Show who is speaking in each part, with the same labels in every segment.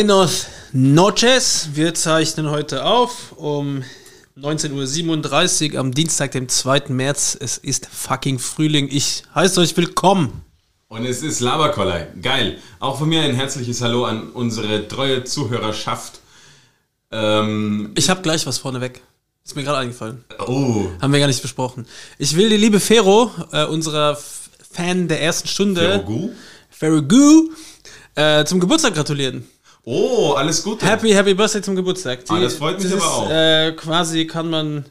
Speaker 1: Buenos noches. Wir zeichnen heute auf um 19.37 Uhr am Dienstag, dem 2. März. Es ist fucking Frühling. Ich heiße euch willkommen.
Speaker 2: Und es ist Laberkollei. Geil. Auch von mir ein herzliches Hallo an unsere treue Zuhörerschaft. Ähm,
Speaker 1: Ich habe gleich was vorneweg. Ist mir gerade eingefallen.
Speaker 2: oh,
Speaker 1: Haben wir gar nicht besprochen. Ich will die liebe Fero, äh, unserer Fan der ersten Stunde,
Speaker 2: Ferogu.
Speaker 1: Ferogu, äh, zum Geburtstag gratulieren.
Speaker 2: Oh, alles Gute.
Speaker 1: Happy, happy Birthday zum Geburtstag. Die,
Speaker 2: Ah, das freut mich
Speaker 1: das
Speaker 2: aber auch.
Speaker 1: Äh, quasi kann man,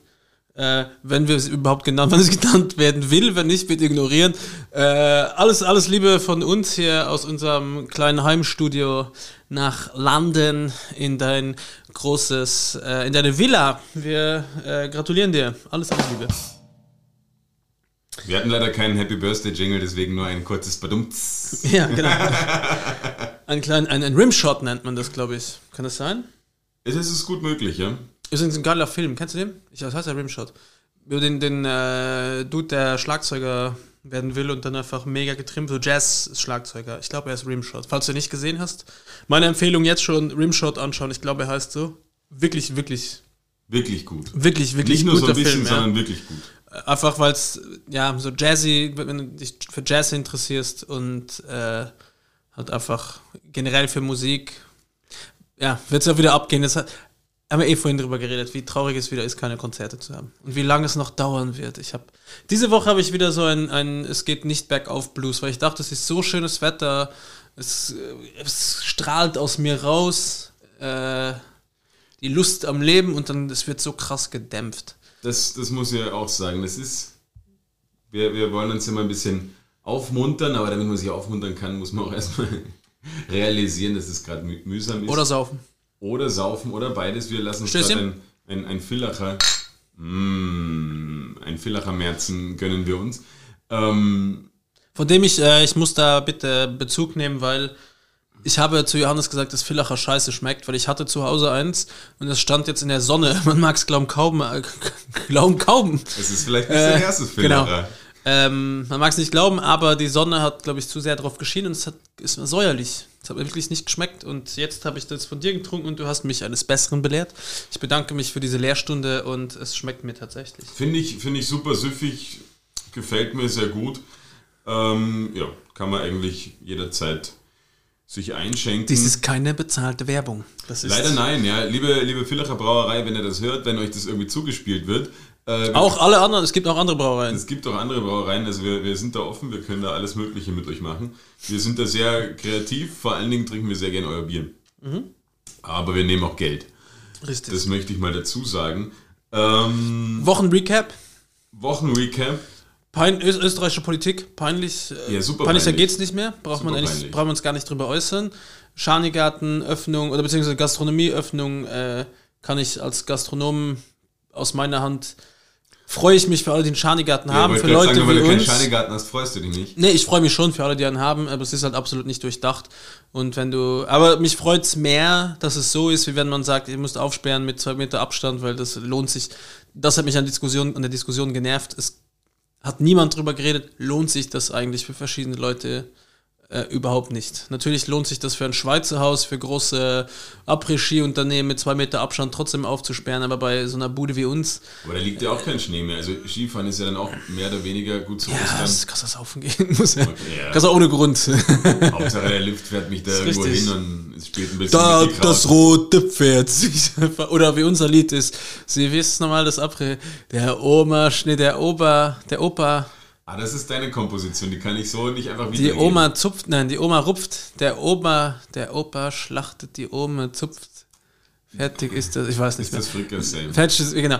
Speaker 1: äh, wenn wir es überhaupt genannt, wenn es genannt werden will, wenn nicht, bitte ignorieren. Äh, alles, alles Liebe von uns hier aus unserem kleinen Heimstudio nach London in dein großes, äh, in deine Villa. Wir äh, gratulieren dir. Alles, alles Liebe.
Speaker 2: Wir hatten leider keinen Happy Birthday Jingle, deswegen nur ein kurzes Badumts.
Speaker 1: Ja, genau. ein kleinen, ein, ein Rimshot nennt man das, glaube ich. Kann das sein?
Speaker 2: Es ist gut möglich, ja?
Speaker 1: Ist übrigens ein geiler Film. Kennst du den? Ich, das heißt ja Rimshot. Über den, den äh, Dude, der Schlagzeuger werden will und dann einfach mega getrimmt, so Jazz-Schlagzeuger. Ich glaube, er ist Rimshot. Falls du ihn nicht gesehen hast, meine Empfehlung jetzt schon Rimshot anschauen. Ich glaube, er heißt so. Wirklich, wirklich,
Speaker 2: Wirklich gut.
Speaker 1: wirklich, wirklich
Speaker 2: Nicht nur so ein bisschen,
Speaker 1: Film. Ja.
Speaker 2: sondern wirklich gut.
Speaker 1: Einfach weil es, ja, so jazzy, wenn du dich für Jazz interessierst und äh, halt einfach generell für Musik, ja, wird es ja wieder abgehen. Das hat, haben wir eh vorhin drüber geredet, wie traurig es wieder ist, keine Konzerte zu haben. Und wie lange es noch dauern wird. Ich habe diese Woche habe ich wieder so ein, ein Es geht nicht bergauf Blues, weil ich dachte, es ist so schönes Wetter, es, es strahlt aus mir raus, äh, die Lust am Leben und dann es wird so krass gedämpft.
Speaker 2: Das, das muss ich auch sagen. Das ist, wir, wir wollen uns immer ein bisschen aufmuntern, aber damit man sich aufmuntern kann, muss man auch erstmal realisieren, dass es gerade mü mühsam ist.
Speaker 1: Oder saufen.
Speaker 2: Oder saufen oder beides. Wir lassen uns ein, ein, ein Villacher, mm, ein Villacher Märzen gönnen wir uns. Ähm,
Speaker 1: Von dem ich, äh, ich muss da bitte Bezug nehmen, weil ich habe zu Johannes gesagt, dass Villacher scheiße schmeckt, weil ich hatte zu Hause eins und es stand jetzt in der Sonne. Man mag es glauben kaum, äh, glauben kaum.
Speaker 2: es ist vielleicht nicht der erste
Speaker 1: genau.
Speaker 2: Villacher.
Speaker 1: Ähm, man mag es nicht glauben, aber die Sonne hat, glaube ich, zu sehr drauf geschienen und es hat, ist säuerlich. Es hat mir wirklich nicht geschmeckt und jetzt habe ich das von dir getrunken und du hast mich eines Besseren belehrt. Ich bedanke mich für diese Lehrstunde und es schmeckt mir tatsächlich.
Speaker 2: Finde ich, finde ich super süffig, gefällt mir sehr gut. Ähm, ja, kann man eigentlich jederzeit sich einschenken.
Speaker 1: Dies ist keine bezahlte Werbung.
Speaker 2: Leider nein, ja. Liebe, liebe Villacher Brauerei, wenn ihr das hört, wenn euch das irgendwie zugespielt wird. Äh,
Speaker 1: Auch alle anderen, es gibt auch andere Brauereien.
Speaker 2: Es gibt auch andere Brauereien, also wir, wir sind da offen, wir können da alles Mögliche mit euch machen. Wir sind da sehr kreativ, vor allen Dingen trinken wir sehr gerne euer Bier. Aber wir nehmen auch Geld.
Speaker 1: Richtig.
Speaker 2: Das möchte ich mal dazu sagen. Ähm,
Speaker 1: Wochenrecap.
Speaker 2: Wochenrecap.
Speaker 1: Pein Öst österreichische Politik, peinlich. äh,
Speaker 2: Ja, super
Speaker 1: Peinlicher
Speaker 2: peinlich.
Speaker 1: geht's nicht mehr. Braucht man eigentlich,
Speaker 2: peinlich.
Speaker 1: brauchen wir uns gar nicht drüber äußern. Schanigarten, Öffnung oder beziehungsweise Gastronomieöffnung äh, kann ich als Gastronom aus meiner Hand freue ich mich für alle, die einen Schanigarten haben,
Speaker 2: wollte
Speaker 1: für Leute
Speaker 2: sagen,
Speaker 1: wie
Speaker 2: du keinen
Speaker 1: uns.
Speaker 2: Schanigarten hast, freust du dich nicht.
Speaker 1: Nee, ich freue mich schon für alle, die einen haben, aber es ist halt absolut nicht durchdacht. Und wenn du, aber mich freut's mehr, dass es so ist, wie wenn man sagt, ihr müsst aufsperren mit zwei Meter Abstand, weil das lohnt sich. Das hat mich an, Diskussion, an der Diskussion genervt. Es hat niemand drüber geredet, lohnt sich das eigentlich für verschiedene Leute äh, überhaupt nicht. Natürlich lohnt sich das für ein Schweizer Haus, für große Après-Ski-Unternehmen mit zwei Meter Abstand trotzdem aufzusperren, aber bei so einer Bude wie uns,
Speaker 2: Aber da liegt ja auch kein Schnee mehr. Also Skifahren ist ja dann auch mehr oder weniger gut zu
Speaker 1: ja,
Speaker 2: Ostern.
Speaker 1: das kannst du saufen gehen. Muss ja.
Speaker 2: Ja.
Speaker 1: Kannst du ohne Grund.
Speaker 2: Hauptsache der Lift fährt mich da irgendwo
Speaker 1: richtig.
Speaker 2: hin und es spielt ein bisschen
Speaker 1: Da, das rote Pferd. Oder wie unser Lied ist. Sie wissen normal das Abre. Der Oma, nee, der Opa, der Opa,
Speaker 2: Ah, das ist deine Komposition, die kann ich so nicht einfach
Speaker 1: die
Speaker 2: wiedergeben.
Speaker 1: Oma zupft, nein, die Oma rupft, der Opa, der Opa schlachtet, die Oma zupft. Fertig ist das, ich weiß nicht
Speaker 2: ist
Speaker 1: mehr.
Speaker 2: das Frickelsen.
Speaker 1: Fertig ist, genau.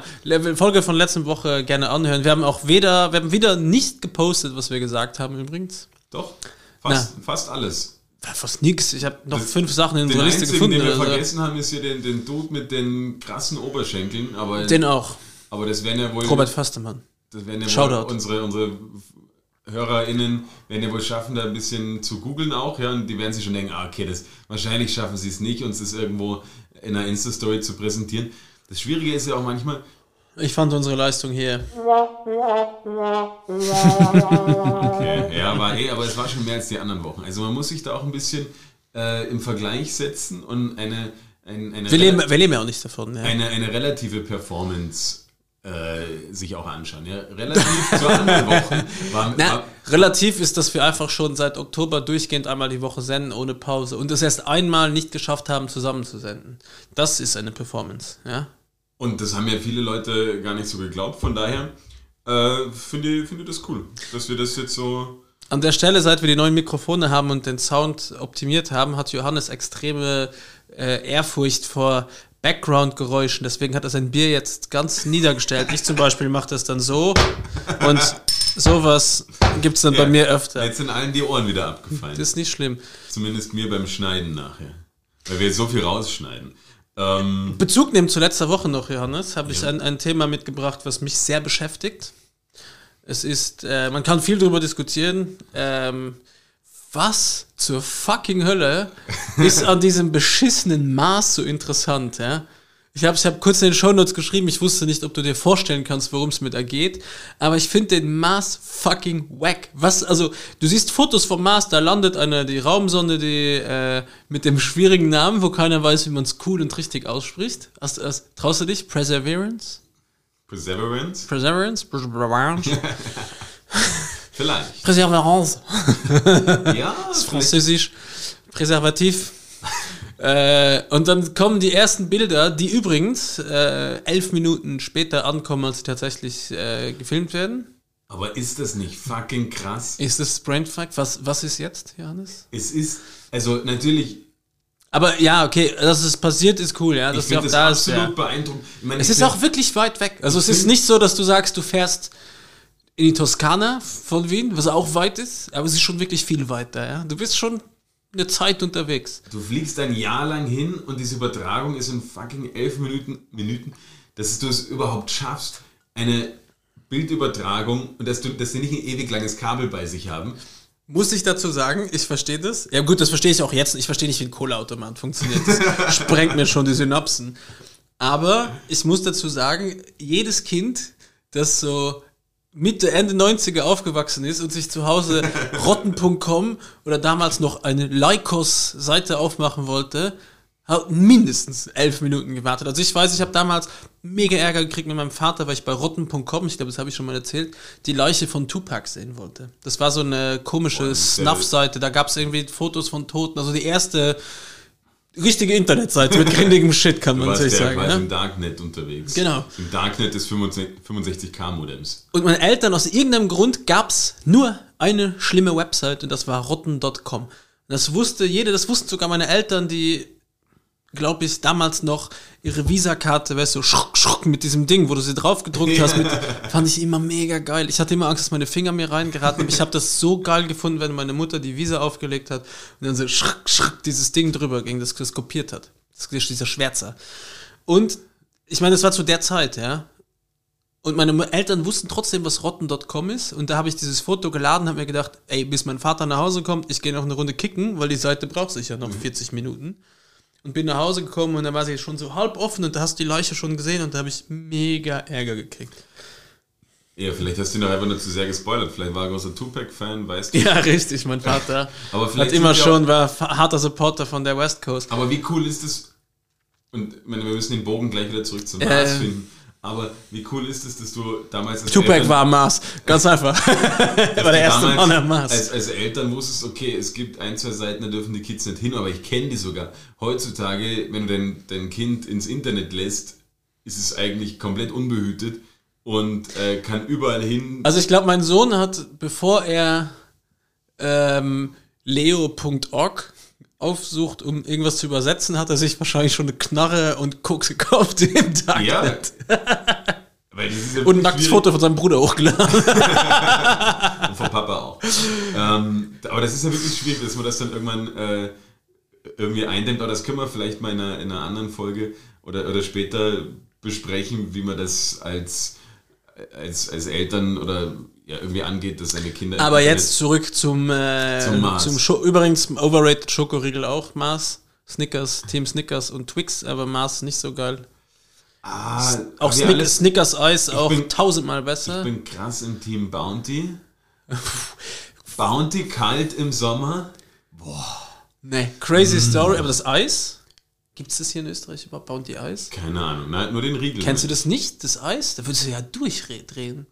Speaker 1: Folge von letzten Woche gerne anhören. Wir haben auch weder, wir haben wieder nicht gepostet, was wir gesagt haben übrigens.
Speaker 2: Doch, fast, fast alles.
Speaker 1: Fast nix. Ich habe noch
Speaker 2: Das-
Speaker 1: fünf Sachen in unserer Liste
Speaker 2: einzigen,
Speaker 1: gefunden.
Speaker 2: den wir
Speaker 1: oder so.
Speaker 2: vergessen haben, ist hier den, den Dude mit den krassen Oberschenkeln. Aber,
Speaker 1: Den auch.
Speaker 2: aber das wären ja wohl,
Speaker 1: Robert Fastermann.
Speaker 2: Das wären ja wohl unsere, unsere HörerInnen werden ja wohl schaffen, da ein bisschen zu googeln auch, ja, und die werden sich schon denken, ah, okay, das, wahrscheinlich schaffen sie es nicht, uns das irgendwo in einer Insta-Story zu präsentieren. Das Schwierige ist ja auch manchmal,
Speaker 1: Ich fand unsere Leistung hier.
Speaker 2: Okay. Ja, war eh, aber es war schon mehr als die anderen Wochen. Also man muss sich da auch ein bisschen äh, im Vergleich setzen und eine, ein, eine,
Speaker 1: Wir leben, wir leben ja auch nicht davon. Ja.
Speaker 2: eine, eine relative Performance äh, sich auch anschauen. Ja? Relativ zu anderen Wochen war,
Speaker 1: Na,
Speaker 2: war
Speaker 1: relativ ist, dass wir einfach schon seit Oktober durchgehend einmal die Woche senden, ohne Pause. Und es erst einmal nicht geschafft haben, zusammen zu senden. Das ist eine Performance, ja.
Speaker 2: Und das haben ja viele Leute gar nicht so geglaubt. Von daher äh, finde ich, finde ich das cool, dass wir das jetzt so.
Speaker 1: An der Stelle, seit wir die neuen Mikrofone haben und den Sound optimiert haben, hat Johannes extreme äh, Ehrfurcht vor Background-Geräuschen. Deswegen hat er sein Bier jetzt ganz niedergestellt. Ich zum Beispiel mache das dann so und sowas gibt es dann bei
Speaker 2: Ja,
Speaker 1: mir öfter.
Speaker 2: Jetzt sind allen die Ohren wieder abgefallen.
Speaker 1: Das ist nicht schlimm.
Speaker 2: Zumindest mir beim Schneiden nachher. Weil wir so viel rausschneiden. Ähm,
Speaker 1: Bezug nehmen zu letzter Woche noch, Johannes, habe ich ein, ein Thema mitgebracht, was mich sehr beschäftigt. Es ist, äh, man kann viel darüber diskutieren. Ähm, was zur fucking Hölle ist an diesem beschissenen Maß so interessant, ja? Ich habe ich hab kurz in den Shownotes geschrieben, ich wusste nicht, ob du dir vorstellen kannst, worum es mit da geht, aber ich finde den Mars fucking wack. Was, also, du siehst Fotos vom Mars, da landet eine, die Raumsonde, die äh, mit dem schwierigen Namen, wo keiner weiß, wie man es cool und richtig ausspricht. Hast, hast, traust du dich? Perseverance?
Speaker 2: Perseverance?
Speaker 1: Perseverance? Perseverance?
Speaker 2: Vielleicht.
Speaker 1: Perseverance.
Speaker 2: Ja,
Speaker 1: Französisch. Präservativ. äh, und dann kommen die ersten Bilder, die übrigens äh, elf Minuten später ankommen, als sie tatsächlich äh, gefilmt werden.
Speaker 2: Aber ist das nicht fucking krass?
Speaker 1: Ist das Brainfuck? Was, was ist jetzt, Johannes?
Speaker 2: Es ist, also natürlich,
Speaker 1: Aber ja, okay, dass es passiert, ist cool, ja.
Speaker 2: ich
Speaker 1: Dass sie
Speaker 2: finde das
Speaker 1: da ist.
Speaker 2: absolut
Speaker 1: Ja.
Speaker 2: beeindruckend. Ich meine,
Speaker 1: Es
Speaker 2: ich
Speaker 1: ist auch wirklich weit weg. Also es ist nicht so, dass du sagst, du fährst in die Toskana von Wien, was auch weit ist, aber es ist schon wirklich viel weiter, ja. Du bist schon eine Zeit unterwegs.
Speaker 2: Du fliegst ein Jahr lang hin und diese Übertragung ist in fucking elf Minuten, Minuten dass du es überhaupt schaffst, eine Bildübertragung und dass, du, dass sie nicht ein ewig langes Kabel bei sich haben.
Speaker 1: Muss ich dazu sagen, ich verstehe das. Ja gut, das verstehe ich auch jetzt. Ich verstehe nicht, wie ein Kohleautomat funktioniert. Das sprengt mir schon die Synapsen. Aber ich muss dazu sagen, jedes Kind, das so Mitte, Ende 90er aufgewachsen ist und sich zu Hause rotten.com oder damals noch eine Lycos-Seite aufmachen wollte, hat mindestens elf Minuten gewartet. Also ich weiß, ich habe damals mega Ärger gekriegt mit meinem Vater, weil ich bei rotten.com, ich glaube, das habe ich schon mal erzählt, die Leiche von Tupac sehen wollte. Das war so eine komische Snuff-Seite, da gab es irgendwie Fotos von Toten, also die erste richtige Internetseite mit grindigem Shit, kann
Speaker 2: Du
Speaker 1: man sich sagen. Ja?
Speaker 2: im Darknet unterwegs.
Speaker 1: Genau.
Speaker 2: Im Darknet des 65k Modems.
Speaker 1: Und meine Eltern, aus irgendeinem Grund gab's nur eine schlimme Website und das war rotten.com. Das wusste jeder, das wussten sogar meine Eltern, die, glaube ich, damals noch ihre Visakarte, weißt du, schruck, schruck mit diesem Ding, wo du sie drauf gedruckt hast, mit, fand ich immer mega geil. Ich hatte immer Angst, dass meine Finger mir reingeraten, aber ich habe das so geil gefunden, wenn meine Mutter die Visa aufgelegt hat und dann so schruck, schruck, dieses Ding drüber ging, das das kopiert hat. Das ist dieser Schwärzer. Und ich meine, das war zu der Zeit, ja. Und meine Eltern wussten trotzdem, was rotten.com ist. Und da habe ich dieses Foto geladen, habe mir gedacht, ey, bis mein Vater nach Hause kommt, ich gehe noch eine Runde kicken, weil die Seite braucht sich ja noch 40 Minuten. Und bin nach Hause gekommen und da war sie schon so halb offen und da hast du die Leiche schon gesehen und da habe ich mega Ärger gekriegt.
Speaker 2: Ja, vielleicht hast du ihn doch einfach nur zu sehr gespoilert. Vielleicht war er großer Tupac-Fan, weißt du.
Speaker 1: Ja, richtig, mein Vater
Speaker 2: Aber
Speaker 1: hat
Speaker 2: vielleicht
Speaker 1: immer
Speaker 2: sind wir
Speaker 1: schon, war harter Supporter von der West Coast.
Speaker 2: Aber wie cool ist es, und ich meine, wir müssen den Bogen gleich wieder zurück zum
Speaker 1: Äh.
Speaker 2: Mars finden, aber wie cool ist es, dass du damals als
Speaker 1: Tupac
Speaker 2: Eltern-
Speaker 1: war am Mars, ganz einfach. er war der erste Mann am Mars.
Speaker 2: Als, als Eltern wusstest, okay, es gibt ein, zwei Seiten, da dürfen die Kids nicht hin, aber ich kenne die sogar. Heutzutage, wenn du dein, dein Kind ins Internet lässt, ist es eigentlich komplett unbehütet und äh, kann überall hin.
Speaker 1: Also ich glaube, mein Sohn hat, bevor er ähm, leo.org aufsucht, um irgendwas zu übersetzen, hat er sich wahrscheinlich schon eine Knarre und Koks gekauft im Tag.
Speaker 2: ja.
Speaker 1: Und ein nacktes. Foto von seinem Bruder hochgeladen.
Speaker 2: Und vom Papa auch. ähm, aber das ist ja wirklich schwierig, dass man das dann irgendwann äh, irgendwie eindämmt. Aber das können wir vielleicht mal in einer, in einer anderen Folge oder, oder später besprechen, wie man das als, als, als Eltern oder ja, irgendwie angeht, dass seine Kinder.
Speaker 1: Aber jetzt zurück zum, äh,
Speaker 2: Zum Mars.
Speaker 1: zum Scho übrigens overrated Schokoriegel auch, Mars, Snickers, Team Snickers und Twix, aber Mars nicht so geil.
Speaker 2: Ah,
Speaker 1: Auch Snick
Speaker 2: alles-
Speaker 1: Snickers Eis auch
Speaker 2: bin-
Speaker 1: tausendmal
Speaker 2: Ich
Speaker 1: besser.
Speaker 2: bin krass im Team Bounty. Bounty kalt im Sommer.
Speaker 1: Nee, crazy
Speaker 2: Mm.
Speaker 1: Story, aber das Eis? Gibt es das hier in Österreich überhaupt, Bounty Eis?
Speaker 2: Keine Ahnung, nein, nur den Riegel.
Speaker 1: Kennst du das nicht, das Eis? Da würdest du ja durchdrehen.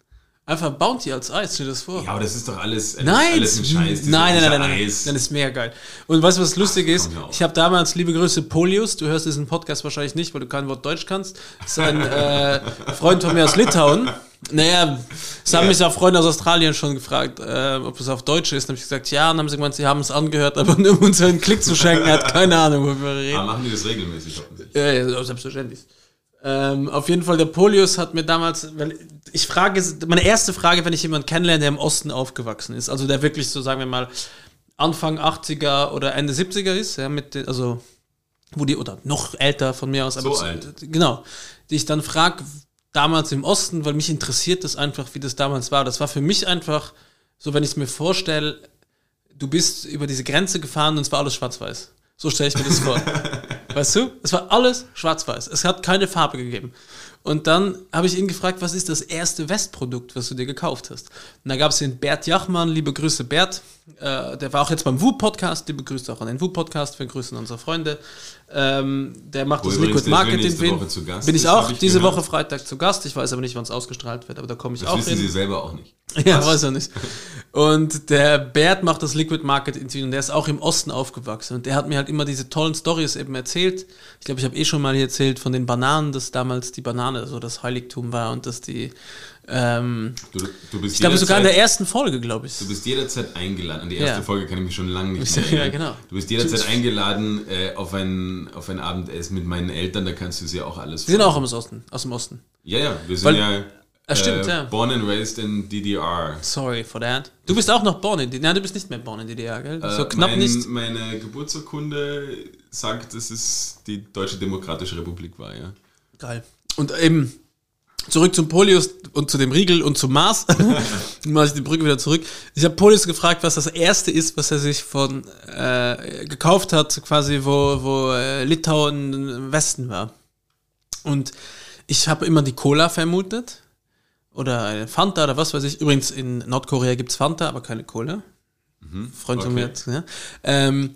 Speaker 1: Einfach Bounty als Eis, stell dir das vor.
Speaker 2: Ja, aber das ist doch alles, alles,
Speaker 1: Nein,
Speaker 2: alles ein Scheiß.
Speaker 1: nein, nein, nein, nein, nein,
Speaker 2: Eis.
Speaker 1: Dann ist mega geil. Und weißt du, was lustig ist? Ich habe damals, liebe Grüße, Polius, du hörst diesen Podcast wahrscheinlich nicht, weil du kein Wort Deutsch kannst. Das ist ein äh, Freund von mir aus Litauen. Naja, es haben
Speaker 2: Ja.
Speaker 1: mich auch Freunde aus Australien schon gefragt, äh, ob es auf Deutsch ist. Dann habe ich gesagt, ja, und dann haben sie gemeint, sie haben es angehört, aber nur um uns einen Klick zu schenken, er hat keine Ahnung, worüber wir reden.
Speaker 2: Aber machen die das regelmäßig.
Speaker 1: Ja, ja, selbstverständlich. Ähm, auf jeden Fall, der Polius hat mir damals, weil ich frage, meine erste Frage, wenn ich jemanden kennenlerne, der im Osten aufgewachsen ist, also der wirklich so, sagen wir mal, Anfang 80er oder Ende 70er ist, ja, mit, also, wo die, oder noch älter von mir aus,
Speaker 2: So
Speaker 1: so-
Speaker 2: alt.
Speaker 1: Genau. Die ich dann frage, damals im Osten, weil mich interessiert das einfach, wie das damals war. Das war für mich einfach, so wenn ich es mir vorstelle, du bist über diese Grenze gefahren und es war alles schwarz-weiß. So stelle ich mir das vor. weißt du? Es war alles schwarz-weiß. Es hat keine Farbe gegeben. Und dann habe ich ihn gefragt, was ist das erste Westprodukt, was du dir gekauft hast? Und da gab es den Bert Jachmann, liebe Grüße Bert. Äh, der war auch jetzt beim WU-Podcast, liebe Grüße auch an den WU-Podcast, wir grüßen unsere Freunde. Ähm, der macht
Speaker 2: Wo
Speaker 1: das Liquid Marketing Bin ich auch
Speaker 2: ich
Speaker 1: diese
Speaker 2: gehört.
Speaker 1: Woche Freitag zu Gast. Ich weiß aber nicht, wann es ausgestrahlt wird, aber da komme ich
Speaker 2: Das
Speaker 1: auch
Speaker 2: wissen
Speaker 1: hin.
Speaker 2: sie selber auch nicht.
Speaker 1: Ja,
Speaker 2: Was?
Speaker 1: weiß er nicht. Und der Bert macht das Liquid Marketing und der ist auch im Osten aufgewachsen. Und der hat mir halt immer diese tollen Stories eben erzählt. Ich glaube, ich habe eh schon mal hier erzählt von den Bananen, dass damals die Banane so das Heiligtum war und dass die, ähm,
Speaker 2: Du, du bist
Speaker 1: ich glaube sogar in der ersten Folge, glaube ich.
Speaker 2: Du bist jederzeit eingeladen. An die erste
Speaker 1: Ja.
Speaker 2: Folge kann ich mich schon lange nicht
Speaker 1: Ja,
Speaker 2: mehr erinnern.
Speaker 1: genau.
Speaker 2: Du bist jederzeit eingeladen äh, auf, ein, auf ein Abendessen mit meinen Eltern, da kannst du sie auch alles
Speaker 1: Die sind auch aus dem Osten. Aus dem Osten.
Speaker 2: Ja, ja, wir sind
Speaker 1: Weil-
Speaker 2: ja,
Speaker 1: Ah, stimmt,
Speaker 2: äh,
Speaker 1: ja.
Speaker 2: born and raised in DDR.
Speaker 1: Sorry for that. Du bist auch noch born in DDR. Nein, du bist nicht mehr born in DDR, gell? so
Speaker 2: Äh,
Speaker 1: knapp
Speaker 2: mein,
Speaker 1: nicht.
Speaker 2: Meine Geburtsurkunde sagt, dass es die Deutsche Demokratische Republik war, ja.
Speaker 1: Geil. Und eben zurück zum Polius und zu dem Riegel und zum Mars. Dann mache ich die Brücke wieder zurück. Ich habe Polius gefragt, was das erste ist, was er sich von äh, gekauft hat, quasi wo, wo äh, Litauen im Westen war. Und ich habe immer die Cola vermutet. Oder eine Fanta oder was weiß ich. Übrigens, in Nordkorea gibt's Fanta, aber keine Cola. Freund von
Speaker 2: okay.
Speaker 1: mir hat, ja. ähm,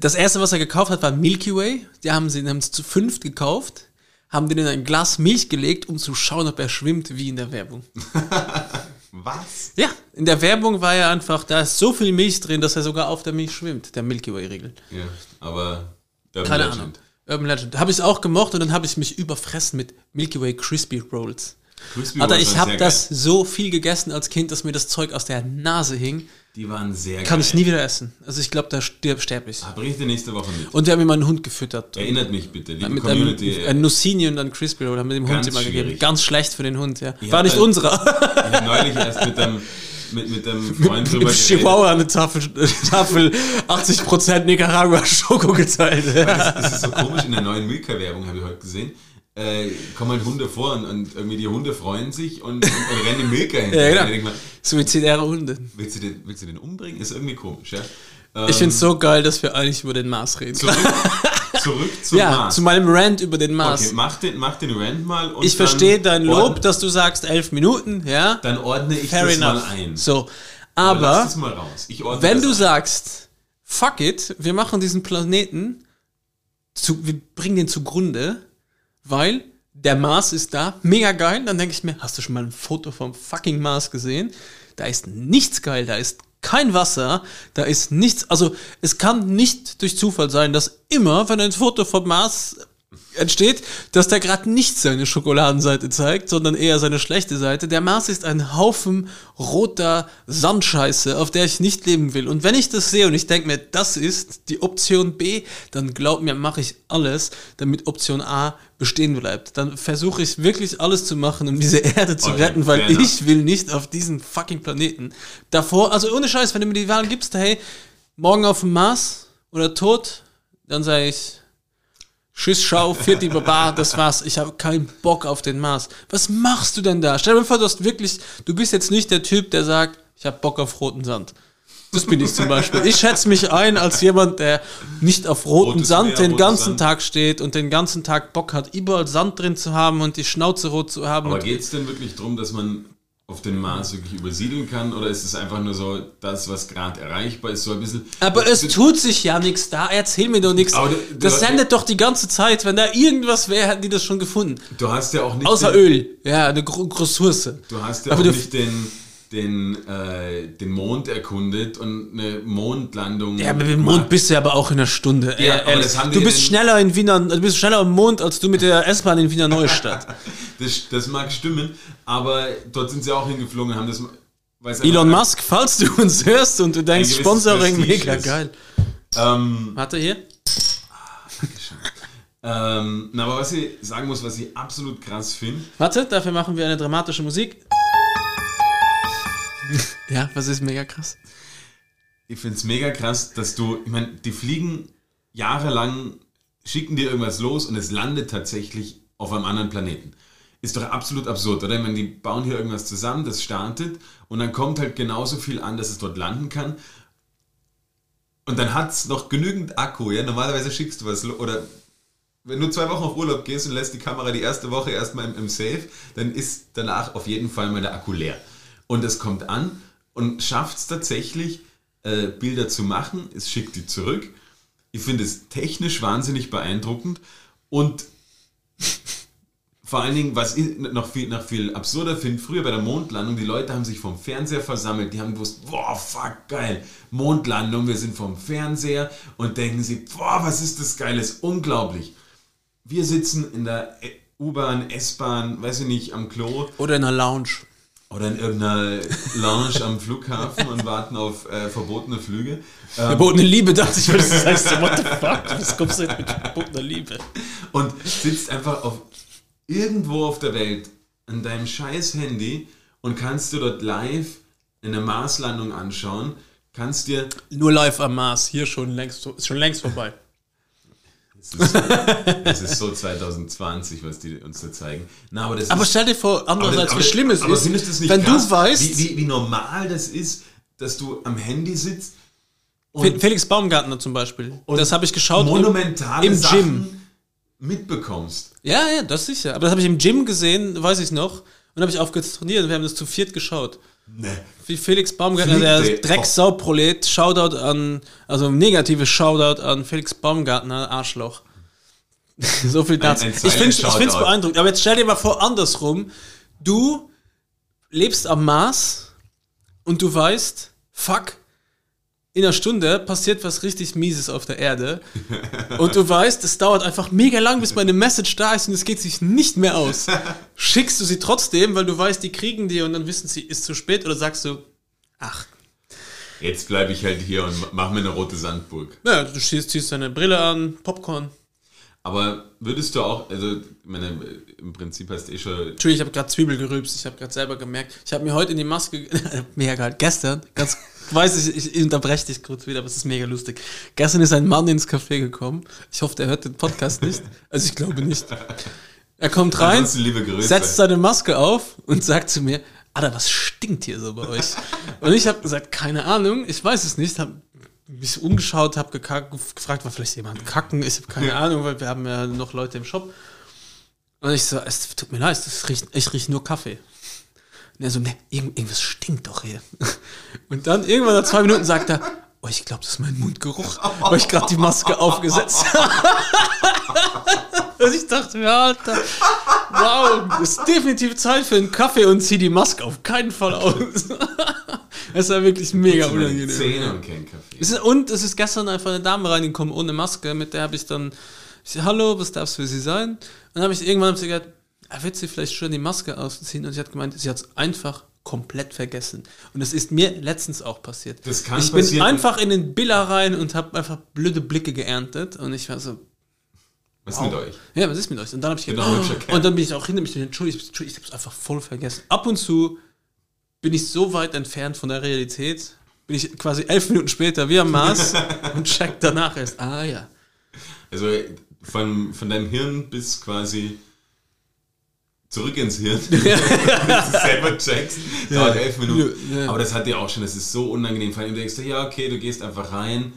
Speaker 1: das erste, was er gekauft hat, war Milky Way. Die haben sie haben es zu fünft gekauft, haben den in ein Glas Milch gelegt, um zu schauen, ob er schwimmt, wie in der Werbung.
Speaker 2: Was?
Speaker 1: Ja, in der Werbung war er einfach, da ist so viel Milch drin, dass er sogar auf der Milch schwimmt, der Milky Way-Regel.
Speaker 2: Ja, aber Urban
Speaker 1: Keine
Speaker 2: Legend.
Speaker 1: Ahnung. Urban Legend. Habe ich auch gemocht und dann habe ich mich überfressen mit Milky Way Crispy Rolls.
Speaker 2: Crispy
Speaker 1: Alter,
Speaker 2: Rolls
Speaker 1: ich habe das
Speaker 2: geil.
Speaker 1: so viel gegessen als Kind, dass mir das Zeug aus der Nase hing.
Speaker 2: Die waren sehr
Speaker 1: Kann
Speaker 2: geil.
Speaker 1: ich nie wieder essen. Also ich glaube, da stirb, sterbe ich.
Speaker 2: Bring ich dir nächste Woche mit.
Speaker 1: Und wir haben immer einen Hund gefüttert.
Speaker 2: Erinnert mich bitte, liebe
Speaker 1: mit einem,
Speaker 2: Community.
Speaker 1: ein Nussini und ein Crispy Roll haben wir dem Hund
Speaker 2: Ganz
Speaker 1: immer gegeben.
Speaker 2: schwierig.
Speaker 1: Ganz schlecht für den Hund, ja.
Speaker 2: Ihr
Speaker 1: War nicht
Speaker 2: halt-
Speaker 1: unserer.
Speaker 2: ich habe neulich erst mit dem, mit, mit dem Freund drüber
Speaker 1: Mit. Chihuahua eine Tafel, Tafel 80% Nicaragua Schoko geteilt.
Speaker 2: Das ist so komisch, in der neuen Milka-Werbung habe ich heute gesehen. Äh, kommen halt Hunde vor und, und irgendwie die Hunde freuen sich und, und, und rennen Milka hinterher.
Speaker 1: Ja, genau.
Speaker 2: Mal,
Speaker 1: Suizidäre Hunde.
Speaker 2: willst, du den, willst du den umbringen? Ist irgendwie komisch, ja? Ähm,
Speaker 1: Ich finde es so geil, dass wir eigentlich über den Mars reden.
Speaker 2: Zurück, zurück zum
Speaker 1: ja,
Speaker 2: Mars.
Speaker 1: zu meinem Rant über den Mars.
Speaker 2: okay, mach den, mach den Rant mal. Und
Speaker 1: ich verstehe dein Lob,
Speaker 2: ordne-
Speaker 1: dass du sagst elf Minuten, ja.
Speaker 2: Dann ordne ich
Speaker 1: Fair
Speaker 2: das
Speaker 1: enough.
Speaker 2: mal ein.
Speaker 1: So,
Speaker 2: Aber
Speaker 1: aber wenn du
Speaker 2: ein.
Speaker 1: sagst, fuck it, wir machen diesen Planeten, zu, wir bringen den zugrunde, weil der Mars ist da, mega geil, dann denke ich mir, hast du schon mal ein Foto vom fucking Mars gesehen? Da ist nichts geil, da ist kein Wasser, da ist nichts, also es kann nicht durch Zufall sein, dass immer, wenn ein Foto vom Mars entsteht, dass der gerade nicht seine Schokoladenseite zeigt, sondern eher seine schlechte Seite. Der Mars ist ein Haufen roter Sandscheiße, auf der ich nicht leben will. Und wenn ich das sehe und ich denke mir, das ist die Option B, dann glaub mir, mache ich alles, damit Option A bestehen bleibt. Dann versuche ich wirklich alles zu machen, um diese Erde zu
Speaker 2: Okay,
Speaker 1: retten, weil ich will nicht auf diesen fucking Planeten. Davor, also ohne Scheiß, wenn du mir die Wahl gibst, hey, morgen auf dem Mars oder tot, dann sage ich, Tschüss, schau, Vierti Baba, das war's. Ich habe keinen Bock auf den Mars. Was machst du denn da? Stell dir mal vor, du hast wirklich, du bist jetzt nicht der Typ, der sagt, ich habe Bock auf roten Sand. Das bin ich zum Beispiel. Ich schätze mich ein als jemand, der nicht auf
Speaker 2: Rotes
Speaker 1: Sand
Speaker 2: Meer,
Speaker 1: den ganzen
Speaker 2: Sand.
Speaker 1: Tag steht und den ganzen Tag Bock hat, überall Sand drin zu haben und die Schnauze rot zu haben.
Speaker 2: Aber geht es denn wirklich darum, dass man auf den Mars wirklich übersiedeln kann? Oder ist es einfach nur so, das, was gerade erreichbar ist, so ein bisschen.
Speaker 1: aber es tut sich ja nichts da. Erzähl mir doch nichts.
Speaker 2: Aber du-
Speaker 1: Das sendet doch die ganze Zeit. Wenn da irgendwas wäre, hätten die das schon gefunden.
Speaker 2: Du hast ja auch nicht.
Speaker 1: Außer Öl. Ja, eine Ressource.
Speaker 2: Du hast ja
Speaker 1: Aber
Speaker 2: auch
Speaker 1: du-
Speaker 2: nicht den, den, äh, den Mond erkundet und eine Mondlandung.
Speaker 1: Ja, mit dem. Mond bist du aber auch in einer Stunde.
Speaker 2: Ja,
Speaker 1: Äh, du bist schneller in Wiener, du bist schneller am Mond als du mit der S-Bahn in Wiener Neustadt.
Speaker 2: Das, das mag stimmen, aber dort sind sie auch hingeflogen haben das.
Speaker 1: Elon
Speaker 2: einfach-
Speaker 1: Musk, falls du uns hörst und du denkst, Sponsoring
Speaker 2: Prestige
Speaker 1: mega
Speaker 2: ist.
Speaker 1: geil.
Speaker 2: Ähm,
Speaker 1: Warte hier.
Speaker 2: ähm, na, aber was ich sagen muss, was ich absolut krass finde,
Speaker 1: Warte, dafür machen wir eine dramatische Musik. ja, was ist mega krass?
Speaker 2: ich finde es mega krass, dass du, ich meine, die fliegen jahrelang, schicken dir irgendwas los und es landet tatsächlich auf einem anderen Planeten. Ist doch absolut absurd, oder? Ich meine, die bauen hier irgendwas zusammen, das startet und dann kommt halt genauso viel an, dass es dort landen kann. Und dann hat es noch genügend Akku, ja? Normalerweise schickst du was, oder wenn du zwei Wochen auf Urlaub gehst und lässt die Kamera die erste Woche erstmal im, im Safe, dann ist danach auf jeden Fall mal der Akku leer. Und es kommt an und schafft es tatsächlich, äh, Bilder zu machen. Es schickt die zurück. Ich finde es technisch wahnsinnig beeindruckend und vor allen Dingen, was ich noch viel, noch viel absurder finde, früher bei der Mondlandung, die Leute haben sich vom Fernseher versammelt, die haben gewusst, boah, fuck, geil, Mondlandung, wir sind vom Fernseher und denken sie, boah, was ist das Geiles, unglaublich. Wir sitzen in der E- U-Bahn, S-Bahn, weiß ich nicht, am Klo
Speaker 1: Oder in einer Lounge.
Speaker 2: Oder in irgendeiner Lounge am Flughafen und warten auf äh, verbotene Flüge. Ähm,
Speaker 1: Verbotene Liebe, dachte ich, das heißt so, what the fuck? Was kommst du jetzt mit verbotener Liebe?
Speaker 2: und sitzt einfach auf irgendwo auf der Welt an deinem scheiß Handy und kannst du dort live eine Marslandung anschauen, kannst dir
Speaker 1: Nur live am Mars, hier schon längst, ist schon längst vorbei.
Speaker 2: Es ist, es ist so 2020, was die uns da zeigen. Na, aber das
Speaker 1: Aber
Speaker 2: ist,
Speaker 1: stell dir vor, andererseits, wie schlimm es ist,
Speaker 2: das
Speaker 1: wenn
Speaker 2: krass,
Speaker 1: du weißt,
Speaker 2: wie, wie, wie normal das ist, dass du am Handy sitzt
Speaker 1: Fe- Felix Baumgartner zum Beispiel, das habe ich geschaut
Speaker 2: monumentale
Speaker 1: im
Speaker 2: Sachen
Speaker 1: Gym.
Speaker 2: mitbekommst.
Speaker 1: Ja, ja, das sicher. Aber das habe ich im Gym gesehen, weiß ich noch. Und habe ich aufgehört zu trainieren und wir haben das zu viert geschaut.
Speaker 2: Ne.
Speaker 1: Wie Felix Baumgartner, der Drecksau-Prolet, Shoutout an, also ein negatives Shoutout an Felix Baumgartner, Arschloch. so viel dazu.
Speaker 2: ein
Speaker 1: ich finde es beeindruckend. Aber jetzt stell dir mal vor, andersrum. Du lebst am Mars und du weißt, fuck, in einer Stunde passiert was richtig Mieses auf der Erde. Und du weißt, es dauert einfach mega lang, bis meine Message da ist und es geht sich nicht mehr aus. Schickst du sie trotzdem, weil du weißt, die kriegen die und dann wissen sie, ist zu spät oder sagst du, ach,
Speaker 2: Jetzt bleibe ich halt hier und mach mir eine rote Sandburg.
Speaker 1: naja, du ziehst, ziehst deine Brille an, Popcorn.
Speaker 2: Aber würdest du auch, also meine, im Prinzip hast du eh schon.
Speaker 1: Entschuldigung, ich habe gerade Zwiebel gerübst, ich habe gerade selber gemerkt, ich habe mir heute in die Maske, mega geil, gestern, ganz, weiß ich, ich unterbreche dich kurz wieder, aber es ist mega lustig. Gestern ist ein Mann ins Café gekommen, ich hoffe, der hört den Podcast nicht, also ich glaube nicht. Er kommt rein, setzt seine Maske auf und sagt zu mir, Alter, was stinkt hier so bei euch? Und ich habe gesagt, keine Ahnung, ich weiß es nicht, habe mich umgeschaut, habe gefragt, war vielleicht jemand kacken, ich habe keine Ahnung, weil wir haben ja noch Leute im Shop. Und ich so, es tut mir leid, riecht, ich rieche nur Kaffee. Und er so, ne, irgend, irgendwas stinkt doch hier. Und dann irgendwann nach zwei Minuten sagt er, oh, ich glaube, das ist mein Mundgeruch, weil ich gerade die Maske aufgesetzt habe. Und ich dachte mir, Alter, wow, ist definitiv Zeit für einen Kaffee und zieh die Maske auf keinen Fall aus. Es war wirklich mega
Speaker 2: meine
Speaker 1: unangenehm.
Speaker 2: Zähne und kein Kaffee.
Speaker 1: Es ist- Und es ist gestern einfach eine Dame reingekommen ohne Maske, mit der habe ich dann, ich so, hallo, was darf es für Sie sein? Und dann habe ich irgendwann hab ich gesagt, ah, wird sie vielleicht schon die Maske ausziehen? Und sie hat gemeint, sie hat es einfach komplett vergessen. Und das ist mir letztens auch passiert.
Speaker 2: Das kann
Speaker 1: ich bin
Speaker 2: passieren.
Speaker 1: einfach in den Biller rein und habe einfach blöde Blicke geerntet und ich war so,
Speaker 2: Was mit euch?
Speaker 1: ja, was ist mit euch? Und dann habe ich
Speaker 2: Bin
Speaker 1: gedacht, oh, und dann bin ich auch hinter mich entschuldigt, entschuldigt ich habe es einfach voll vergessen. Ab und zu bin ich so weit entfernt von der Realität, bin ich quasi elf Minuten später wie am Mars und check danach erst, ah ja.
Speaker 2: Also von, von deinem Hirn bis quasi zurück ins Hirn, bis du selber checkst, dauert elf Minuten.
Speaker 1: Ja.
Speaker 2: Aber das hat dir auch schon, das ist so unangenehm, vor allem du denkst, du, ja, okay, du gehst einfach rein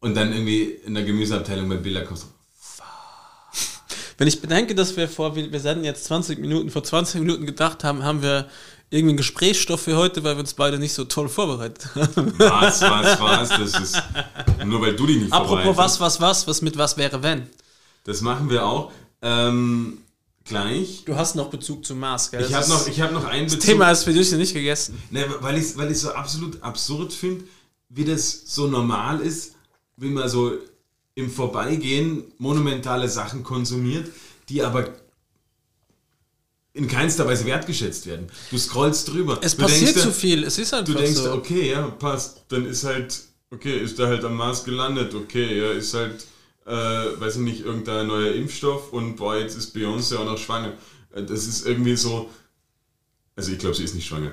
Speaker 2: und dann irgendwie in der Gemüseabteilung beim Bilder kommst du,
Speaker 1: Wenn ich bedenke, dass wir vor, wir senden jetzt 20 Minuten, vor 20 Minuten gedacht haben, haben wir irgendwie einen Gesprächsstoff für heute, weil wir uns beide nicht so toll vorbereitet haben.
Speaker 2: was, was, was, das ist, nur weil du dich nicht
Speaker 1: Apropos
Speaker 2: vorbereitet
Speaker 1: was, was, was, was mit was wäre wenn?
Speaker 2: Das machen wir auch. Ähm, gleich.
Speaker 1: Du hast noch Bezug zu Mars, gell?
Speaker 2: Ich
Speaker 1: Das
Speaker 2: habe noch, ich hab noch einen
Speaker 1: das
Speaker 2: Bezug.
Speaker 1: Thema ist für dich nicht gegessen.
Speaker 2: Ne, weil ich es weil ich's so absolut absurd finde, wie das so normal ist, wie man so im Vorbeigehen monumentale Sachen konsumiert, die aber in keinster Weise wertgeschätzt werden. Du scrollst drüber.
Speaker 1: Es
Speaker 2: du
Speaker 1: passiert zu viel, es ist einfach
Speaker 2: Du denkst,
Speaker 1: so.
Speaker 2: okay, ja, passt. Dann ist halt, okay, ist er halt am Mars gelandet. Okay, ja, ist halt, äh, weiß ich nicht, irgendein neuer Impfstoff und boah, jetzt ist Beyoncé auch noch schwanger. Äh, Das ist irgendwie so, also ich glaube, sie ist nicht schwanger.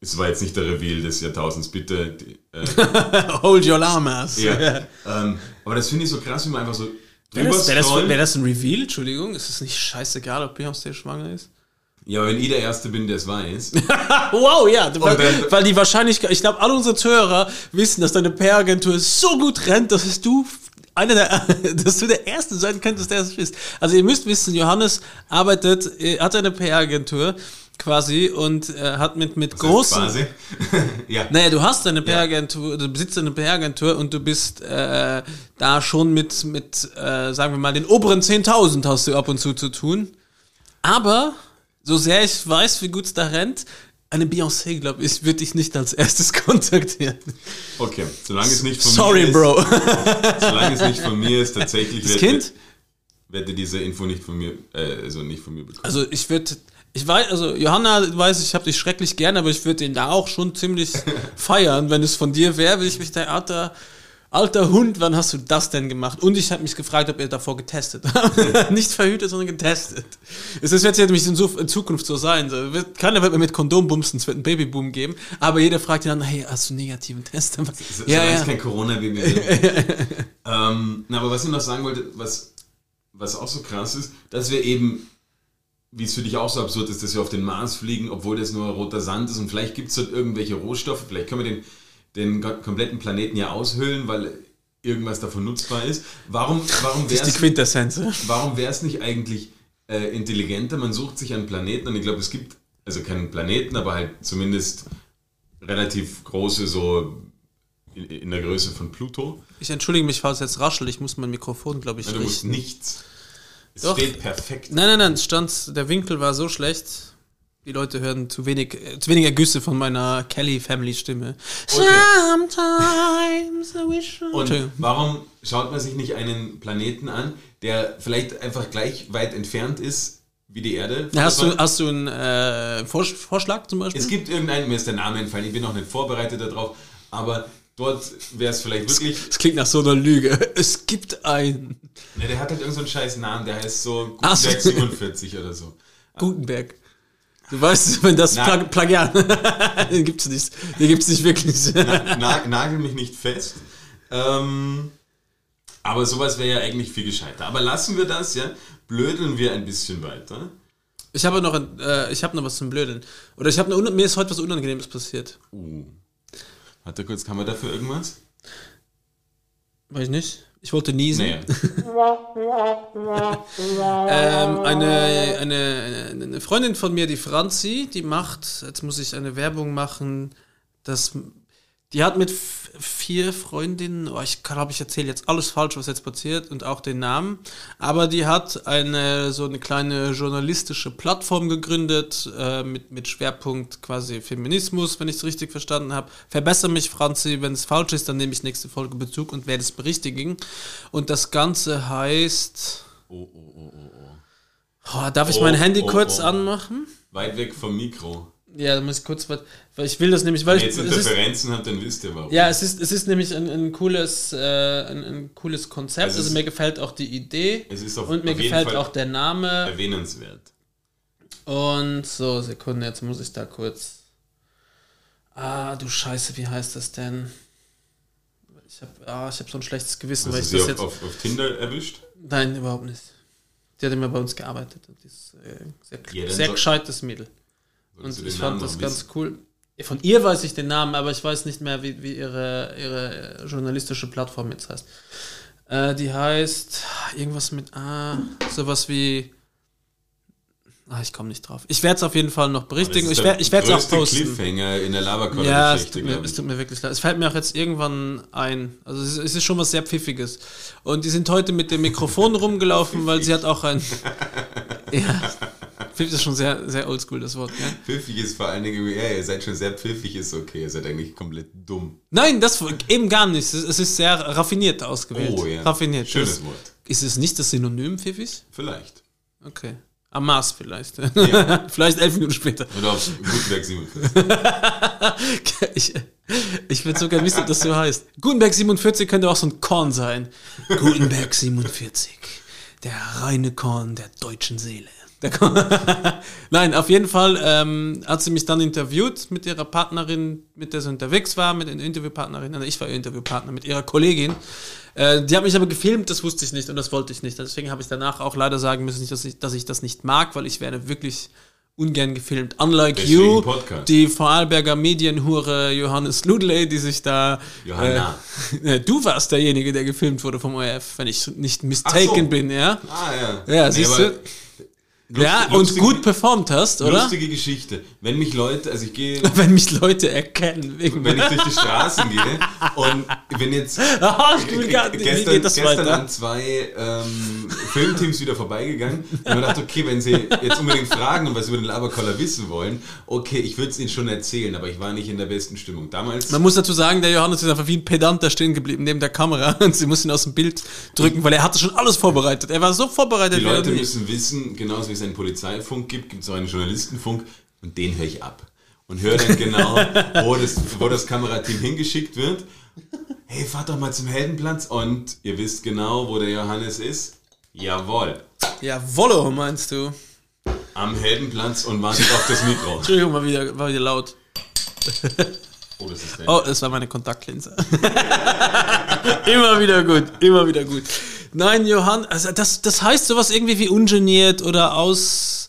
Speaker 2: Es war jetzt nicht der Reveal des Jahrtausends, bitte. Die, äh,
Speaker 1: Hold your llamas.
Speaker 2: ja. ähm, aber das finde ich so krass, wie man einfach so
Speaker 1: Wäre das, wär das, wär das ein Reveal? Entschuldigung, ist es nicht scheißegal, ob Beyoncé schwanger ist?
Speaker 2: Ja, wenn ich der Erste bin, der es weiß.
Speaker 1: Wow, ja, weil,
Speaker 2: dann-
Speaker 1: weil die Wahrscheinlichkeit, ich glaube, alle unsere Zuhörer wissen, dass deine PR-Agentur so gut rennt, dass du einer der, dass du der Erste sein könntest, der es ist. Also ihr müsst wissen, Johannes arbeitet, äh, hat eine PR-Agentur quasi und äh, hat mit, mit großen,
Speaker 2: Quasi. ja.
Speaker 1: naja, du hast eine PR-Agentur, du besitzt eine PR-Agentur und du bist äh, da schon mit, mit äh, sagen wir mal, den oberen 10.000 hast du ab und zu zu tun. Aber, so sehr ich weiß, wie gut es da rennt, eine Beyoncé, glaube ich, würde ich nicht als erstes kontaktieren.
Speaker 2: Okay, solange es nicht von
Speaker 1: Sorry,
Speaker 2: mir ist.
Speaker 1: Bro.
Speaker 2: Solange es nicht von mir ist, tatsächlich
Speaker 1: Das
Speaker 2: wird-
Speaker 1: Kind?
Speaker 2: werde diese Info nicht von mir, äh, also nicht von mir bekommen.
Speaker 1: Also ich würde, ich weiß, also Johanna weiß, ich habe dich schrecklich gern, aber ich würde ihn da auch schon ziemlich feiern, wenn es von dir wäre, würde ich mich der alter, alter Hund, wann hast du das denn gemacht? Und ich habe mich gefragt, ob ihr davor getestet habt. Nicht verhütet, sondern getestet. Es ist jetzt nämlich in, so, in Zukunft so sein. So, wird, keiner wird mehr mit Kondom bumsen, es wird einen Babyboom geben, aber jeder fragt ihn dann, hey, hast du einen negativen Test?
Speaker 2: So,
Speaker 1: ja,
Speaker 2: solange
Speaker 1: ja.
Speaker 2: es kein Corona-Baby ähm, na, aber was ich noch sagen wollte, was, was auch so krass ist, dass wir eben, wie es für dich auch so absurd ist, dass wir auf den Mars fliegen, obwohl das nur roter Sand ist und vielleicht gibt es dort irgendwelche Rohstoffe, vielleicht können wir den, den ko- kompletten Planeten ja aushöhlen, weil irgendwas davon nutzbar ist. Warum, warum wär's-
Speaker 1: Quintessenz.
Speaker 2: warum wäre es nicht eigentlich äh, intelligenter? Man sucht sich einen Planeten und ich glaube, es gibt, also keinen Planeten, aber halt zumindest relativ große, so in, in der Größe von Pluto.
Speaker 1: Ich entschuldige mich, falls es jetzt raschelt, ich muss mein Mikrofon, glaube ich,
Speaker 2: Ja, du musst nichts. Es
Speaker 1: Doch.
Speaker 2: steht perfekt.
Speaker 1: Nein, nein, nein, es stand, der Winkel war so schlecht. Die Leute hören zu wenig, äh, zu wenig Ergüsse von meiner Kelly Family Stimme.
Speaker 2: Okay.
Speaker 1: Sometimes I wish I-
Speaker 2: Und warum schaut man sich nicht einen Planeten an, der vielleicht einfach gleich weit entfernt ist wie die Erde?
Speaker 1: Na, Hast du, hast du einen äh, Vors Vorschlag zum Beispiel?
Speaker 2: Es gibt irgendeinen, mir ist der Name entfallen, ich bin noch nicht vorbereitet darauf, aber dort wäre es vielleicht wirklich
Speaker 1: das klingt nach so einer Lüge. Es gibt einen.
Speaker 2: Ne, der hat halt irgendeinen so einen scheiß Namen, der heißt so. Gutenberg 47 oder so.
Speaker 1: Gutenberg. Du weißt, wenn das
Speaker 2: Na-
Speaker 1: Plag Plagiat. den gibt's nicht. Den gibt's nicht wirklich.
Speaker 2: Na, na, nagel mich nicht fest. Ähm, aber sowas wäre ja eigentlich viel gescheiter. Aber lassen wir das, ja. Blödeln wir ein bisschen weiter.
Speaker 1: Ich habe noch, ein, äh, ich habe noch was zum Blödeln. Oder ich habe mir ist heute was Unangenehmes passiert.
Speaker 2: Uh. Warte kurz, kann man dafür irgendwas?
Speaker 1: Weiß ich nicht. Ich wollte niesen.
Speaker 2: Nee.
Speaker 1: Ähm, eine, eine, eine Freundin von mir, die Franzi, die macht, jetzt muss ich eine Werbung machen, das, die hat mit vier Freundinnen, oh, ich glaube, ich erzähle jetzt alles falsch, was jetzt passiert und auch den Namen, aber die hat eine so eine kleine journalistische Plattform gegründet äh, mit, mit Schwerpunkt quasi Feminismus, wenn ich es richtig verstanden habe. Verbessere mich, Franzi, wenn es falsch ist, dann nehme ich nächste Folge Bezug und werde es berichtigen. Und das Ganze heißt...
Speaker 2: Oh, oh, oh, oh, oh.
Speaker 1: Oh, darf ich
Speaker 2: Oh,
Speaker 1: mein Handy
Speaker 2: oh,
Speaker 1: kurz
Speaker 2: oh.
Speaker 1: anmachen?
Speaker 2: Weit weg vom Mikro.
Speaker 1: Ja, da muss ich kurz was, weil ich will das nämlich, weil
Speaker 2: Wenn
Speaker 1: ich,
Speaker 2: ihr jetzt
Speaker 1: ist,
Speaker 2: Interferenzen habt, dann wisst ihr warum.
Speaker 1: ja, es ist, es ist nämlich ein, ein cooles, äh, ein, ein cooles Konzept.
Speaker 2: Es
Speaker 1: Also
Speaker 2: ist-
Speaker 1: mir gefällt auch die Idee
Speaker 2: Es ist auf,
Speaker 1: und mir gefällt
Speaker 2: Fall
Speaker 1: auch der Name.
Speaker 2: erwähnenswert.
Speaker 1: Und so, Sekunde, jetzt muss ich da kurz. Ah, du Scheiße, wie heißt das denn? Ich habe ah, ich hab so ein schlechtes Gewissen,
Speaker 2: Hast
Speaker 1: weil ich
Speaker 2: sie
Speaker 1: das
Speaker 2: auf,
Speaker 1: jetzt.
Speaker 2: auf, auf Tinder erwischt?
Speaker 1: Nein, überhaupt nicht. Die hat immer bei uns gearbeitet. Und die ist äh, sehr,
Speaker 2: Ja,
Speaker 1: sehr gescheites Mädel.
Speaker 2: Solltest
Speaker 1: Und ich fand das ganz cool. Von ihr weiß ich den Namen, aber ich weiß nicht mehr, wie, wie ihre, ihre journalistische Plattform jetzt heißt. Äh, die heißt irgendwas mit A, sowas wie. Ah, ich komme nicht drauf. Ich werde es auf jeden Fall noch berichtigen. Ich werde es auch posten.
Speaker 2: Cliffhanger in der
Speaker 1: Ja, es tut, mir, es tut mir wirklich leid. Es fällt mir auch jetzt irgendwann ein. Also es ist, es ist schon was sehr Pfiffiges. Und die sind heute mit dem Mikrofon rumgelaufen, weil sie hat auch ein... ja, Pfiff ist schon sehr, sehr oldschool, das Wort. Ja.
Speaker 2: Pfiffig ist vor allen Dingen, ja, ihr seid schon sehr pfiffig, ist okay. Ihr seid eigentlich komplett dumm.
Speaker 1: Nein, das eben gar nicht. Es ist sehr raffiniert ausgewählt.
Speaker 2: Oh ja.
Speaker 1: Raffiniert.
Speaker 2: Schönes
Speaker 1: Das-
Speaker 2: Wort.
Speaker 1: Ist es nicht das Synonym pfiffig?
Speaker 2: Vielleicht.
Speaker 1: Okay. Am Mars vielleicht.
Speaker 2: Ja.
Speaker 1: vielleicht elf Minuten später.
Speaker 2: Oder auf Gutenberg 47.
Speaker 1: Ich, ich würde sogar wissen, ob das so heißt. Gutenberg 47 könnte auch so ein Korn sein. Gutenberg 47. Der reine Korn der deutschen Seele. Nein, auf jeden Fall ähm, hat sie mich dann interviewt mit ihrer Partnerin, mit der sie unterwegs war, mit der Interviewpartnerin. Also ich war ihr Interviewpartner, mit ihrer Kollegin. Äh, die hat mich aber gefilmt, das wusste ich nicht und das wollte ich nicht. Deswegen habe ich danach auch leider sagen müssen, dass ich, dass ich das nicht mag, weil ich werde wirklich ungern gefilmt. Unlike
Speaker 2: Deswegen
Speaker 1: you,
Speaker 2: Podcast.
Speaker 1: die Vorarlberger Medienhure Johannes Ludley, die sich da.
Speaker 2: Johanna.
Speaker 1: Äh, du warst derjenige, der gefilmt wurde vom ORF, wenn ich nicht mistaken
Speaker 2: so.
Speaker 1: bin, ja?
Speaker 2: Ah, ja.
Speaker 1: Ja,
Speaker 2: Nee,
Speaker 1: siehst
Speaker 2: aber
Speaker 1: du? Ja, und
Speaker 2: lustige-
Speaker 1: gut performt hast, oder?
Speaker 2: Lustige Geschichte. Wenn mich Leute, also ich gehe,
Speaker 1: Wenn mich Leute erkennen. Wegen
Speaker 2: wenn ich durch die Straßen gehe und wenn jetzt
Speaker 1: Ah, ich will gar nicht. Wie
Speaker 2: gestern,
Speaker 1: geht das
Speaker 2: gestern
Speaker 1: weiter?
Speaker 2: an zwei ähm, Filmteams wieder vorbeigegangen und mir gedacht, okay, wenn sie jetzt unbedingt fragen und was über den Laberkoller wissen wollen, okay, ich würde es ihnen schon erzählen, aber ich war nicht in der besten Stimmung. Damals
Speaker 1: Man muss dazu sagen, der Johannes ist einfach wie ein Pedant da stehen geblieben neben der Kamera und sie muss ihn aus dem Bild drücken, weil er hatte schon alles vorbereitet. Er war so vorbereitet.
Speaker 2: Die Leute müssen wissen, genauso wie es einen Polizeifunk gibt, gibt es auch einen Journalistenfunk und den höre ich ab. Und höre dann genau, wo das, wo das Kamerateam hingeschickt wird. Hey, fahrt doch mal zum Heldenplatz und ihr wisst genau, wo der Johannes ist. Jawohl.
Speaker 1: Ja, Wollo, meinst du?
Speaker 2: Am Heldenplatz und wartet auf das Mikro.
Speaker 1: Entschuldigung, war wieder, war wieder laut.
Speaker 2: Oh, das ist der.
Speaker 1: Oh, das war meine Kontaktlinse. immer wieder gut, immer wieder gut. Nein, Johann, also das, das heißt sowas irgendwie wie ungeniert oder aus.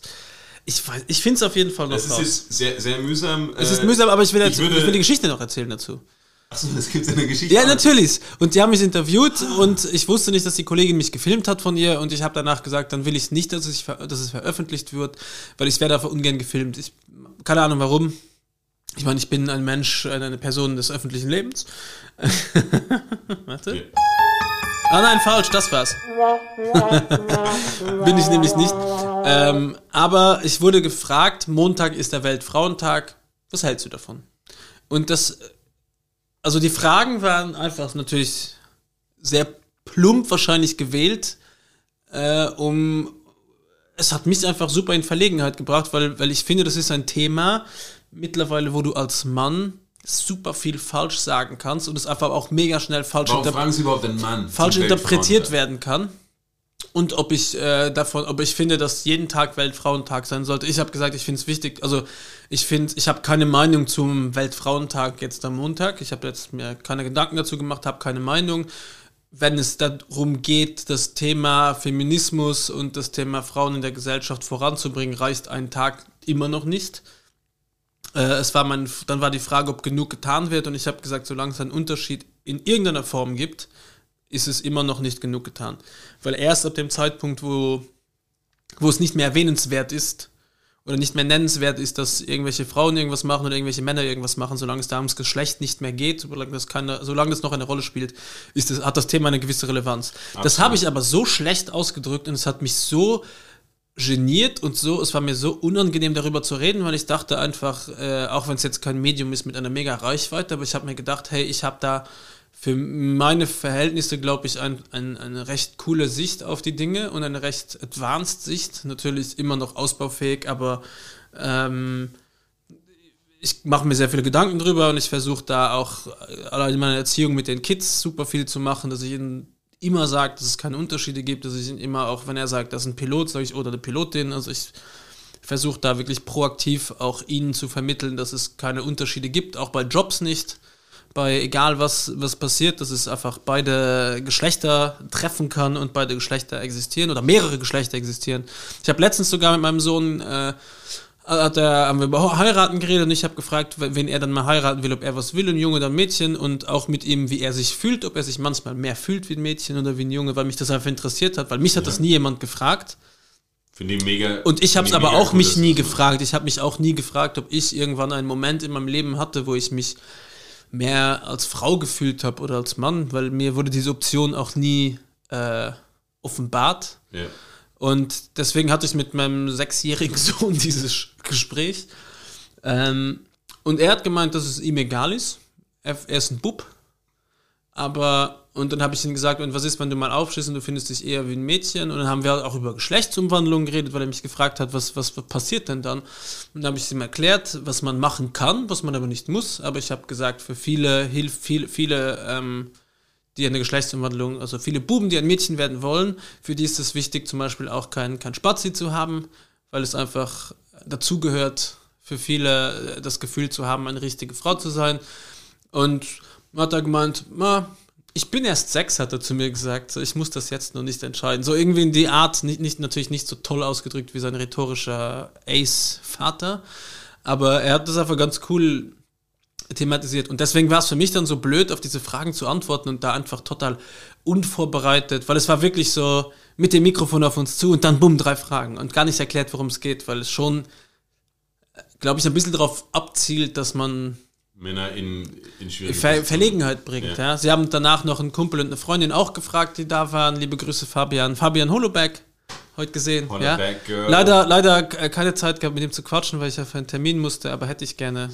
Speaker 1: Ich weiß, ich finde es auf jeden Fall noch
Speaker 2: Es ist
Speaker 1: raus.
Speaker 2: jetzt sehr, sehr mühsam.
Speaker 1: Es ist
Speaker 2: äh,
Speaker 1: mühsam, aber ich will, jetzt,
Speaker 2: ich würde-
Speaker 1: ich will die Geschichte noch erzählen dazu.
Speaker 2: Achso, das gibt eine Geschichte.
Speaker 1: Ja, natürlich. Und die haben mich interviewt und ich wusste nicht, dass die Kollegin mich gefilmt hat von ihr und ich habe danach gesagt, dann will ich nicht, dass es, ver- dass es veröffentlicht wird, weil ich werde einfach ungern gefilmt. Ich, keine Ahnung warum. Ich meine, ich bin ein Mensch, eine Person des öffentlichen Lebens. Warte.
Speaker 2: Ja.
Speaker 1: Ah nein, falsch, das war's. Bin ich nämlich nicht. Ähm, aber ich wurde gefragt, Montag ist der Weltfrauentag, was hältst du davon? Und das, also die Fragen waren einfach natürlich sehr plump wahrscheinlich gewählt, äh, um, es hat mich einfach super in Verlegenheit gebracht, weil, weil ich finde, das ist ein Thema mittlerweile, wo du als Mann super viel falsch sagen kannst und es einfach auch mega schnell falsch
Speaker 2: Mann?
Speaker 1: falsch interpretiert werden kann. Und ob ich äh, davon, ob ich finde, dass jeden Tag Weltfrauentag sein sollte. Ich habe gesagt, ich finde es wichtig. Also ich finde, ich habe keine Meinung zum Weltfrauentag jetzt am Montag. Ich habe jetzt mir keine Gedanken dazu gemacht, habe keine Meinung. Wenn es darum geht, das Thema Feminismus und das Thema Frauen in der Gesellschaft voranzubringen, reicht ein Tag immer noch nicht. Äh, es war mein, dann war die Frage, ob genug getan wird und ich habe gesagt, solange es einen Unterschied in irgendeiner Form gibt, ist es immer noch nicht genug getan. Weil erst ab dem Zeitpunkt, wo, wo es nicht mehr erwähnenswert ist oder nicht mehr nennenswert ist, dass irgendwelche Frauen irgendwas machen oder irgendwelche Männer irgendwas machen, solange es da ums Geschlecht nicht mehr geht, solange das, keine, solange das noch eine Rolle spielt, ist es, hat das Thema eine gewisse Relevanz. Das
Speaker 2: Absolut.
Speaker 1: habe ich aber so schlecht ausgedrückt und es hat mich so geniert und so, es war mir so unangenehm darüber zu reden, weil ich dachte einfach, äh, auch wenn es jetzt kein Medium ist mit einer mega Reichweite, aber ich habe mir gedacht, hey, ich habe da für meine Verhältnisse, glaube ich, ein, ein, eine recht coole Sicht auf die Dinge und eine recht advanced Sicht. Natürlich immer noch ausbaufähig, aber ähm, ich mache mir sehr viele Gedanken drüber und ich versuche da auch äh, allein in meiner Erziehung mit den Kids super viel zu machen, dass ich ihnen immer sage, dass es keine Unterschiede gibt, dass ich immer, auch wenn er sagt, das ist ein Pilot, sage ich, oder eine Pilotin, also ich versuche da wirklich proaktiv auch ihnen zu vermitteln, dass es keine Unterschiede gibt, auch bei Jobs nicht. bei egal was, was passiert, dass es einfach beide Geschlechter treffen kann und beide Geschlechter existieren oder mehrere Geschlechter existieren. Ich habe letztens sogar mit meinem Sohn äh, hat er, haben wir über heiraten geredet und ich habe gefragt, wen er dann mal heiraten will, ob er was will, ein Junge oder ein Mädchen und auch mit ihm, wie er sich fühlt, ob er sich manchmal mehr fühlt wie ein Mädchen oder wie ein Junge, weil mich das einfach interessiert hat, weil mich hat ja. das nie jemand gefragt.
Speaker 2: Finde ich mega.
Speaker 1: Und ich habe es aber auch cool, mich nie gefragt. Ich habe mich auch nie gefragt, ob ich irgendwann einen Moment in meinem Leben hatte, wo ich mich mehr als Frau gefühlt habe oder als Mann, weil mir wurde diese Option auch nie äh, offenbart. Ja. Und deswegen hatte ich mit meinem sechsjährigen Sohn dieses Gespräch. Ähm, und er hat gemeint, dass es ihm egal ist. Er, er ist ein Bub. Aber, und dann habe ich ihm gesagt, und was ist, wenn du mal aufstehst und du findest dich eher wie ein Mädchen? Und dann haben wir auch über Geschlechtsumwandlung geredet, weil er mich gefragt hat, was, was passiert denn dann? Und dann habe ich ihm erklärt, was man machen kann, was man aber nicht muss. Aber ich habe gesagt, für viele, hilft viele, viele ähm, die eine Geschlechtsumwandlung, also viele Buben, die ein Mädchen werden wollen, für die ist es wichtig, zum Beispiel auch kein, kein Spazi zu haben, weil es einfach dazugehört, für viele äh, das Gefühl zu haben, eine richtige Frau zu sein. Und hat er gemeint, ma, ich bin erst sechs, hat er zu mir gesagt. Ich muss das jetzt noch nicht entscheiden. So irgendwie in die Art, nicht, nicht, natürlich nicht so toll ausgedrückt wie sein rhetorischer Ace-Vater. Aber er hat das einfach ganz cool thematisiert. Und deswegen war es für mich dann so blöd, auf diese Fragen zu antworten und da einfach total unvorbereitet, weil es war wirklich so mit dem Mikrofon auf uns zu und dann bumm, drei Fragen und gar nicht erklärt, worum es geht, weil es schon, glaube ich, ein bisschen darauf abzielt, dass man
Speaker 2: Männer in, in
Speaker 1: Ver Verlegenheit bringt. Ja. ja. Sie haben danach noch einen Kumpel und eine Freundin auch gefragt, die da waren. Liebe Grüße, Fabian. Fabian Holoback, heute gesehen. Holoback, ja. Leider, leider keine Zeit gehabt, mit ihm zu quatschen, weil ich auf einen Termin musste, aber hätte ich gerne.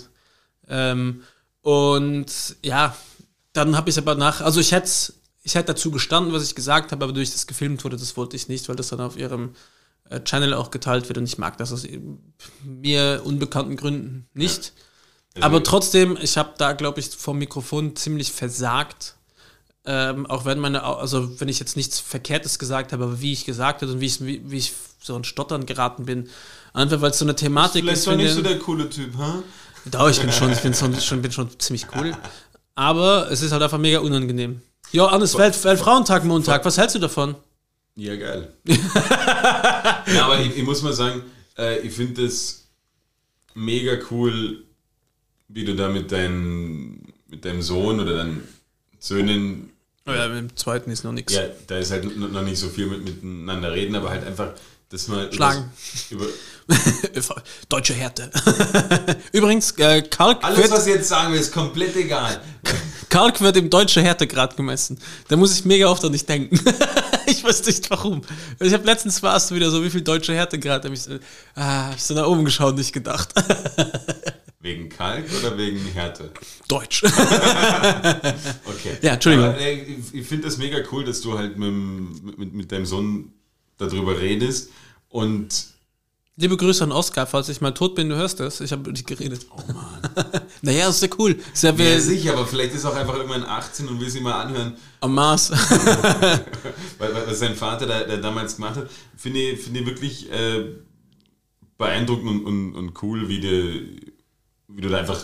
Speaker 1: Ähm, und ja, dann habe ich aber nach, also ich hätte ich hätte dazu gestanden, was ich gesagt habe, aber durch das gefilmt wurde, das wollte ich nicht, weil das dann auf ihrem äh, Channel auch geteilt wird und ich mag das aus mir unbekannten Gründen nicht. Ja. Aber trotzdem, ich habe da, glaube ich, vom Mikrofon ziemlich versagt. Ähm, auch wenn meine, also wenn ich jetzt nichts Verkehrtes gesagt habe, aber wie ich gesagt habe und wie ich, wie, wie ich so ein Stottern geraten bin. Einfach weil es so eine Thematik
Speaker 2: ist. Vielleicht war nicht so der coole Typ, ha?
Speaker 1: Da, ich bin schon, ich bin schon, bin schon ziemlich cool. Aber es ist halt einfach mega unangenehm. Ja, Annes Welt, Weltfrauentag Montag, was hältst du davon?
Speaker 2: Ja, geil. ja, aber ich, ich, muss mal sagen, äh, ich finde das mega cool, wie du da mit, dein, mit deinem Sohn oder deinen Söhnen.
Speaker 1: Oh ja, mit dem zweiten ist noch nichts.
Speaker 2: Ja, da ist halt noch nicht so viel mit, miteinander reden, aber halt einfach das mal.
Speaker 1: Schlagen. Deutsche Härte. Übrigens, äh, Kalk.
Speaker 2: Alles, wird, was ich jetzt sagen will, ist komplett egal.
Speaker 1: Kalk wird im Deutsche Härtegrad gemessen. Da muss ich mega oft an dich denken. ich weiß nicht warum. Ich habe letztens warst du wieder so, wie viel Deutsche Härtegrad. Da habe ich, so, ah, hab so nach oben geschaut und nicht gedacht.
Speaker 2: Wegen Kalk oder wegen Härte?
Speaker 1: Deutsch.
Speaker 2: okay.
Speaker 1: Ja, Entschuldigung.
Speaker 2: Aber, ey, ich finde das mega cool, dass du halt mit, mit, mit deinem Sohn darüber redest und
Speaker 1: Liebe Grüße an Oscar, falls ich mal tot bin, du hörst das. Ich habe mit dir geredet.
Speaker 2: Oh Mann.
Speaker 1: naja, ist ja cool.
Speaker 2: Ist ja, ja sicher, aber vielleicht ist auch einfach irgendwann 18 und will sie mal anhören.
Speaker 1: Am Mars.
Speaker 2: weil, weil, was sein Vater da, der damals gemacht hat, finde ich, find ich wirklich äh, beeindruckend und, und, und cool, wie, de, wie du da einfach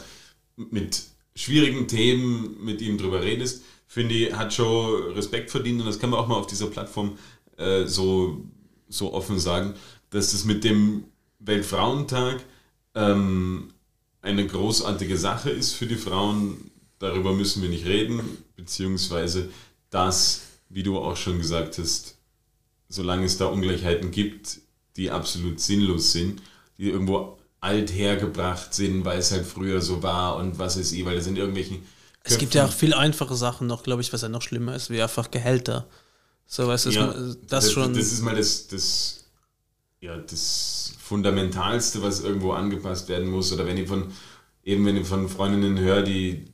Speaker 2: mit schwierigen Themen mit ihm drüber redest. Finde ich, hat schon Respekt verdient und das kann man auch mal auf dieser Plattform äh, so, so offen sagen dass das mit dem Weltfrauentag ähm, eine großartige Sache ist für die Frauen. Darüber müssen wir nicht reden, beziehungsweise dass, wie du auch schon gesagt hast, solange es da Ungleichheiten gibt, die absolut sinnlos sind, die irgendwo alt hergebracht sind, weil es halt früher so war und was ist eh, weil da sind irgendwelchen.
Speaker 1: Es gibt ja auch viel einfache Sachen noch, glaube ich, was ja noch schlimmer ist, wie einfach Gehälter. So, weißt du, ja, das, das, schon.
Speaker 2: Das ist mal das, das ja, das Fundamentalste, was irgendwo angepasst werden muss. Oder wenn ich von, eben wenn ich von Freundinnen höre, die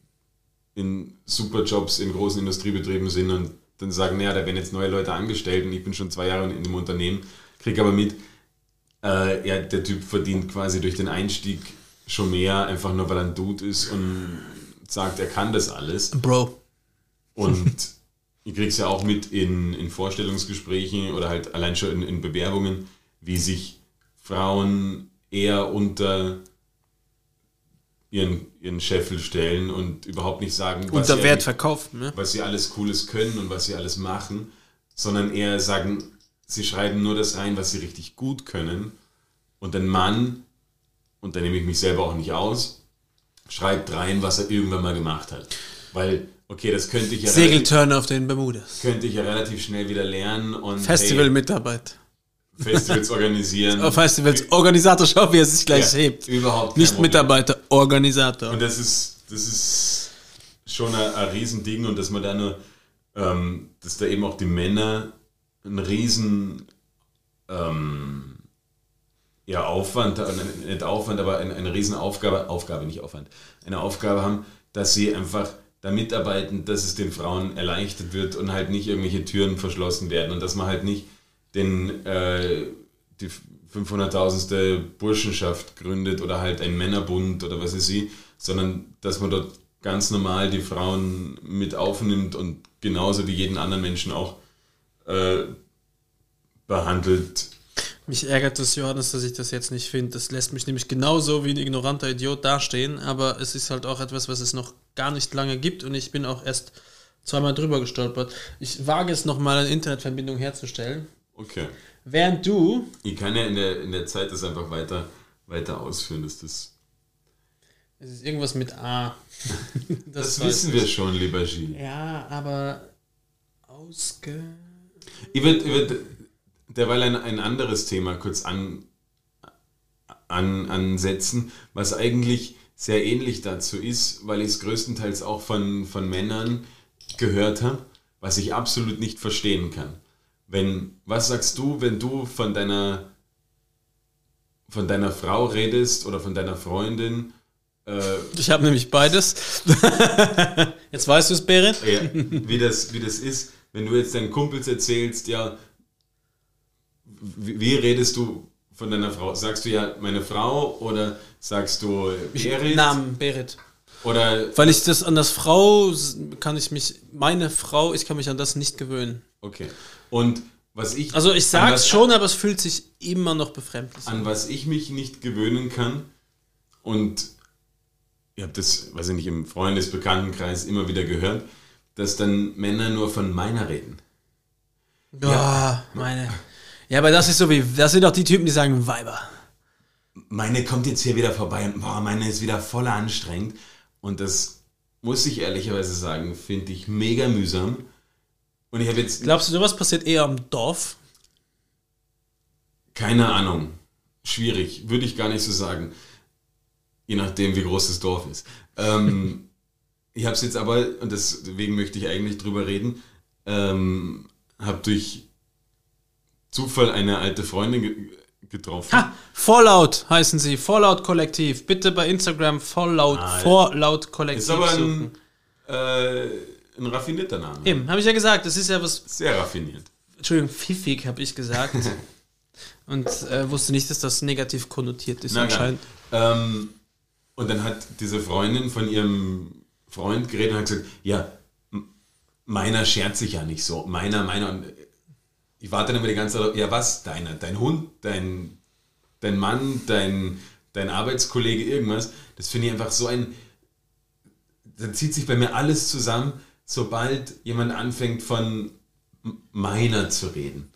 Speaker 2: in Superjobs in großen Industriebetrieben sind und dann sagen, naja, da werden jetzt neue Leute angestellt und ich bin schon zwei Jahre in dem Unternehmen, kriege aber mit, äh, ja, der Typ verdient quasi durch den Einstieg schon mehr, einfach nur weil er ein Dude ist und sagt, er kann das alles.
Speaker 1: Bro.
Speaker 2: Und ich krieg's ja auch mit in, in Vorstellungsgesprächen oder halt allein schon in, in Bewerbungen, wie sich Frauen eher unter ihren, ihren Scheffel stellen und überhaupt nicht sagen, was
Speaker 1: Unter
Speaker 2: sie,
Speaker 1: Wert verkaufen. Ne?
Speaker 2: was sie alles Cooles können und was sie alles machen, sondern eher sagen, sie schreiben nur das rein, was sie richtig gut können. Und ein Mann, und da nehme ich mich selber auch nicht aus, schreibt rein, was er irgendwann mal gemacht hat. Weil, okay, das könnte ich ja, relativ,
Speaker 1: Segeltörner auf den Bermudas.
Speaker 2: könnte ich ja relativ schnell wieder lernen und
Speaker 1: Festivalmitarbeit.
Speaker 2: hey, Festivals organisieren.
Speaker 1: Auf Festivals Organisator, schau, wie er sich gleich
Speaker 2: Ja,
Speaker 1: hebt.
Speaker 2: Überhaupt
Speaker 1: Nicht
Speaker 2: Problem.
Speaker 1: Mitarbeiter, Organisator.
Speaker 2: Und das ist, das ist schon ein, ein Riesending und dass man da nur, ähm, dass da eben auch die Männer einen riesen ähm, ja, Aufwand, äh, nicht Aufwand, aber eine, eine riesen Aufgabe, Aufgabe, nicht Aufwand, eine Aufgabe haben, dass sie einfach da mitarbeiten, dass es den Frauen erleichtert wird und halt nicht irgendwelche Türen verschlossen werden und dass man halt nicht den, äh, die 500.000. Burschenschaft gründet oder halt ein Männerbund oder was weiß ich, sondern dass man dort ganz normal die Frauen mit aufnimmt und genauso wie jeden anderen Menschen auch äh, behandelt.
Speaker 1: Mich ärgert das, Johannes, dass ich das jetzt nicht finde. Das lässt mich nämlich genauso wie ein ignoranter Idiot dastehen, aber es ist halt auch etwas, was es noch gar nicht lange gibt und ich bin auch erst zweimal drüber gestolpert. Ich wage es nochmal, eine Internetverbindung herzustellen.
Speaker 2: Okay.
Speaker 1: Während du,
Speaker 2: Ich kann ja in der, in der Zeit das einfach weiter, weiter ausführen, dass das.
Speaker 1: es ist irgendwas mit A.
Speaker 2: Das,
Speaker 1: weiß
Speaker 2: wissen
Speaker 1: ich.
Speaker 2: wir schon, lieber Gilles.
Speaker 1: Ja, aber ausge...
Speaker 2: Ich würde würd derweil ein, ein anderes Thema kurz an, an, ansetzen, was eigentlich sehr ähnlich dazu ist, weil ich es größtenteils auch von, von Männern gehört habe, was ich absolut nicht verstehen kann. Wenn, was sagst du, wenn du von deiner, von deiner Frau redest oder von deiner Freundin? Äh,
Speaker 1: Ich habe nämlich beides. Jetzt weißt du es, Berit?
Speaker 2: ja, wie, das, wie das ist, wenn du jetzt deinen Kumpels erzählst, ja, wie, redest du von deiner Frau? Sagst du ja meine Frau oder sagst du Berit?
Speaker 1: Namen, Berit.
Speaker 2: Oder,
Speaker 1: Weil ich das an das Frau, kann ich mich, meine Frau, ich kann mich an das nicht gewöhnen.
Speaker 2: okay. Und was ich.
Speaker 1: Also ich sag's schon, aber es fühlt sich immer noch befremdlich an.
Speaker 2: An was ich mich nicht gewöhnen kann und ich habe das, weiß ich nicht, im Freundesbekanntenkreis immer wieder gehört, dass dann Männer nur von meiner reden.
Speaker 1: Ja, meine. Ja, aber das ist so wie, das sind doch die Typen, die sagen Weiber.
Speaker 2: meine kommt jetzt hier wieder vorbei und boah, meine ist wieder voll anstrengend. Und das muss ich ehrlicherweise sagen, finde ich mega mühsam. Und ich habe jetzt
Speaker 1: Glaubst du, sowas passiert eher am Dorf?
Speaker 2: keine Ahnung. Schwierig, würde ich gar nicht so sagen. Je nachdem, wie groß das Dorf ist. Ähm, ich habe es jetzt aber, und deswegen möchte ich eigentlich drüber reden, ähm, habe durch Zufall eine alte Freundin ge getroffen.
Speaker 1: Ha! Fallout heißen sie. Fallout Kollektiv. Bitte bei Instagram Fallout,
Speaker 2: Ah.
Speaker 1: Fallout Kollektiv
Speaker 2: Ist aber ein, äh, ein raffinierter Name.
Speaker 1: Eben, habe ich ja gesagt. Das ist ja was.
Speaker 2: Sehr raffiniert.
Speaker 1: Entschuldigung, pfiffig habe ich gesagt. Und äh, wusste nicht, dass das negativ konnotiert ist
Speaker 2: Na,
Speaker 1: anscheinend.
Speaker 2: Ähm, und dann hat diese Freundin von ihrem Freund geredet und hat gesagt, ja, meiner schert sich ja nicht so. Meiner, meiner. Und ich warte dann immer die ganze Zeit, ja was, deiner, dein Hund, dein, dein Mann, dein, dein Arbeitskollege, irgendwas. Das finde ich einfach so ein, dann zieht sich bei mir alles zusammen, sobald jemand anfängt von meiner zu reden.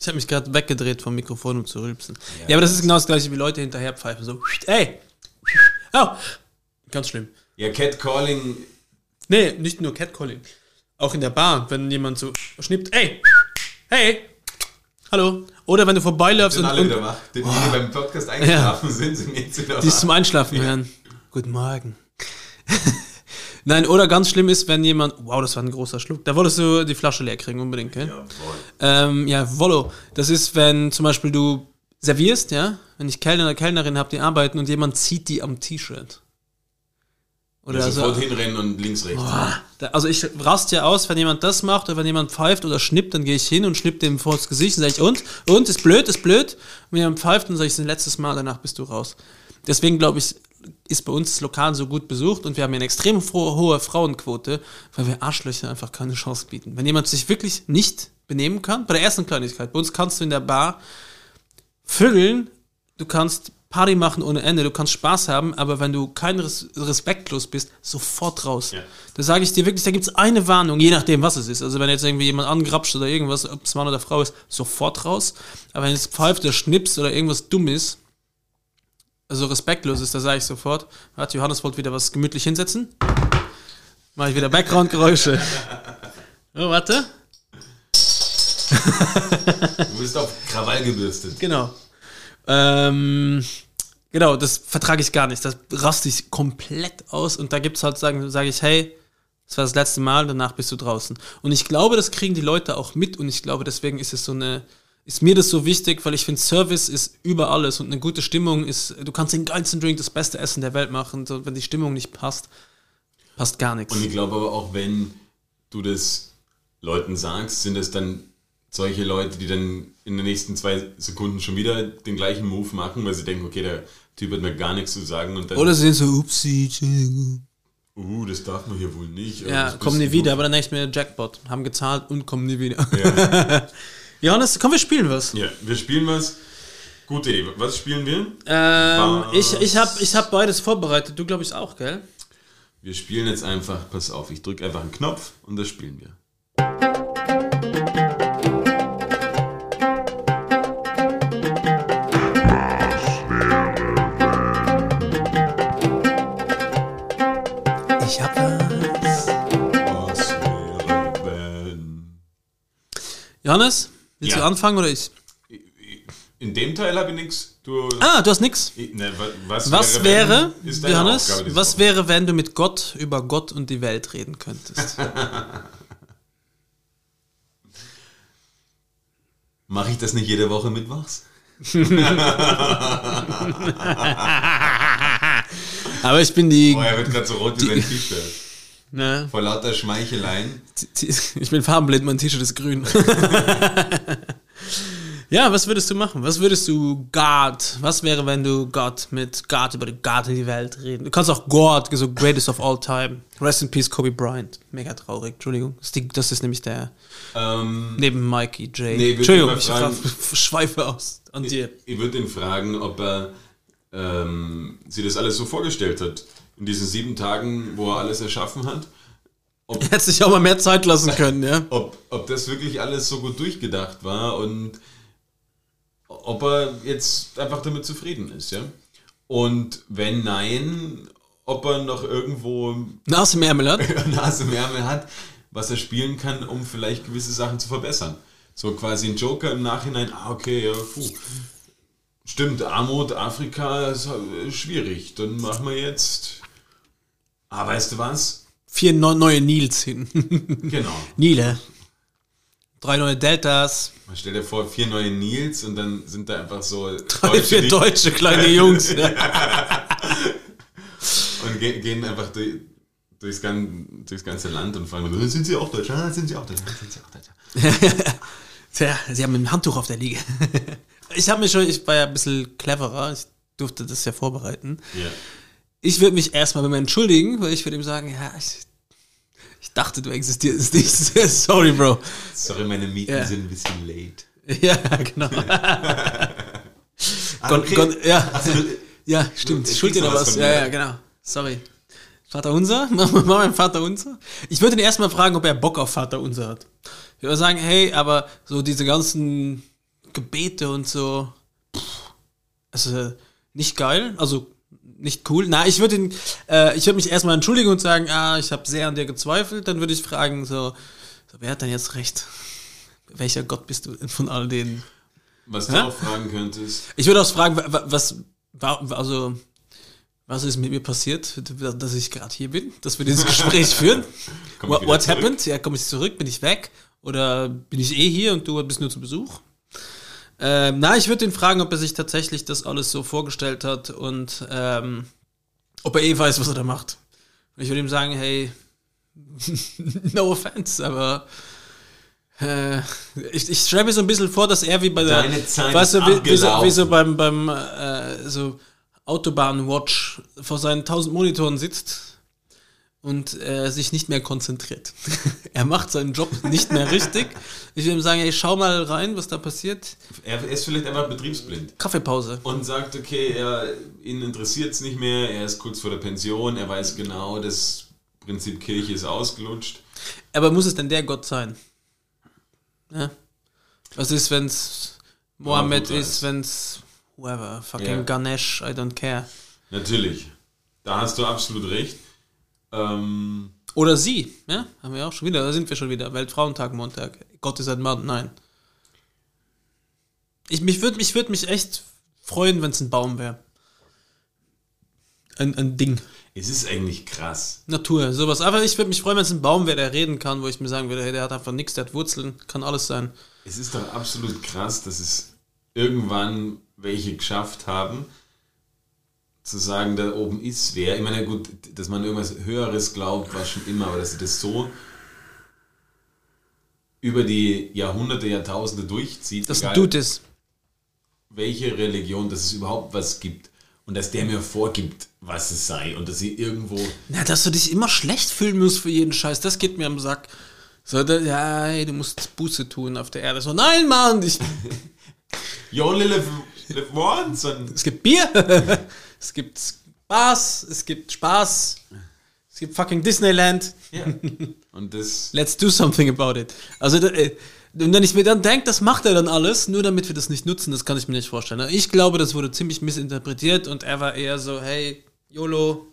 Speaker 1: Ich habe mich gerade weggedreht vom Mikrofon, um zu rülpsen. Ja, aber das ist genau das gleiche wie Leute hinterher pfeifen. So, ey! Oh! Ganz schlimm.
Speaker 2: Ja, Catcalling
Speaker 1: Nee, nicht nur Catcalling. Auch in der Bar, wenn jemand so schnippt, ey! Hey! Hallo! Oder wenn du vorbeiläufst und,
Speaker 2: alle
Speaker 1: und
Speaker 2: wach. Die, die beim Podcast eingeschlafen sind, sind jetzt wieder
Speaker 1: die
Speaker 2: wach.
Speaker 1: zum Einschlafen hören. Guten Morgen. Nein, oder ganz schlimm ist, wenn jemand, wow, das war ein großer Schluck, da wolltest du die Flasche leer kriegen, unbedingt, gell?
Speaker 2: Jawohl.
Speaker 1: Ähm, ja, Wollo. Das ist, wenn zum Beispiel du servierst, ja, wenn ich Kellner oder Kellnerin habe, die arbeiten und jemand zieht die am T-Shirt. Oder
Speaker 2: Ja,
Speaker 1: so.
Speaker 2: sofort hinrennen und links, rechts.
Speaker 1: Da- Also ich rast ja aus, wenn jemand das macht oder wenn jemand pfeift oder schnippt, dann gehe ich hin und schnipp dem vor das Gesicht und sage ich, und? Und? Ist blöd, ist blöd. Und wenn jemand pfeift, dann sage ich, ein letztes Mal, danach bist du raus. Deswegen glaube ich, ist bei uns das Lokal so gut besucht und wir haben eine extrem hohe Frauenquote, weil wir Arschlöcher einfach keine Chance bieten. Wenn jemand sich wirklich nicht benehmen kann, bei der ersten Kleinigkeit, bei uns kannst du in der Bar vögeln, du kannst Party machen ohne Ende, du kannst Spaß haben, aber wenn du kein res respektlos bist, sofort raus.
Speaker 2: Ja.
Speaker 1: Da sage ich dir wirklich, da gibt es eine Warnung, je nachdem, was es ist. Also wenn jetzt irgendwie jemand angrapscht oder irgendwas, ob es Mann oder Frau ist, sofort raus. Aber wenn es pfeift oder schnippst oder irgendwas dumm ist, also respektlos ist, da sage ich sofort, warte, Johannes wollte wieder was gemütlich hinsetzen. Mache ich wieder Background-Geräusche. Oh, warte.
Speaker 2: Du bist auf Krawall gebürstet.
Speaker 1: Genau. Ähm, genau, das vertrage ich gar nicht. Das raste ich komplett aus und da gibt es halt, sage ich, hey, das war das letzte Mal, danach bist du draußen. Und ich glaube, das kriegen die Leute auch mit und ich glaube, deswegen ist es so eine, ist mir das so wichtig, weil ich finde, Service ist über alles und eine gute Stimmung ist, du kannst den geilsten Drink, das beste Essen der Welt machen, so, wenn die Stimmung nicht passt, passt gar nichts.
Speaker 2: Und ich glaube aber auch, wenn du das Leuten sagst, sind es dann solche Leute, die dann in den nächsten zwei Sekunden schon wieder den gleichen Move machen, weil sie denken, okay, der Typ hat mir gar nichts zu sagen und dann,
Speaker 1: Oder sie sind so, upsie, Entschuldigung.
Speaker 2: uh, das darf man hier wohl nicht.
Speaker 1: Ja,
Speaker 2: das
Speaker 1: kommen nie wieder, aber dann ich mir, Jackpot, haben gezahlt und kommen nie wieder. Johannes, komm, wir spielen was.
Speaker 2: Ja, wir spielen was. Gute Idee. Was spielen wir?
Speaker 1: Ähm,
Speaker 2: Was?
Speaker 1: ich ich habe ich hab beides vorbereitet, du glaube ich auch, gell?
Speaker 2: Wir spielen jetzt einfach, pass auf, ich drücke einfach einen Knopf und das spielen wir.
Speaker 1: Johannes, willst
Speaker 2: Ja.
Speaker 1: du anfangen oder ich?
Speaker 2: In dem Teil habe ich nichts.
Speaker 1: Ah, du hast nix.
Speaker 2: ne, wa- was,
Speaker 1: Was
Speaker 2: wäre,
Speaker 1: wäre, Johannes,
Speaker 2: Aufgabe
Speaker 1: was
Speaker 2: Woche.
Speaker 1: wäre, wenn du mit Gott über Gott und die Welt reden könntest?
Speaker 2: Mache ich das nicht jede Woche mittwochs?
Speaker 1: Aber ich bin die,
Speaker 2: Oh, er wird gerade so rot wie sein T-Shirt.
Speaker 1: Ne,
Speaker 2: Vor lauter Schmeicheleien.
Speaker 1: ich bin farbenblind, mein T-Shirt ist grün. ja, was würdest du machen? Was würdest du Gott, was wäre, wenn du Gott mit Gott über die Gott in die Welt reden? Du kannst auch Gott, so greatest of all time. Rest in peace, Kobe Bryant. Mega traurig, Entschuldigung. Das ist, die, das ist nämlich der,
Speaker 2: Ähm,
Speaker 1: neben Mikey J.
Speaker 2: Nee,
Speaker 1: Entschuldigung, ich
Speaker 2: fragen-
Speaker 1: schweife aus an dir.
Speaker 2: ich würde ihn fragen, ob er ähm, sich das alles so vorgestellt hat. In diesen sieben Tagen, wo er alles erschaffen hat.
Speaker 1: Er hätte sich auch mal mehr Zeit lassen können, ja.
Speaker 2: ob, ob das wirklich alles so gut durchgedacht war und ob er jetzt einfach damit zufrieden ist, ja. Und wenn nein, ob er noch irgendwo
Speaker 1: Nase im Ärmel hat.
Speaker 2: Nase im Ärmel hat, was er spielen kann, um vielleicht gewisse Sachen zu verbessern. So quasi ein Joker im Nachhinein, ah, okay, ja, puh. Stimmt, Armut, Afrika ist äh, schwierig. Dann machen wir jetzt. Ah, weißt du was?
Speaker 1: Vier neu- neue Nils hin.
Speaker 2: Genau.
Speaker 1: Nile. Drei neue Deltas.
Speaker 2: Man stellt dir vor, vier neue Nils und dann sind da einfach so
Speaker 1: Drei, vier
Speaker 2: die-
Speaker 1: deutsche kleine Jungs.
Speaker 2: Und ge gehen einfach durch, durchs, gan durchs ganze Land und fragen, sind sie auch Deutsch? Ah, sind sie auch Deutsch? Ah, sind sie auch Deutsch?
Speaker 1: Tja, sie haben ein Handtuch auf der Liege. Ich habe mich schon, ich war ja ein bisschen cleverer. Ich durfte das ja vorbereiten.
Speaker 2: Ja.
Speaker 1: Ich würde mich erstmal bei mir entschuldigen, weil ich würde ihm sagen, ja, ich, ich dachte, du existierst nicht. Sorry, Bro.
Speaker 2: Sorry, meine Mieten
Speaker 1: Ja.
Speaker 2: sind ein bisschen late.
Speaker 1: Ja, genau.
Speaker 2: Ah, okay.
Speaker 1: Gott, ja.
Speaker 2: So,
Speaker 1: Ja, stimmt. Ich schuld dir noch
Speaker 2: was
Speaker 1: Ja, ja, genau. Sorry. Vater Unser? Mach mal mach mal Vater Unser. Ich würde ihn erstmal fragen, ob er Bock auf Vater Unser hat. Ich würde sagen, hey, aber so diese ganzen Gebete und so, pff, also nicht geil, also nicht cool. Na, ich würde ihn, äh, ich würde mich erstmal entschuldigen und sagen, ah, ich habe sehr an dir gezweifelt. Dann würde ich fragen, so, so, wer hat denn jetzt recht? Welcher Gott bist du denn von all denen?
Speaker 2: Was du
Speaker 1: Hä?
Speaker 2: auch fragen könntest,
Speaker 1: Ich würde auch fragen, wa- wa- was war, also, was ist mit mir passiert, dass ich gerade hier bin, dass wir dieses Gespräch führen? What, what happened? Ja, komme ich zurück? Bin ich weg? Oder bin ich eh hier und du bist nur zu Besuch? Ähm, na, ich würde ihn fragen, ob er sich tatsächlich das alles so vorgestellt hat und ähm, ob er eh weiß, was er da macht. Ich würde ihm sagen, hey, no offense, aber äh, ich, ich stelle mir so ein bisschen vor, dass er wie bei der, weißt du, wie, wie, so, wie so beim, beim äh, so Autobahn-Watch vor seinen tausend Monitoren sitzt und äh, sich nicht mehr konzentriert. er macht seinen Job nicht mehr richtig. Ich will ihm sagen, ey, schau mal rein, was da passiert.
Speaker 2: Er ist vielleicht einfach betriebsblind.
Speaker 1: Kaffeepause.
Speaker 2: Und sagt, okay, er, ihn interessiert es nicht mehr, er ist kurz vor der Pension, er weiß genau, das Prinzip Kirche ist ausgelutscht.
Speaker 1: Aber muss es denn der Gott sein? Ja. Was ist, wenn es Mohammed ist, wenn es whoever, fucking
Speaker 2: Ja.
Speaker 1: Ganesh, I don't care.
Speaker 2: Natürlich. Da hast du absolut recht. Ähm,
Speaker 1: Oder sie, ja? Haben wir auch schon wieder, da sind wir schon wieder. Weltfrauentag, Montag. Gott ist ein Mann, nein. Ich, mich würde mich, würd mich echt freuen, wenn es ein Baum wäre. Ein, ein Ding.
Speaker 2: es ist eigentlich krass.
Speaker 1: Natur, sowas. Aber ich würde mich freuen, wenn es ein Baum wäre, der reden kann, wo ich mir sagen würde, hey, der hat einfach nichts, der hat Wurzeln, kann alles sein.
Speaker 2: Es ist doch absolut krass, dass es irgendwann welche geschafft haben, zu sagen, da oben ist wer. Ich meine, gut, dass man irgendwas Höheres glaubt, war schon immer, aber dass sie das so über die Jahrhunderte, Jahrtausende durchzieht,
Speaker 1: Das tut es.
Speaker 2: welche Religion, dass es überhaupt was gibt und dass der mir vorgibt, was es sei und dass sie irgendwo
Speaker 1: Na, dass du dich immer schlecht fühlen musst für jeden Scheiß, das geht mir am Sack. So, da, ja, du musst Buße tun auf der Erde. So, nein, Mann, ich,
Speaker 2: You only live, live once
Speaker 1: es gibt Bier, es gibt Spaß, es gibt Spaß, es gibt fucking Disneyland.
Speaker 2: ja. und das
Speaker 1: Let's do something about it. Also, äh, und wenn ich mir dann denke, das macht er dann alles, nur damit wir das nicht nutzen, das kann ich mir nicht vorstellen. Ich glaube, das wurde ziemlich missinterpretiert und er war eher so, hey, YOLO,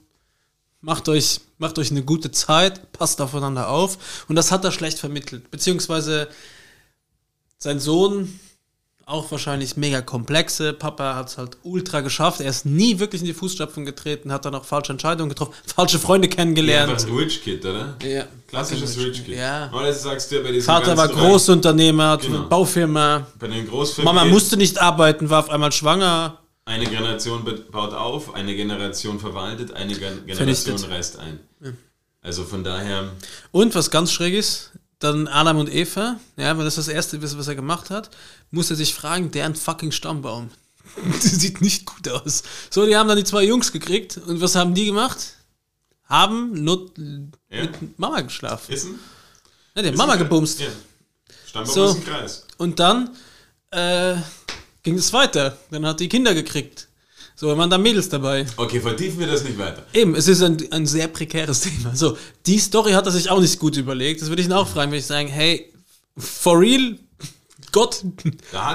Speaker 1: macht euch, macht euch eine gute Zeit, passt aufeinander auf. Und das hat er schlecht vermittelt. Beziehungsweise sein Sohn, auch wahrscheinlich mega komplexe. Papa hat es halt ultra geschafft. Er ist nie wirklich in die Fußstapfen getreten, hat dann auch falsche Entscheidungen getroffen, falsche Freunde
Speaker 2: ja,
Speaker 1: kennengelernt.
Speaker 2: ein Rich Kid, oder?
Speaker 1: Ja,
Speaker 2: Klassisches Rich Kid.
Speaker 1: Ja.
Speaker 2: Das sagst du ja bei diesen
Speaker 1: Vater war Großunternehmer, hat
Speaker 2: Genau.
Speaker 1: eine Baufirma.
Speaker 2: Bei den Großfamilien.
Speaker 1: Mama musste nicht arbeiten, war auf einmal schwanger.
Speaker 2: Eine Generation baut auf, eine Generation verwaltet, eine Gen Generation
Speaker 1: Vernichtet.
Speaker 2: reißt ein. Also von daher,
Speaker 1: Und was ganz schräg ist, dann Adam und Eva, ja, wenn das das erste ist, was er gemacht hat, muss er sich fragen, deren fucking Stammbaum. Sieht nicht gut aus. So, die haben dann die zwei Jungs gekriegt und was haben die gemacht? Haben not
Speaker 2: Ja.
Speaker 1: mit Mama geschlafen.
Speaker 2: Essen?
Speaker 1: Ja, die haben Mama gebumst.
Speaker 2: Ja. Stammbaum
Speaker 1: So.
Speaker 2: ist ein Kreis.
Speaker 1: Und dann äh, ging es weiter. Dann hat die Kinder gekriegt. So, waren da Mädels dabei.
Speaker 2: Okay, vertiefen wir das nicht weiter.
Speaker 1: Eben, es ist ein, ein sehr prekäres Thema. So, die Story hat er sich auch nicht gut überlegt. Das würde ich ihn auch fragen, wenn ich sagen, hey, for real, Gott,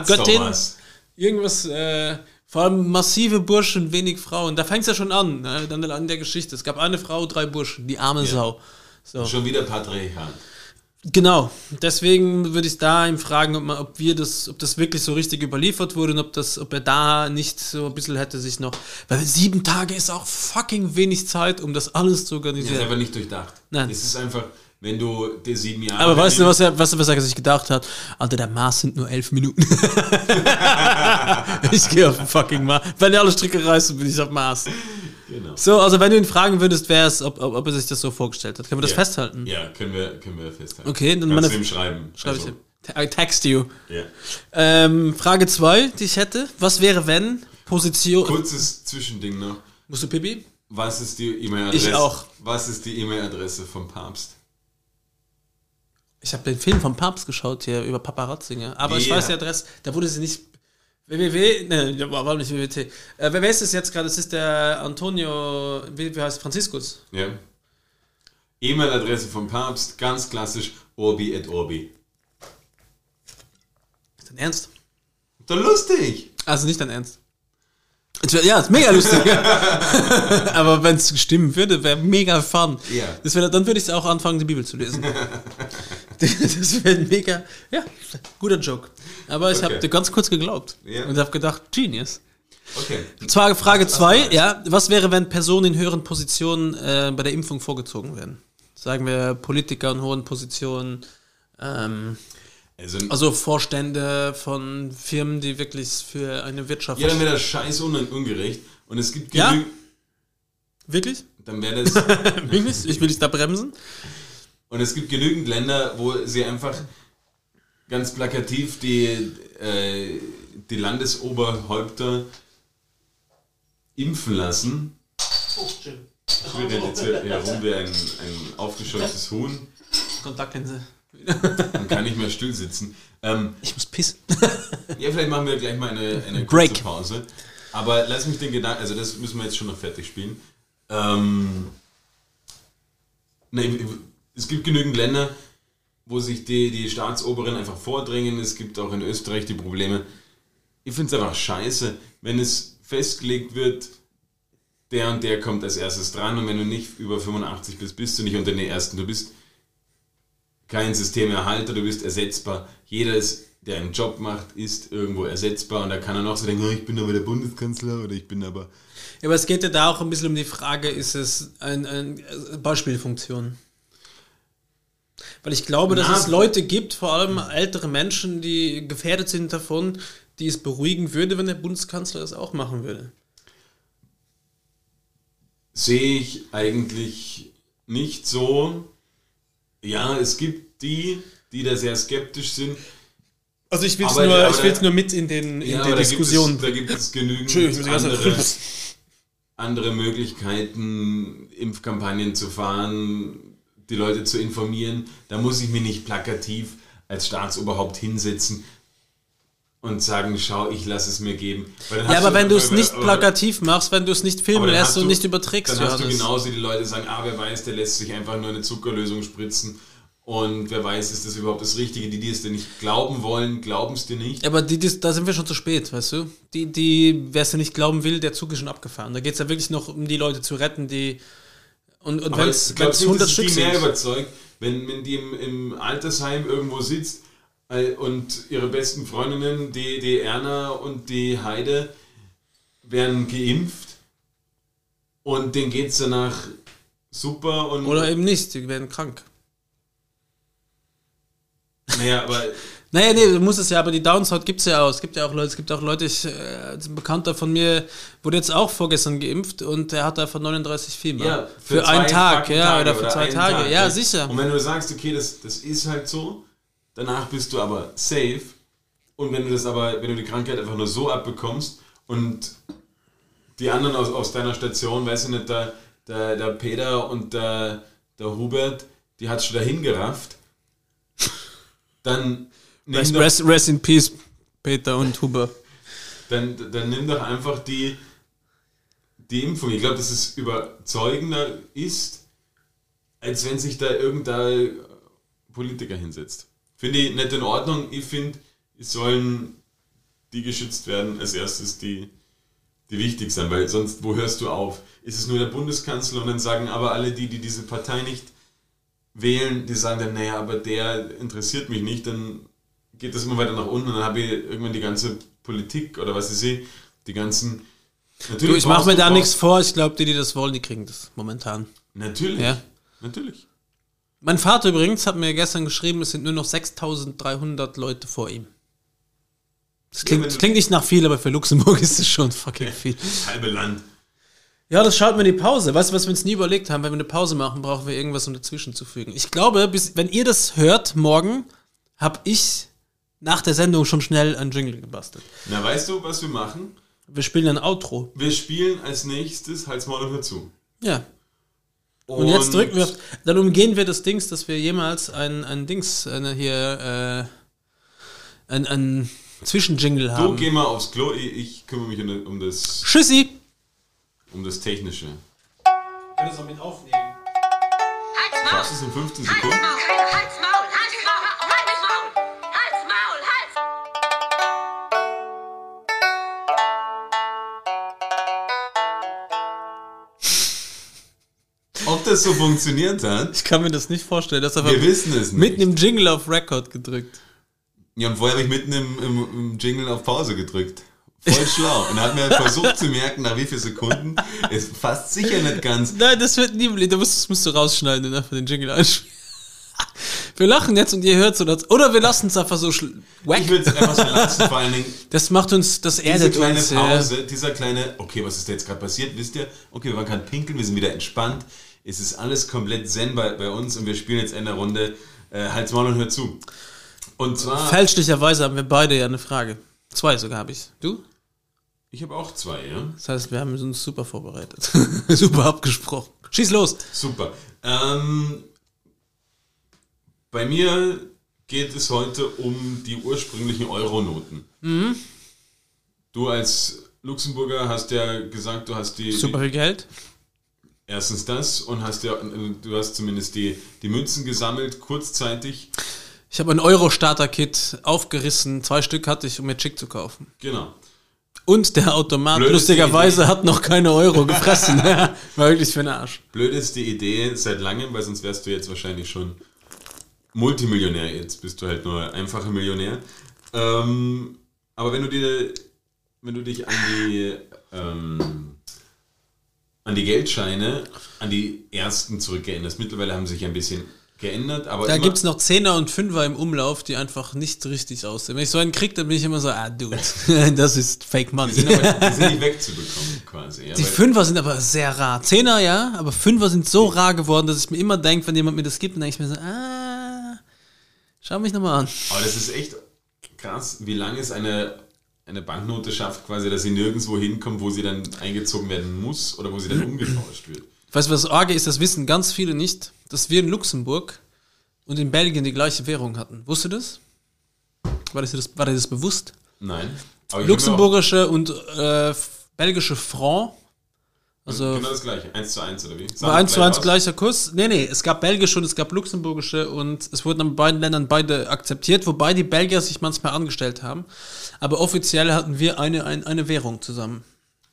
Speaker 1: Göttin, irgendwas, äh, vor allem massive Burschen, wenig Frauen. Da fängt es ja schon an, ne? dann an der Geschichte. Es gab eine Frau, drei Burschen, die arme Sau. So.
Speaker 2: Schon wieder Patriarchat.
Speaker 1: Genau, deswegen würde ich da ihm fragen, ob, man, ob wir das, ob das wirklich so richtig überliefert wurde und ob das, ob er da nicht so ein bisschen hätte sich noch, weil sieben Tage ist auch fucking wenig Zeit, um das alles zu
Speaker 2: Das ist
Speaker 1: organisieren.
Speaker 2: einfach nicht durchdacht.
Speaker 1: Nein.
Speaker 2: Es ist einfach, wenn du dir sieben Jahre.
Speaker 1: Aber weißt du, was er, was, was er sich gedacht hat? Alter, der Mars sind nur elf Minuten. ich gehe auf den fucking Mars. Wenn ihr alle Stricke reißt, bin ich auf Mars.
Speaker 2: Genau.
Speaker 1: So, also wenn du ihn fragen würdest, wäre es, ob, ob, ob er sich das so vorgestellt hat. Können wir das
Speaker 2: Ja.
Speaker 1: festhalten?
Speaker 2: Ja, können wir, können wir festhalten.
Speaker 1: Okay, dann
Speaker 2: Kannst du ihm schreiben.
Speaker 1: Schreibe ich
Speaker 2: Also,
Speaker 1: dir. I text you.
Speaker 2: Ja.
Speaker 1: Ähm, Frage 2, die ich hätte. Was wäre, wenn Position.
Speaker 2: Kurzes Zwischending noch.
Speaker 1: Musst du Pipi?
Speaker 2: Was ist die E-Mail-Adresse?
Speaker 1: Ich auch.
Speaker 2: Was ist die E-Mail-Adresse vom Papst?
Speaker 1: Ich habe den Film vom Papst geschaut hier über Paparazzinger. Aber ich
Speaker 2: Ja.
Speaker 1: weiß die Adresse. Da wurde sie nicht. Www. Ne, war nicht www. Äh, wer ist es jetzt gerade? Das ist der Antonio. Wie, wie heißt Franziskus?
Speaker 2: Ja. E-Mail-Adresse vom Papst, ganz klassisch, Orbi et Orbi.
Speaker 1: Ist dein Ernst?
Speaker 2: Doch lustig!
Speaker 1: Also nicht dein Ernst. Ja, ist mega lustig. Aber wenn es stimmen würde, wäre mega fun.
Speaker 2: Ja.
Speaker 1: Das wär, dann würde ich auch anfangen, die Bibel zu lesen. das wäre ein mega, ja, guter Joke. Aber ich
Speaker 2: Okay.
Speaker 1: habe dir ganz kurz geglaubt
Speaker 2: Ja.
Speaker 1: und habe gedacht, Genius.
Speaker 2: Okay.
Speaker 1: Zwar Frage
Speaker 2: Was- was
Speaker 1: 2,
Speaker 2: war's?
Speaker 1: ja, was wäre, wenn Personen in höheren Positionen äh, bei der Impfung vorgezogen werden? Sagen wir Politiker in hohen Positionen, ähm,
Speaker 2: Also,
Speaker 1: also Vorstände von Firmen, die wirklich für eine Wirtschaft.
Speaker 2: ja, dann wäre das scheiß un ungerecht. Und es gibt
Speaker 1: Ja?
Speaker 2: genü-
Speaker 1: Wirklich?
Speaker 2: Dann wäre das.
Speaker 1: Wirklich? Ich will dich da bremsen?
Speaker 2: Und es gibt genügend Länder, wo sie einfach ganz plakativ die, äh, die Landesoberhäupter impfen lassen. Wir rennen jetzt hier herum wie ein, ein aufgescheuchtes Huhn
Speaker 1: Kontaktlinse.
Speaker 2: und kann nicht mehr still sitzen. Ähm,
Speaker 1: Ich muss pissen.
Speaker 2: ja, vielleicht machen wir gleich mal eine, eine
Speaker 1: Break.
Speaker 2: kurze Pause. Aber lass mich den Gedanken, also das müssen wir jetzt schon noch fertig spielen. Ähm, nee, es gibt genügend Länder, wo sich die, die Staatsoberen einfach vordrängen. Es gibt auch in Österreich die Probleme. Ich finde es einfach scheiße, wenn es festgelegt wird, der und der kommt als erstes dran und wenn du nicht über 85 bist, bist du nicht unter den Ersten. Du bist kein Systemerhalter, du bist ersetzbar. Jeder, ist, der einen Job macht, ist irgendwo ersetzbar und da kann er noch so denken, "Oh, ich bin aber der Bundeskanzler oder ich bin aber...
Speaker 1: Ja, aber es geht ja da auch ein bisschen um die Frage, ist es eine ein Beispielfunktion? Weil ich glaube, dass
Speaker 2: Na,
Speaker 1: es Leute gibt, vor allem ältere Menschen, die gefährdet sind davon, die es beruhigen würde, wenn der Bundeskanzler das auch machen würde.
Speaker 2: sehe ich eigentlich nicht so. Ja, es gibt die, die da sehr skeptisch sind.
Speaker 1: Also ich will es nur,
Speaker 2: aber
Speaker 1: ich
Speaker 2: da-
Speaker 1: will's nur mit in, den, in
Speaker 2: Ja,
Speaker 1: der
Speaker 2: aber
Speaker 1: Diskussion.
Speaker 2: Da gibt, es, da gibt es genügend
Speaker 1: die
Speaker 2: andere, andere Möglichkeiten, Impfkampagnen zu fahren, die Leute zu informieren. Da muss ich mich nicht plakativ als Staatsoberhaupt hinsetzen und sagen, schau, ich lasse es mir geben.
Speaker 1: Ja, aber wenn du es nicht plakativ machst, wenn du es nicht filmen lässt und
Speaker 2: du-
Speaker 1: nicht überträgst,
Speaker 2: Dann hast du
Speaker 1: Johannes.
Speaker 2: genauso die Leute, sagen, ah, wer weiß, der lässt sich einfach nur eine Zuckerlösung spritzen. Und wer weiß, ist das überhaupt das Richtige? Die, die es dir nicht glauben wollen, glauben es dir nicht.
Speaker 1: Aber die, die, da sind wir schon zu spät, weißt du? Die, die, wer es ja nicht glauben will, der Zug ist schon abgefahren. Da geht es ja wirklich noch um die Leute zu retten, die. Und, und wenn
Speaker 2: ich
Speaker 1: es
Speaker 2: glaube,
Speaker 1: 100
Speaker 2: dass
Speaker 1: Stück
Speaker 2: die mehr
Speaker 1: sind.
Speaker 2: überzeugt, wenn, wenn die im, im Altersheim irgendwo sitzt äh, und ihre besten Freundinnen, die, die Erna und die Heide, werden geimpft und denen geht es danach super und
Speaker 1: Oder eben nicht, die werden krank.
Speaker 2: naja, aber
Speaker 1: Naja, nee, du musst es ja, aber die Downside gibt es ja auch. Es gibt ja auch Leute, es gibt auch Leute, ich, äh, ein Bekannter von mir wurde jetzt auch vorgestern geimpft und der hat einfach 39 Fieber.
Speaker 2: Ja,
Speaker 1: für,
Speaker 2: zwei
Speaker 1: einen Tag, ja,
Speaker 2: Tage
Speaker 1: oder für zwei Tage.
Speaker 2: Tag,
Speaker 1: ja, sicher.
Speaker 2: Und wenn du sagst, okay, das, das ist halt so, danach bist du aber safe. Und wenn du das aber, wenn du die Krankheit einfach nur so abbekommst und die anderen aus, aus deiner Station, weißt du nicht, der, der, der Peter und der, der Hubert, die hat schon dahin gerafft, dann nimm,
Speaker 1: Rest, rest, rest in peace, Peter und Huber.
Speaker 2: dann, dann nimm doch einfach die, die Impfung. Ich glaube, dass es überzeugender ist, als wenn sich da irgendein Politiker hinsetzt. Finde ich nicht in Ordnung. Ich finde, es sollen die geschützt werden als erstes, die, die wichtig sind, weil sonst, wo hörst du auf? Ist es nur der Bundeskanzler und dann sagen aber alle die, die diese Partei nicht wählen, die sagen dann, naja, aber der interessiert mich nicht, dann geht das immer weiter nach unten und dann habe ich irgendwann die ganze Politik oder was ich sehe, die ganzen... Natürlich
Speaker 1: Du, ich mache mir da nichts vor. Ich glaube, die, die das wollen, die kriegen das momentan.
Speaker 2: Natürlich,
Speaker 1: Ja.
Speaker 2: natürlich.
Speaker 1: Mein Vater übrigens hat mir gestern geschrieben, es sind nur noch 6300 Leute vor ihm. Das klingt,
Speaker 2: wenn du-
Speaker 1: klingt nicht nach viel, aber für Luxemburg ist es schon fucking viel.
Speaker 2: Das halbe Land.
Speaker 1: Ja, das schaut mir die Pause. Weißt du, was wir uns nie überlegt haben? Wenn wir eine Pause machen, brauchen wir irgendwas, um dazwischen zu fügen. Ich glaube, bis, wenn ihr das hört morgen, habe ich nach der Sendung schon schnell ein Jingle gebastelt.
Speaker 2: Na, weißt du, was wir machen?
Speaker 1: Wir spielen ein Outro.
Speaker 2: Wir spielen als nächstes Halt's Maul und hör zu.
Speaker 1: Ja. Und, jetzt drücken wir auf. Dann umgehen wir das Dings, dass wir jemals ein, ein Dings, eine hier, äh, ein, ein Zwischenjingle
Speaker 2: Du
Speaker 1: haben.
Speaker 2: geh mal aufs Klo, ich, ich kümmere mich um, um, das,
Speaker 1: Tschüssi!
Speaker 2: um das Technische.
Speaker 1: Ich kann das auch mit aufnehmen.
Speaker 3: Halt's
Speaker 2: Schaffst du
Speaker 3: Maul!
Speaker 2: es in 15
Speaker 3: Halt's
Speaker 2: Sekunden?
Speaker 3: Maul! Halt's Maul! Halt's Maul!
Speaker 2: Das so funktioniert hat?
Speaker 1: Ich kann mir das nicht vorstellen. Das einfach
Speaker 2: Wir wissen es nicht.
Speaker 1: mitten im Jingle auf Record gedrückt.
Speaker 2: Ja, und vorher habe ich mitten im, im, im Jingle auf Pause gedrückt. Voll schlau. Und er hat mir versucht zu merken, nach wie vielen Sekunden. Ist fast sicher nicht ganz.
Speaker 1: Nein, das wird nie. Da musst, das musst du rausschneiden und einfach den Jingle einspielen. Wir lachen jetzt und ihr hört das. Oder wir lassen es einfach so wack.
Speaker 2: Ich würde es einfach so lassen, vor allen Dingen
Speaker 1: Das macht uns, das
Speaker 2: diese
Speaker 1: erdet
Speaker 2: kleine
Speaker 1: uns. Ja.
Speaker 2: Pause, dieser kleine, okay, was ist da jetzt gerade passiert, wisst ihr? Okay, wir waren gerade pinkeln, wir sind wieder entspannt. Es ist alles komplett zen bei, bei uns und wir spielen jetzt in der Runde äh, Halt's Maul und hör zu. Und zwar,
Speaker 1: Fälschlicherweise haben wir beide ja eine Frage. Zwei sogar habe ich. Du?
Speaker 2: ich habe auch zwei, ja.
Speaker 1: Das heißt, wir haben uns super vorbereitet. super abgesprochen. Schieß los.
Speaker 2: Super. Ähm, bei mir geht es heute um die ursprünglichen Euronoten.
Speaker 1: Mhm.
Speaker 2: Du als Luxemburger hast ja gesagt, du hast die,
Speaker 1: Super viel Geld.
Speaker 2: Erstens das und hast ja du hast zumindest die, die Münzen gesammelt kurzzeitig.
Speaker 1: Ich habe ein Euro-Starter-Kit aufgerissen. Zwei Stück hatte ich, um mir Chick zu kaufen.
Speaker 2: Genau.
Speaker 1: Und der Automat,
Speaker 2: Blöde
Speaker 1: lustigerweise,
Speaker 2: Idee.
Speaker 1: hat noch keine Euro gefressen. War wirklich für den Arsch.
Speaker 2: Blödeste Idee seit langem, weil sonst wärst du jetzt wahrscheinlich schon Multimillionär. Jetzt bist du halt nur einfacher Millionär. Ähm, aber wenn du dir, wenn du dich an die, ähm, an die Geldscheine, an die ersten zurückerinnerst, mittlerweile haben sie sich ein bisschen geändert, aber
Speaker 1: Da
Speaker 2: immer-
Speaker 1: gibt's noch Zehner und Fünfer im Umlauf, die einfach nicht richtig aussehen. Wenn ich so einen krieg, dann bin ich immer so, ah, dude, das ist Fake Money.
Speaker 2: die sind, aber, die sind nicht wegzubekommen quasi. Ja,
Speaker 1: Die Fünfer sind aber sehr rar. Zehner ja, aber Fünfer sind so rar geworden, dass ich mir immer denke, wenn jemand mir das gibt, dann denke ich mir so, ah, schau mich nochmal an.
Speaker 2: Aber das ist echt krass, wie lange es eine, eine Banknote schafft, quasi, dass sie nirgendwo hinkommt, wo sie dann eingezogen werden muss oder wo sie dann umgetauscht wird.
Speaker 1: Weißt du, was arge ist, das wissen ganz viele nicht, dass wir in Luxemburg und in Belgien die gleiche Währung hatten. Wusstest du das? War, das, das, war dir das bewusst?
Speaker 2: Nein.
Speaker 1: Luxemburgische und äh, belgische Franc,
Speaker 2: Also genau das gleiche. 1 zu 1 oder wie?
Speaker 1: war eins zu eins gleicher Kurs. Nee, nee, es gab belgische und es gab luxemburgische und es wurden an beiden Ländern beide akzeptiert, wobei die Belgier sich manchmal angestellt haben. Aber offiziell hatten wir eine, eine, eine Währung zusammen.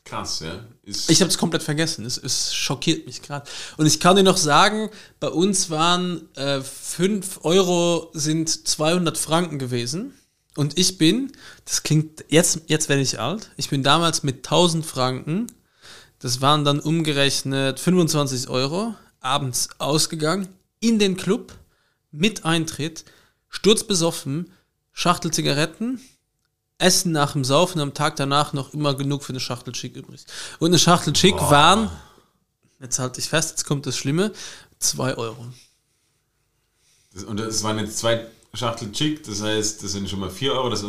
Speaker 2: Krass, ja. Ist,
Speaker 1: Ich habe es komplett vergessen. Es, es schockiert mich gerade. Und ich kann dir noch sagen, bei uns waren äh, 5 Euro sind 200 Franken gewesen. Und ich bin, das klingt, jetzt, jetzt werde ich alt, ich bin damals mit 1000 Franken, das waren dann umgerechnet 25 Euro, abends ausgegangen, in den Club, mit Eintritt, sturzbesoffen, Schachtel Zigaretten, Essen nach dem Saufen, am Tag danach noch immer genug für eine Schachtel Chick übrig. Und eine Schachtel Chick waren, jetzt halte ich fest, jetzt kommt das Schlimme, 2 Euro.
Speaker 2: das, und das waren jetzt zwei Schachtel Chick, das heißt, das sind schon mal 4 Euro, das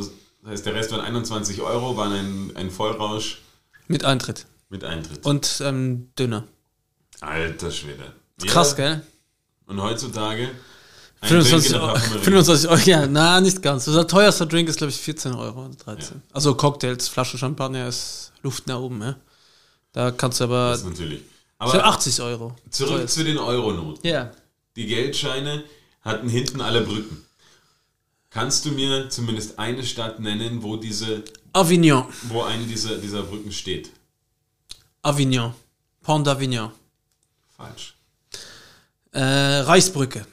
Speaker 2: heißt, der Rest waren 21 Euro, waren ein, ein Vollrausch
Speaker 1: Mit Eintritt.
Speaker 2: mit Eintritt.
Speaker 1: Und ähm, dünner.
Speaker 2: Alter Schwede. Ja,
Speaker 1: Krass, gell?
Speaker 2: Und heutzutage
Speaker 1: 25
Speaker 2: Drink in der
Speaker 1: Euro,
Speaker 2: Parfümerie.
Speaker 1: 25 Euro, ja, na, nicht ganz. Unser teuerster Drink ist, glaube ich, 14 Euro oder 13. Also Cocktails, Flasche Champagner ist Luft nach oben, ja. Da kannst du aber.
Speaker 2: Das ist natürlich. Aber
Speaker 1: 80 Euro.
Speaker 2: zurück
Speaker 1: Teuerst.
Speaker 2: zu den Euronoten.
Speaker 1: Ja.
Speaker 2: Die Geldscheine hatten hinten alle Brücken. Kannst du mir zumindest eine Stadt nennen, wo diese,
Speaker 1: Avignon.
Speaker 2: wo eine dieser, dieser Brücken steht?
Speaker 1: Avignon. Pont d'Avignon.
Speaker 2: Falsch.
Speaker 1: Äh, Reichsbrücke.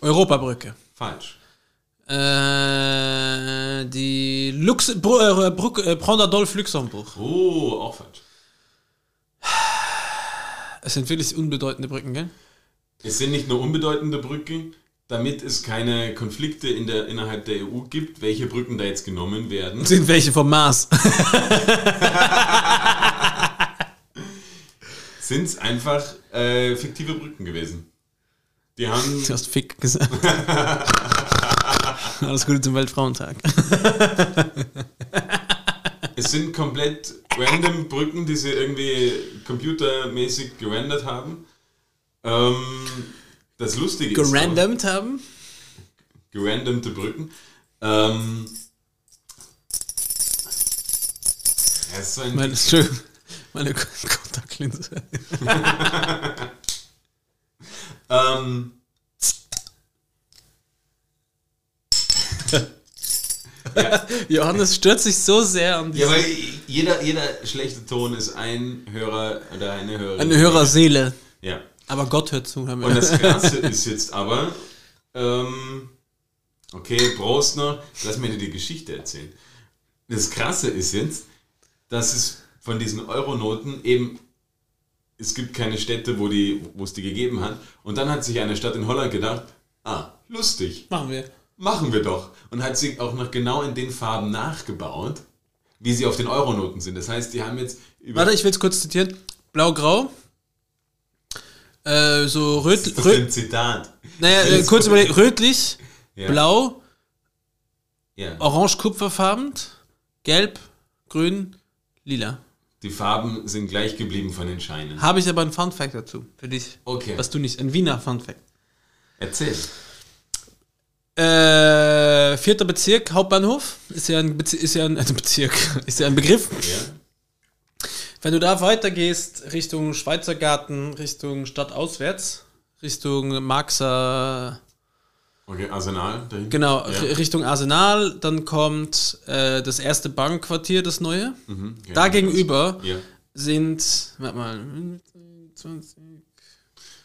Speaker 1: Europabrücke.
Speaker 2: Falsch.
Speaker 1: Äh, die Lux Bru äh, Brücke, äh, Pont d'Adolphe Luxemburg.
Speaker 2: Oh, auch falsch.
Speaker 1: Es sind wirklich unbedeutende Brücken, gell?
Speaker 2: Es sind nicht nur unbedeutende Brücken, damit es keine Konflikte in der, innerhalb der EU gibt, welche Brücken da jetzt genommen werden.
Speaker 1: Sind welche vom Mars?
Speaker 2: Sind es einfach äh, fiktive Brücken gewesen. Die haben
Speaker 1: Du hast Fick gesagt. Alles Gute zum Weltfrauentag.
Speaker 2: Es sind komplett random Brücken, die sie irgendwie computermäßig gerendert haben. Ähm, das Lustige ist.
Speaker 1: Gerandomt haben.
Speaker 2: Gerandomte Brücken. Ähm, ja, ist so ein
Speaker 1: Meine, Entschuldigung, meine Kontaktlinse.
Speaker 2: ähm,
Speaker 1: Johannes stört sich so sehr an
Speaker 2: ja, weil jeder, jeder schlechte Ton ist ein Hörer oder eine Hörerin.
Speaker 1: eine Hörerseele.
Speaker 2: Ja.
Speaker 1: Aber Gott hört zu. Haben wir.
Speaker 2: Und das Krasse ist jetzt aber, ähm, okay, Prost noch, lass mir dir die Geschichte erzählen. Das Krasse ist jetzt, dass es von diesen Euronoten eben, es gibt keine Städte, wo, die, wo es die gegeben hat. Und dann hat sich eine Stadt in Holland gedacht, ah, lustig,
Speaker 1: Machen wir.
Speaker 2: machen wir doch. Und hat sie auch noch genau in den Farben nachgebaut, wie sie auf den Euronoten sind. Das heißt, die haben jetzt über...
Speaker 1: Warte, ich will es kurz zitieren. Blau-grau. Äh, so röt,
Speaker 2: das ist ein
Speaker 1: röt,
Speaker 2: Zitat.
Speaker 1: naja, äh, kurz überlegen. Rötlich,
Speaker 2: Ja.
Speaker 1: blau,
Speaker 2: Ja.
Speaker 1: orange-kupferfarben, gelb, grün, lila.
Speaker 2: Die Farben sind gleich geblieben von den Scheinen.
Speaker 1: Habe ich aber einen Fun Fact dazu für dich.
Speaker 2: Okay.
Speaker 1: Was du nicht. Ein Wiener Fun Fact.
Speaker 2: Erzähl.
Speaker 1: Äh, vierter Bezirk, Hauptbahnhof. Ist ja ein, Bezi ist ja ein, also Bezirk. Ist ja ein Begriff.
Speaker 2: Ja?
Speaker 1: Wenn du da weitergehst, Richtung Schweizer Garten, Richtung Stadt auswärts, Richtung Marxer,
Speaker 2: Okay, Arsenal. dahin.
Speaker 1: genau,
Speaker 2: Ja.
Speaker 1: Richtung Arsenal, dann kommt äh, das erste Bankquartier, das neue.
Speaker 2: Mhm, ja.
Speaker 1: Da gegenüber
Speaker 2: Ja.
Speaker 1: sind, warte mal, 20,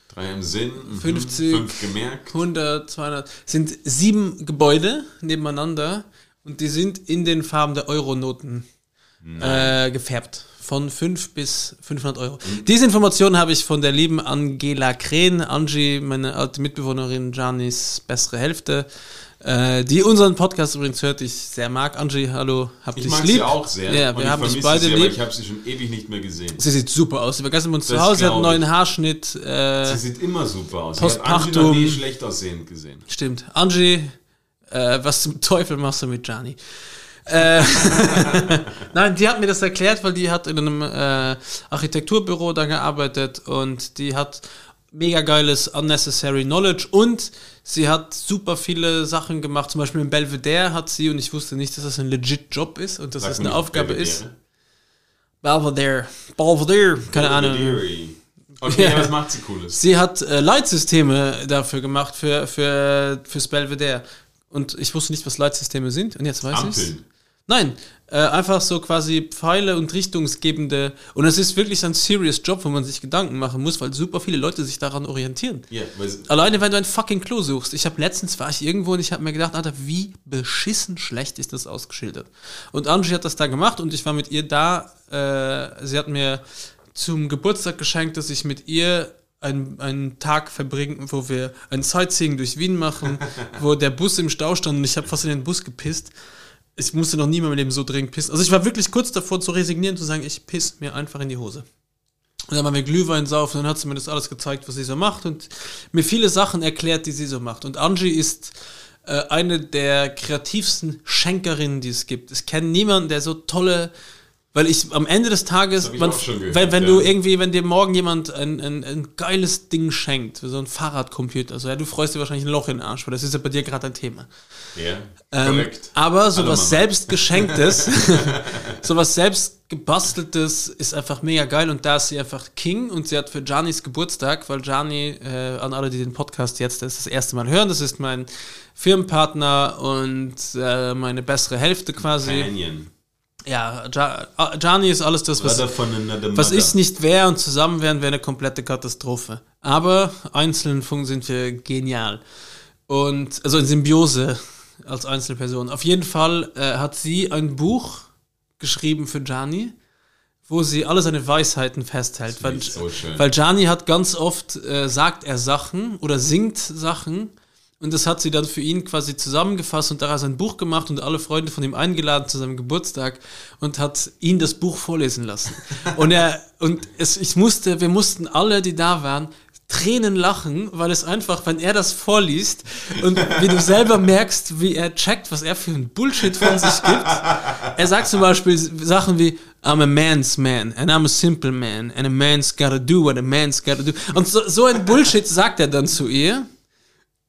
Speaker 2: Drei im Sinn. mhm.
Speaker 1: 50.
Speaker 2: Fünf gemerkt.
Speaker 1: 100, 200, sind sieben Gebäude nebeneinander und die sind in den Farben der Euronoten äh, gefärbt. Von 5 bis 500 Euro. Diese Informationen habe ich von der lieben Angela Kren, Angie, meine alte Mitbewohnerin, Janis bessere Hälfte, äh, die unseren Podcast übrigens hört, ich sehr mag. Angie, hallo, hab
Speaker 2: Ich
Speaker 1: dich
Speaker 2: mag
Speaker 1: lieb.
Speaker 2: sie auch sehr.
Speaker 1: Ja, wir
Speaker 2: ich
Speaker 1: haben dich beide
Speaker 2: sie, aber
Speaker 1: lieb.
Speaker 2: ich habe sie schon ewig nicht mehr gesehen.
Speaker 1: Sie sieht super aus. Sie war gestern bei uns zu
Speaker 2: Das
Speaker 1: Hause, sie hat einen neuen Haarschnitt. Äh,
Speaker 2: Sie sieht immer super aus. Ich habe Angie noch nie schlecht aussehend gesehen.
Speaker 1: Stimmt. Angie, äh, was zum Teufel machst du mit Gianni? Äh, Nein, die hat mir das erklärt, weil die hat in einem äh, Architekturbüro da gearbeitet und die hat mega geiles unnecessary knowledge und sie hat super viele Sachen gemacht. Zum Beispiel in Belvedere hat sie und ich wusste nicht, dass das ein legit Job ist und dass
Speaker 2: Sag
Speaker 1: das eine Aufgabe
Speaker 2: wer
Speaker 1: ist. Belvedere, Belvedere, keine Ahnung.
Speaker 2: Belvedere. Okay,
Speaker 1: Ja.
Speaker 2: was macht sie Cooles?
Speaker 1: Sie hat äh, Leitsysteme dafür gemacht, für, für, fürs Belvedere. Und ich wusste nicht, was Leitsysteme sind. Und jetzt weiß ich
Speaker 2: Ampeln.
Speaker 1: Nein, äh, einfach so quasi Pfeile und richtungsgebende. Und es ist wirklich ein serious Job, wo man sich Gedanken machen muss, weil super viele Leute sich daran orientieren.
Speaker 2: Sie-
Speaker 1: Alleine, wenn du ein fucking Klo suchst. Ich habe letztens war ich irgendwo und ich habe mir gedacht, Alter, wie beschissen schlecht ist das ausgeschildert. Und Angie hat das da gemacht und ich war mit ihr da. Äh, sie hat mir zum Geburtstag geschenkt, dass ich mit ihr einen, einen Tag verbringen, wo wir ein Sightseeing durch Wien machen, wo der Bus im Stau stand und ich habe fast in den Bus gepisst. Ich musste noch nie in meinem Leben so dringend pissen. Also ich war wirklich kurz davor zu resignieren, zu sagen, ich piss mir einfach in die Hose. Und dann haben wir Glühwein saufen, dann hat sie mir das alles gezeigt, was sie so macht und mir viele Sachen erklärt, die sie so macht. Und Angie ist äh, eine der kreativsten Schenkerinnen, die es gibt. Ich kenne niemanden, der so tolle, weil ich am Ende des Tages, man,
Speaker 2: gehört,
Speaker 1: wenn, wenn
Speaker 2: ja.
Speaker 1: du irgendwie, wenn dir morgen jemand ein, ein, ein geiles Ding schenkt, so ein Fahrradcomputer, also ja, du freust dir wahrscheinlich ein Loch in den Arsch, weil das ist ja bei dir gerade ein Thema.
Speaker 2: ja,
Speaker 1: Ähm,
Speaker 2: korrekt.
Speaker 1: aber sowas
Speaker 2: Mama.
Speaker 1: selbst geschenktes, sowas selbst gebasteltes ist einfach mega geil und da ist sie einfach King und sie hat für Giannis Geburtstag, weil Gianni, äh, an alle, die den Podcast jetzt das, das erste Mal hören, das ist mein Firmenpartner und äh, meine bessere Hälfte quasi.
Speaker 2: Canyon.
Speaker 1: Ja, äh, Gianni ist alles das, was, was ich nicht wäre und zusammen wären, wäre eine komplette Katastrophe. Aber einzeln fun- sind wir genial. Und also in Symbiose als Einzelperson. Auf jeden Fall äh, hat sie ein Buch geschrieben für Gianni, wo sie alle seine Weisheiten festhält. Weil,
Speaker 2: so
Speaker 1: weil Gianni hat ganz oft, äh, sagt er Sachen oder singt Sachen und das hat sie dann für ihn quasi zusammengefasst und daraus ein Buch gemacht und alle Freunde von ihm eingeladen zu seinem Geburtstag und hat ihn das Buch vorlesen lassen. und er, und es, ich musste, wir mussten alle, die da waren, Tränen lachen, weil es einfach, wenn er das vorliest und wie du selber merkst, wie er checkt, was er für ein Bullshit von sich gibt. Er sagt zum Beispiel Sachen wie, I'm a man's man and I'm a simple man and a man's gotta do what a man's gotta do. Und so, so ein Bullshit sagt er dann zu ihr.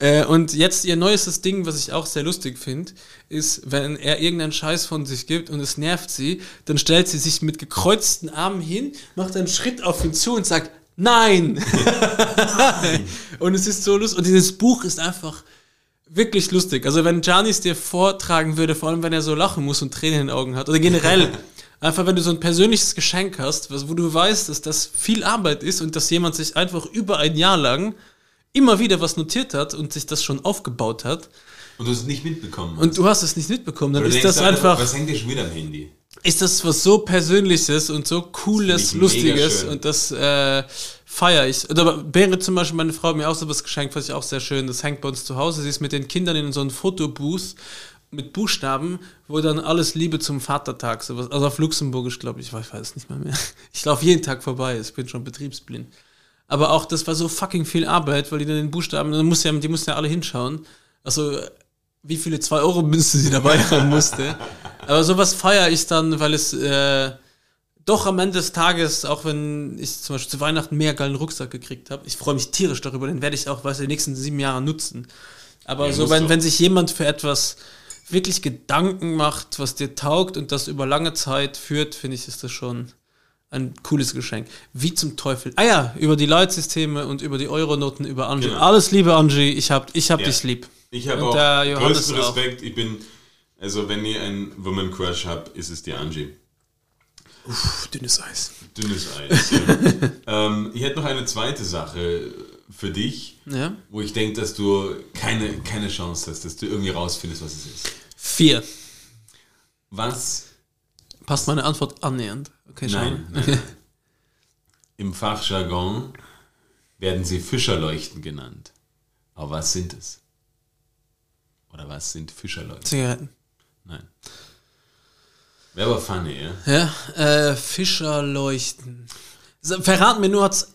Speaker 1: Äh, und jetzt ihr neuestes Ding, was ich auch sehr lustig finde, ist, wenn er irgendeinen Scheiß von sich gibt und es nervt sie, dann stellt sie sich mit gekreuzten Armen hin, macht einen Schritt auf ihn zu und sagt, nein! und es ist so lustig. Und dieses Buch ist einfach wirklich lustig. Also wenn Janis dir vortragen würde, vor allem wenn er so lachen muss und Tränen in den Augen hat, oder generell, einfach wenn du so ein persönliches Geschenk hast, was, wo du weißt, dass das viel Arbeit ist und dass jemand sich einfach über ein Jahr lang immer wieder was notiert hat und sich das schon aufgebaut hat
Speaker 2: Und du hast es nicht mitbekommen.
Speaker 1: und du hast es nicht mitbekommen, dann
Speaker 2: Oder
Speaker 1: ist das
Speaker 2: du,
Speaker 1: einfach,
Speaker 2: Was hängt dir schon wieder am Handy?
Speaker 1: ist das was so Persönliches und so Cooles, Lustiges und das äh, feiere ich. Oder Bäre zum Beispiel, meine Frau hat mir auch so was geschenkt, was ich auch sehr schön, das hängt bei uns zu Hause. Sie ist mit den Kindern in so einem Fotobooth mit Buchstaben, wo dann alles Liebe zum Vatertag, sowas, also auf Luxemburgisch, glaube ich, ich weiß es nicht mal mehr. Ich laufe jeden Tag vorbei, ich bin schon betriebsblind. Aber auch das war so fucking viel Arbeit, weil die dann den Buchstaben, dann muss ja, die mussten ja alle hinschauen. Also, wie viele 2-Euro-Münzen sie dabei haben musste. Aber sowas feiere ich dann, weil es, äh, doch am Ende des Tages, auch wenn ich zum Beispiel zu Weihnachten mehr geilen Rucksack gekriegt habe, ich freue mich tierisch darüber, den werde ich auch, weiß ich, die nächsten sieben Jahre nutzen. Aber
Speaker 2: Ja,
Speaker 1: so, wenn, wenn sich jemand für etwas wirklich Gedanken macht, was dir taugt und das über lange Zeit führt, finde ich, ist das schon ein cooles Geschenk. Wie zum Teufel. Ah ja, über die Leitsysteme und über die Euronoten, über Angie.
Speaker 2: Genau.
Speaker 1: Alles Liebe, Angie. Ich hab, ich hab
Speaker 2: Ja.
Speaker 1: dich lieb.
Speaker 2: Ich habe auch
Speaker 1: Johannes
Speaker 2: größten
Speaker 1: auch.
Speaker 2: Respekt. Ich bin, also wenn ihr einen Woman Crush habt, ist es die Angie.
Speaker 1: Puh, dünnes Eis.
Speaker 2: Dünnes Eis. ja. ähm, ich hätte noch eine zweite Sache für dich,
Speaker 1: Ja.
Speaker 2: wo ich denke, dass du keine, keine Chance hast, dass du irgendwie rausfindest, was es ist.
Speaker 1: Vier.
Speaker 2: Was
Speaker 1: Passt meine Antwort annähernd. Okay.
Speaker 2: Nein, nein. Im Fachjargon werden sie Fischerleuchten genannt. Aber was sind es? Oder was sind Fischerleuchten?
Speaker 1: Zigaretten.
Speaker 2: Nein. Wäre aber funny, ja?
Speaker 1: Ja, äh, Fischerleuchten. Verraten mir nur, hat's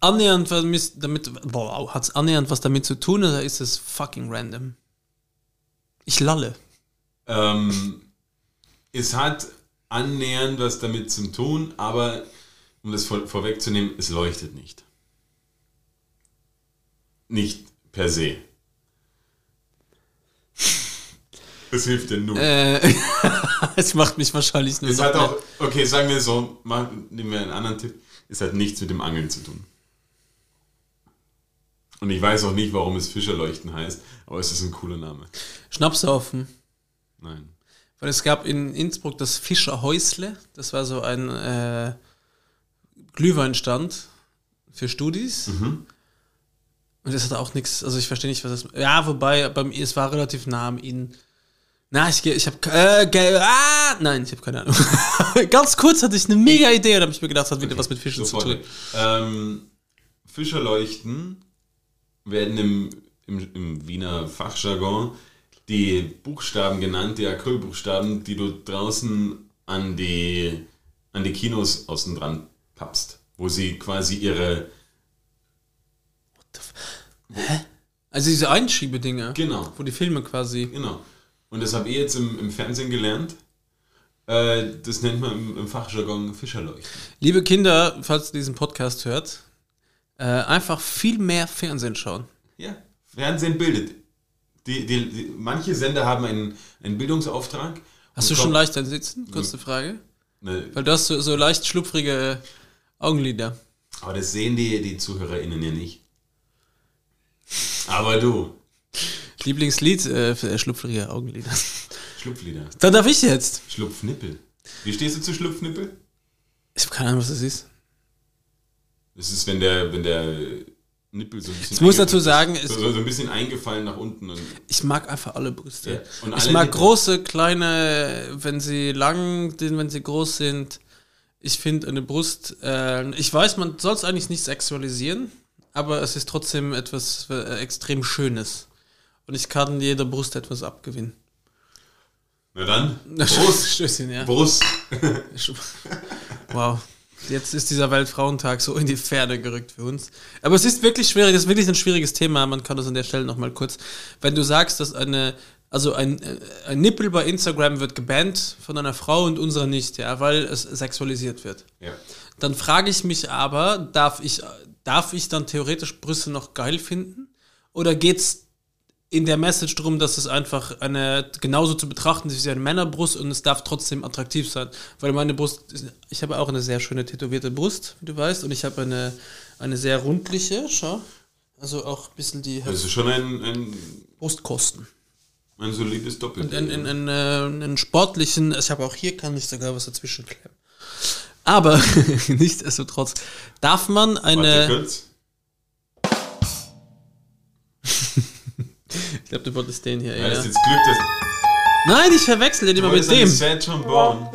Speaker 1: annähernd was damit, wow, hat's annähernd was damit zu tun oder ist es fucking random? Ich lalle.
Speaker 2: Ähm, es hat annähernd was damit zu tun, aber um das vor, vorwegzunehmen, es leuchtet nicht. Nicht per se. Das hilft dir nur.
Speaker 1: Äh, es macht mich wahrscheinlich nur
Speaker 2: Es hat auch, okay, sagen wir so, mach, nehmen wir einen anderen Tipp. Es hat nichts mit dem Angeln zu tun. Und ich weiß auch nicht, warum es Fischerleuchten heißt, aber es ist ein cooler Name.
Speaker 1: Schnapsaufen.
Speaker 2: Nein.
Speaker 1: Weil es gab in Innsbruck das Fischerhäusle. Das war so ein äh, Glühweinstand für Studis.
Speaker 2: Mhm.
Speaker 1: Und das hat auch nichts, also ich verstehe nicht, was das. Ja, wobei, bei mir, es war relativ nah am Inn. Na, ich, ich habe äh, ah, nein, ich habe keine Ahnung. Ganz kurz hatte ich eine mega Idee und habe ich mir gedacht, hat wieder was mit Fischen
Speaker 2: Sofort.
Speaker 1: zu tun.
Speaker 2: Ähm, Fischerleuchten werden im, im, im Wiener Fachjargon die Buchstaben genannt, die Acrylbuchstaben, die du draußen an die, an die Kinos außen dran pappst, wo sie quasi ihre,
Speaker 1: Also diese Einschiebedinger,
Speaker 2: genau,
Speaker 1: wo die Filme quasi.
Speaker 2: genau. Und das habe ich jetzt im, im Fernsehen gelernt. Äh, das nennt man im, im Fachjargon Fischerleuchten.
Speaker 1: Liebe Kinder, falls ihr diesen Podcast hört, äh, einfach viel mehr Fernsehen schauen.
Speaker 2: Ja, Fernsehen bildet. Die, die, die, manche Sender haben einen, einen Bildungsauftrag.
Speaker 1: Hast du schon
Speaker 2: kommen-
Speaker 1: leicht ein Sitzen? Kurze Frage.
Speaker 2: Ne,
Speaker 1: Weil du hast so, so leicht schlupfrige Augenlider.
Speaker 2: aber das sehen die, die ZuhörerInnen ja nicht. Aber du,
Speaker 1: Lieblingslied äh, für schlupfrige Augenlider.
Speaker 2: Schlupflieder.
Speaker 1: Dann darf ich jetzt.
Speaker 2: Schlupfnippel. Wie stehst du zu Schlupfnippel?
Speaker 1: Ich habe keine Ahnung, was das ist.
Speaker 2: Das ist, wenn der, wenn der Nippel so ein bisschen.
Speaker 1: Ich muss dazu sagen,
Speaker 2: ist. so, so ein bisschen eingefallen nach unten.
Speaker 1: Ich mag einfach alle Brüste.
Speaker 2: Ja, und
Speaker 1: Ich
Speaker 2: alle
Speaker 1: mag
Speaker 2: Nippel.
Speaker 1: große, kleine, wenn sie lang sind, wenn sie groß sind. Ich finde eine Brust, äh, ich weiß, man soll es eigentlich nicht sexualisieren, aber es ist trotzdem etwas äh, extrem Schönes. Und ich kann jeder Brust etwas abgewinnen.
Speaker 2: na dann, Brust.
Speaker 1: Stößchen, ja.
Speaker 2: Brust.
Speaker 1: Wow. Jetzt ist dieser Weltfrauentag so in die Ferne gerückt für uns. Aber es ist wirklich schwierig, es ist wirklich ein schwieriges Thema. Man kann das an der Stelle nochmal kurz. Wenn du sagst, dass eine, also ein, äh, ein Nippel bei Instagram wird gebannt von einer Frau und unserer nicht, ja, weil es sexualisiert wird.
Speaker 2: Ja.
Speaker 1: Dann frage ich mich aber, darf ich, darf ich dann theoretisch Brüste noch geil finden? Oder geht's in der Message drum, dass es einfach eine genauso zu betrachten ist wie eine Männerbrust und es darf trotzdem attraktiv sein. Weil meine Brust, ich habe auch eine sehr schöne tätowierte Brust, wie du weißt, und ich habe eine, eine sehr rundliche, schau. Also auch ein bisschen die
Speaker 2: Das ist schon ein, ein,
Speaker 1: Brustkosten.
Speaker 2: ein solides Doppel.
Speaker 1: Und einen, einen, äh, einen sportlichen, ich habe auch hier, kann ich sogar was dazwischen klemmen. Aber nichtsdestotrotz, darf man
Speaker 2: Warte
Speaker 1: eine.
Speaker 2: kurz.
Speaker 1: Ich glaube, du wolltest den hier,
Speaker 2: Ja, das ist jetzt Glück, dass.
Speaker 1: Nein, ich verwechsel den immer mit
Speaker 2: das ist eine
Speaker 1: dem.
Speaker 2: Sad Trombone.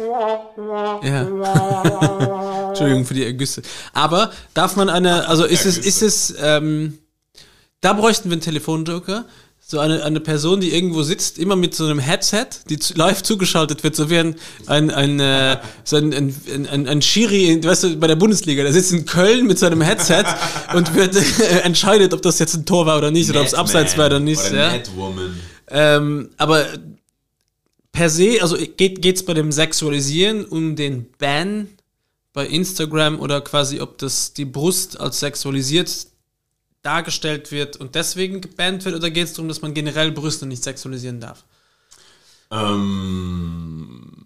Speaker 1: Ja. Entschuldigung für die Ergüsse. Aber darf man eine, also ist es, ist es, ähm, da bräuchten wir einen Telefonjoker. So eine, eine Person, die irgendwo sitzt, immer mit so einem Headset, die zu, live zugeschaltet wird, so wie ein, ein, ein, äh, so ein, ein, ein, ein, Schiri, in- weißt du, bei der Bundesliga, der sitzt in Köln mit seinem Headset und wird äh, entscheidet, ob das jetzt ein Tor war oder nicht, oder ob es abseits war oder nicht.
Speaker 2: Oder
Speaker 1: ja. Ähm, aber per se, also geht es bei dem Sexualisieren um den Ban bei Instagram oder quasi, ob das die Brust als sexualisiert dargestellt wird und deswegen gebannt wird oder geht es darum, dass man generell Brüste nicht sexualisieren darf?
Speaker 2: Ähm,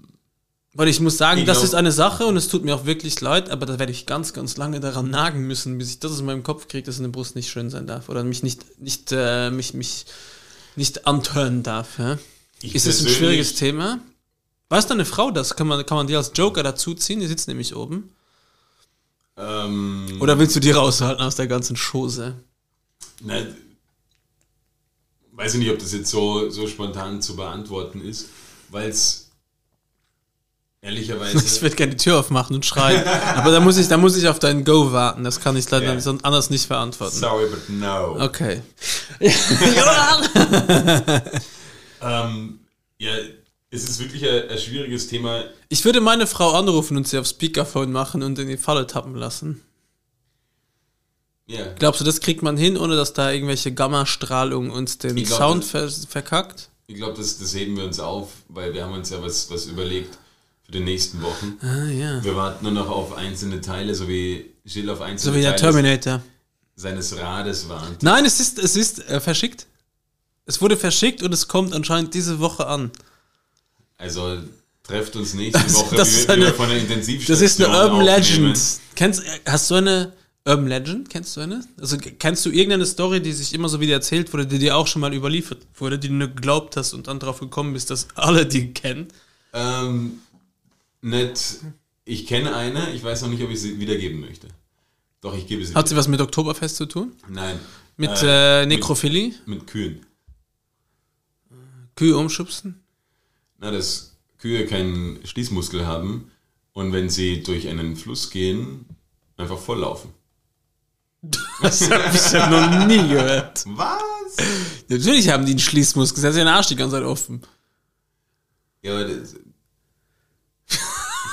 Speaker 1: Weil ich muss sagen,
Speaker 2: Ich
Speaker 1: das
Speaker 2: glaub-
Speaker 1: ist eine Sache und es tut mir auch wirklich leid, aber da werde ich ganz, ganz lange daran nagen müssen, bis ich das aus meinem Kopf kriege, dass eine Brust nicht schön sein darf oder mich nicht, nicht, äh, mich, mich nicht antören darf. Ja? Ist es ein schwieriges Thema? Weiß deine Frau das? Kann man, kann man die als Joker dazuziehen? Die sitzt nämlich oben.
Speaker 2: ähm,
Speaker 1: Oder willst du die raushalten aus der ganzen Chose?
Speaker 2: Na, weiß ich nicht, ob das jetzt so, so spontan zu beantworten ist, weil es ehrlicherweise.
Speaker 1: Ich würde gerne die Tür aufmachen und schreien. aber da muss ich, da muss ich auf dein Go warten. Das kann ich leider sonst anders nicht verantworten.
Speaker 2: Sorry, but no.
Speaker 1: Okay.
Speaker 2: Ähm, ja, es ist wirklich ein, ein schwieriges Thema.
Speaker 1: Ich würde meine Frau anrufen und sie auf Speakerphone machen und in die Falle tappen lassen.
Speaker 2: Ja,
Speaker 1: Glaubst du, das kriegt man hin, ohne dass da irgendwelche Gammastrahlung uns den
Speaker 2: glaub,
Speaker 1: Sound
Speaker 2: das-
Speaker 1: ver verkackt?
Speaker 2: ich glaube, das, das heben wir uns auf, weil wir haben uns ja was, was überlegt für die nächsten Wochen.
Speaker 1: Ah, ja.
Speaker 2: Wir warten nur noch auf einzelne Teile, so wie Jill auf einzelne
Speaker 1: So wie der
Speaker 2: Teile
Speaker 1: Terminator.
Speaker 2: seines Rades warnt.
Speaker 1: Nein, es ist, es ist äh, verschickt. Es wurde verschickt und es kommt anscheinend diese Woche an.
Speaker 2: Also trefft uns nächste
Speaker 1: Das-
Speaker 2: Woche,
Speaker 1: das
Speaker 2: wie,
Speaker 1: ist
Speaker 2: wir- wie
Speaker 1: eine-
Speaker 2: von der Intensivstation
Speaker 1: Das ist eine Urban
Speaker 2: aufnehmen.
Speaker 1: Legend. Kennst, äh, hast du eine Urban Legend? Kennst du eine? Also kennst du irgendeine Story, die sich immer so wieder erzählt wurde, die dir auch schon mal überliefert wurde, die du nur geglaubt hast und dann drauf gekommen bist, dass alle die kennen?
Speaker 2: Ähm, nicht. Ich kenne eine, ich weiß noch nicht, ob ich sie wiedergeben möchte. Doch, ich gebe sie.
Speaker 1: Hat sie was mit Oktoberfest zu tun?
Speaker 2: Nein.
Speaker 1: Mit
Speaker 2: Äh,
Speaker 1: äh, Nekrophilie?
Speaker 2: Mit, mit Kühen.
Speaker 1: Kühe umschubsen?
Speaker 2: Na, dass Kühe keinen Schließmuskel haben und wenn sie durch einen Fluss gehen, einfach volllaufen.
Speaker 1: Das habe ich ja noch nie gehört.
Speaker 2: Was?
Speaker 1: Natürlich haben die einen Schließmuskel, das ist ja ein Arsch die ganze Zeit offen.
Speaker 2: Ja, aber das,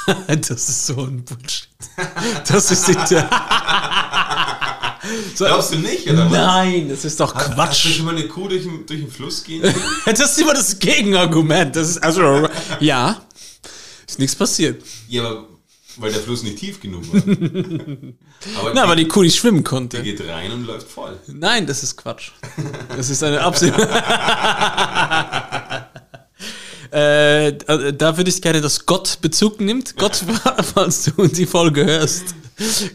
Speaker 1: Das ist so ein Bullshit. Das ist nicht der. so,
Speaker 2: glaubst du nicht, oder was?
Speaker 1: Nein, das ist doch
Speaker 2: Hast du
Speaker 1: Quatsch.
Speaker 2: schon mal eine Kuh durch den, durch den Fluss gehen?
Speaker 1: Das ist immer das Gegenargument. Das ist also ja, ist nichts passiert.
Speaker 2: Ja, aber weil der Fluss nicht tief genug war. Aber
Speaker 1: Na,
Speaker 2: die,
Speaker 1: weil die Kuh nicht schwimmen
Speaker 2: die
Speaker 1: konnte.
Speaker 2: geht rein und läuft voll.
Speaker 1: Nein, das ist Quatsch. Das ist eine absolute. äh, da- da würde ich gerne, dass Gott Bezug nimmt. Gott, falls du die Folge hörst,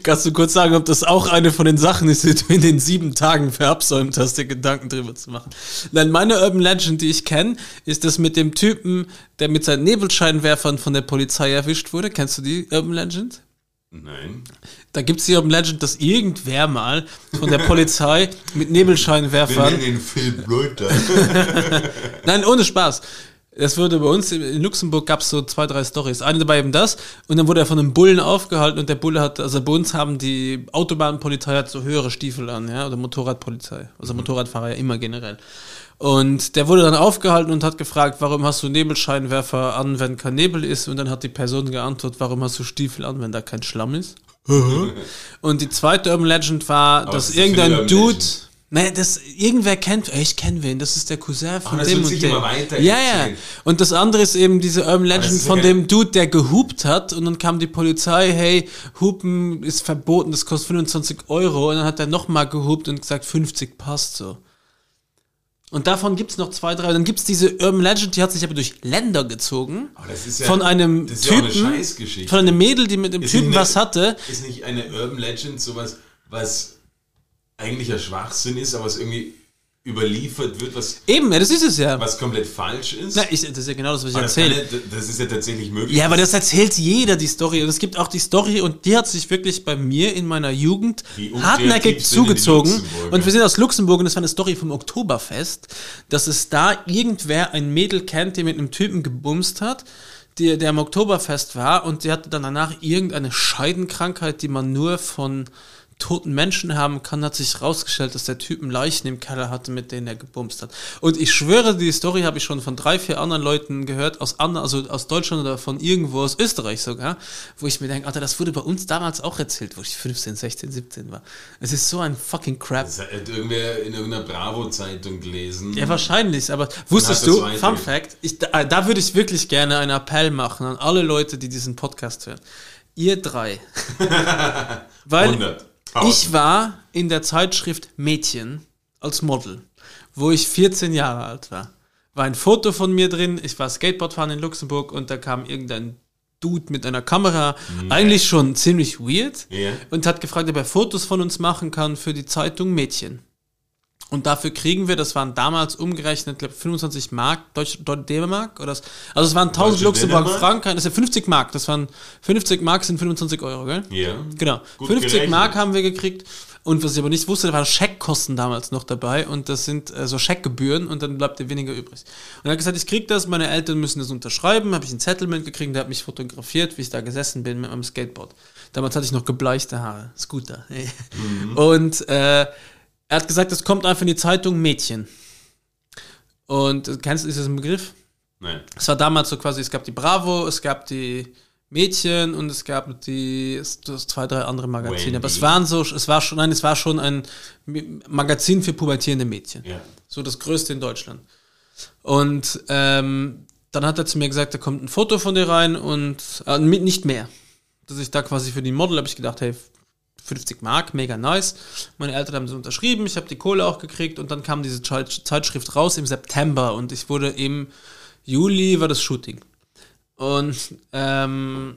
Speaker 1: kannst du kurz sagen, ob das auch eine von den Sachen ist, die du in den sieben Tagen verabsäumt hast, dir Gedanken drüber zu machen. Nein, meine Urban Legend, die ich kenne, ist das mit dem Typen, der mit seinen Nebelscheinwerfern von der Polizei erwischt wurde. Kennst du die Urban Legend?
Speaker 2: Nein.
Speaker 1: Da gibt es die Urban Legend, dass irgendwer mal von der Polizei mit
Speaker 2: Wir
Speaker 1: Nebelscheinwerfern.
Speaker 2: nennen den Phil Blöter.
Speaker 1: Nein, ohne Spaß. Das wurde bei uns in- Luxemburg gab es so zwei, drei Stories. Eine dabei eben das und dann wurde er von einem Bullen aufgehalten und der Bulle hat, also bei uns haben die Autobahnpolizei hat so höhere Stiefel an, ja, oder Motorradpolizei. Also Motorradfahrer ja immer generell. Und der wurde dann aufgehalten und hat gefragt, warum hast du Nebelscheinwerfer an, wenn kein Nebel ist? Und dann hat die Person geantwortet, warum hast du Stiefel an, wenn da kein Schlamm ist? und die zweite Urban Legend war,
Speaker 2: was
Speaker 1: dass
Speaker 2: das
Speaker 1: irgendein Dude,
Speaker 2: Legend?
Speaker 1: Naja, das, irgendwer kennt, ey, ich kenne wen, das ist der Cousin von
Speaker 2: das
Speaker 1: dem und dem. ja, ja. Und das andere ist eben diese Urban Legend von dem Dude, der gehupt hat und dann kam die Polizei, hey, Hupen ist verboten, das kostet 25 Euro und dann hat er nochmal gehupt und gesagt, 50 passt so. Und davon gibt's noch zwei, drei. Dann gibt's diese Urban Legend, die hat sich aber durch Länder gezogen.
Speaker 2: Ist ja-
Speaker 1: von einem Typen,
Speaker 2: eine
Speaker 1: von einem Mädel, die mit dem
Speaker 2: Ist
Speaker 1: Typen
Speaker 2: nicht-
Speaker 1: was hatte.
Speaker 2: Ist nicht eine Urban Legend sowas, was eigentlich ein Schwachsinn ist, aber es irgendwie überliefert wird, was,
Speaker 1: Eben, ja, das ist es ja.
Speaker 2: was komplett falsch ist?
Speaker 1: Na, ich, das ist ja genau das, was ich
Speaker 2: Aber
Speaker 1: erzähle.
Speaker 2: das ist ja tatsächlich möglich.
Speaker 1: Ja, aber das erzählt jeder, die Story. Und es gibt auch die Story, und die hat sich wirklich bei mir in meiner Jugend hartnäckig zugezogen. Und wir sind aus Luxemburg und das war eine Story vom Oktoberfest, dass es da irgendwer ein Mädel kennt, die mit einem Typen gebumst hat, die, der am Oktoberfest war und die hatte dann danach irgendeine Scheidenkrankheit, die man nur von toten Menschen haben kann, hat sich herausgestellt, dass der Typ einen Leichen im Keller hatte, mit denen er gebumst hat. Und ich schwöre, die Story habe ich schon von drei, vier anderen Leuten gehört, aus anderen, also aus Deutschland oder von irgendwo aus Österreich sogar, wo ich mir denke, Alter, das wurde bei uns damals auch erzählt, wo ich 15, 16, 17 war. Es ist so ein fucking Crap.
Speaker 2: Das hat irgendwer in irgendeiner Bravo-Zeitung gelesen.
Speaker 1: Ja, wahrscheinlich, aber wusstest du, Fun Fact, ich, da, da würde ich wirklich gerne einen Appell machen an alle Leute, die diesen Podcast hören. Ihr drei. Weil
Speaker 2: 100.
Speaker 1: ich war in der Zeitschrift Mädchen als Model, wo ich 14 Jahre alt war. War ein Foto von mir drin, ich war Skateboardfahren in Luxemburg und da kam irgendein Dude mit einer Kamera, eigentlich schon ziemlich weird,
Speaker 2: Ja.
Speaker 1: und hat gefragt, ob er Fotos von uns machen kann für die Zeitung Mädchen. Und dafür kriegen wir, das waren damals umgerechnet, glaube 25 Mark, Deutsch, Deu- D-Mark, oder das, also es waren 1000
Speaker 2: Deutsche
Speaker 1: Luxemburg? Franken, das sind 50 Mark, das waren 50 Mark sind 25 Euro, gell?
Speaker 2: Ja.
Speaker 1: Genau.
Speaker 2: Gut
Speaker 1: 50
Speaker 2: gerechnet.
Speaker 1: Mark haben wir gekriegt. Und was ich aber nicht wusste, da waren Scheckkosten damals noch dabei und das sind äh, so Scheckgebühren und dann bleibt dir weniger übrig. Und er hat gesagt, ich krieg das, meine Eltern müssen das unterschreiben, habe ich ein Settlement gekriegt, der hat mich fotografiert, wie ich da gesessen bin mit meinem Skateboard. Damals hatte ich noch gebleichte Haare, Scooter. Und äh, er hat gesagt, es kommt einfach in die Zeitung Mädchen. Und kennst du diesen Begriff?
Speaker 2: Nein.
Speaker 1: Es war damals so quasi, es gab die Bravo, es gab die Mädchen und es gab die das zwei, drei andere Magazine.
Speaker 2: Wendy.
Speaker 1: Aber es waren so, es war schon, nein, es war schon ein Magazin für pubertierende Mädchen.
Speaker 2: Ja.
Speaker 1: So das größte in Deutschland. Und ähm, dann hat er zu mir gesagt, da kommt ein Foto von dir rein und äh, mit- nicht mehr. Dass ich da quasi für die Model habe ich gedacht, hey, 50 Mark, mega nice. Meine Eltern haben so unterschrieben, ich habe die Kohle auch gekriegt und dann kam diese Zeit- Zeitschrift raus im September und ich wurde im Juli war das Shooting. Und ähm,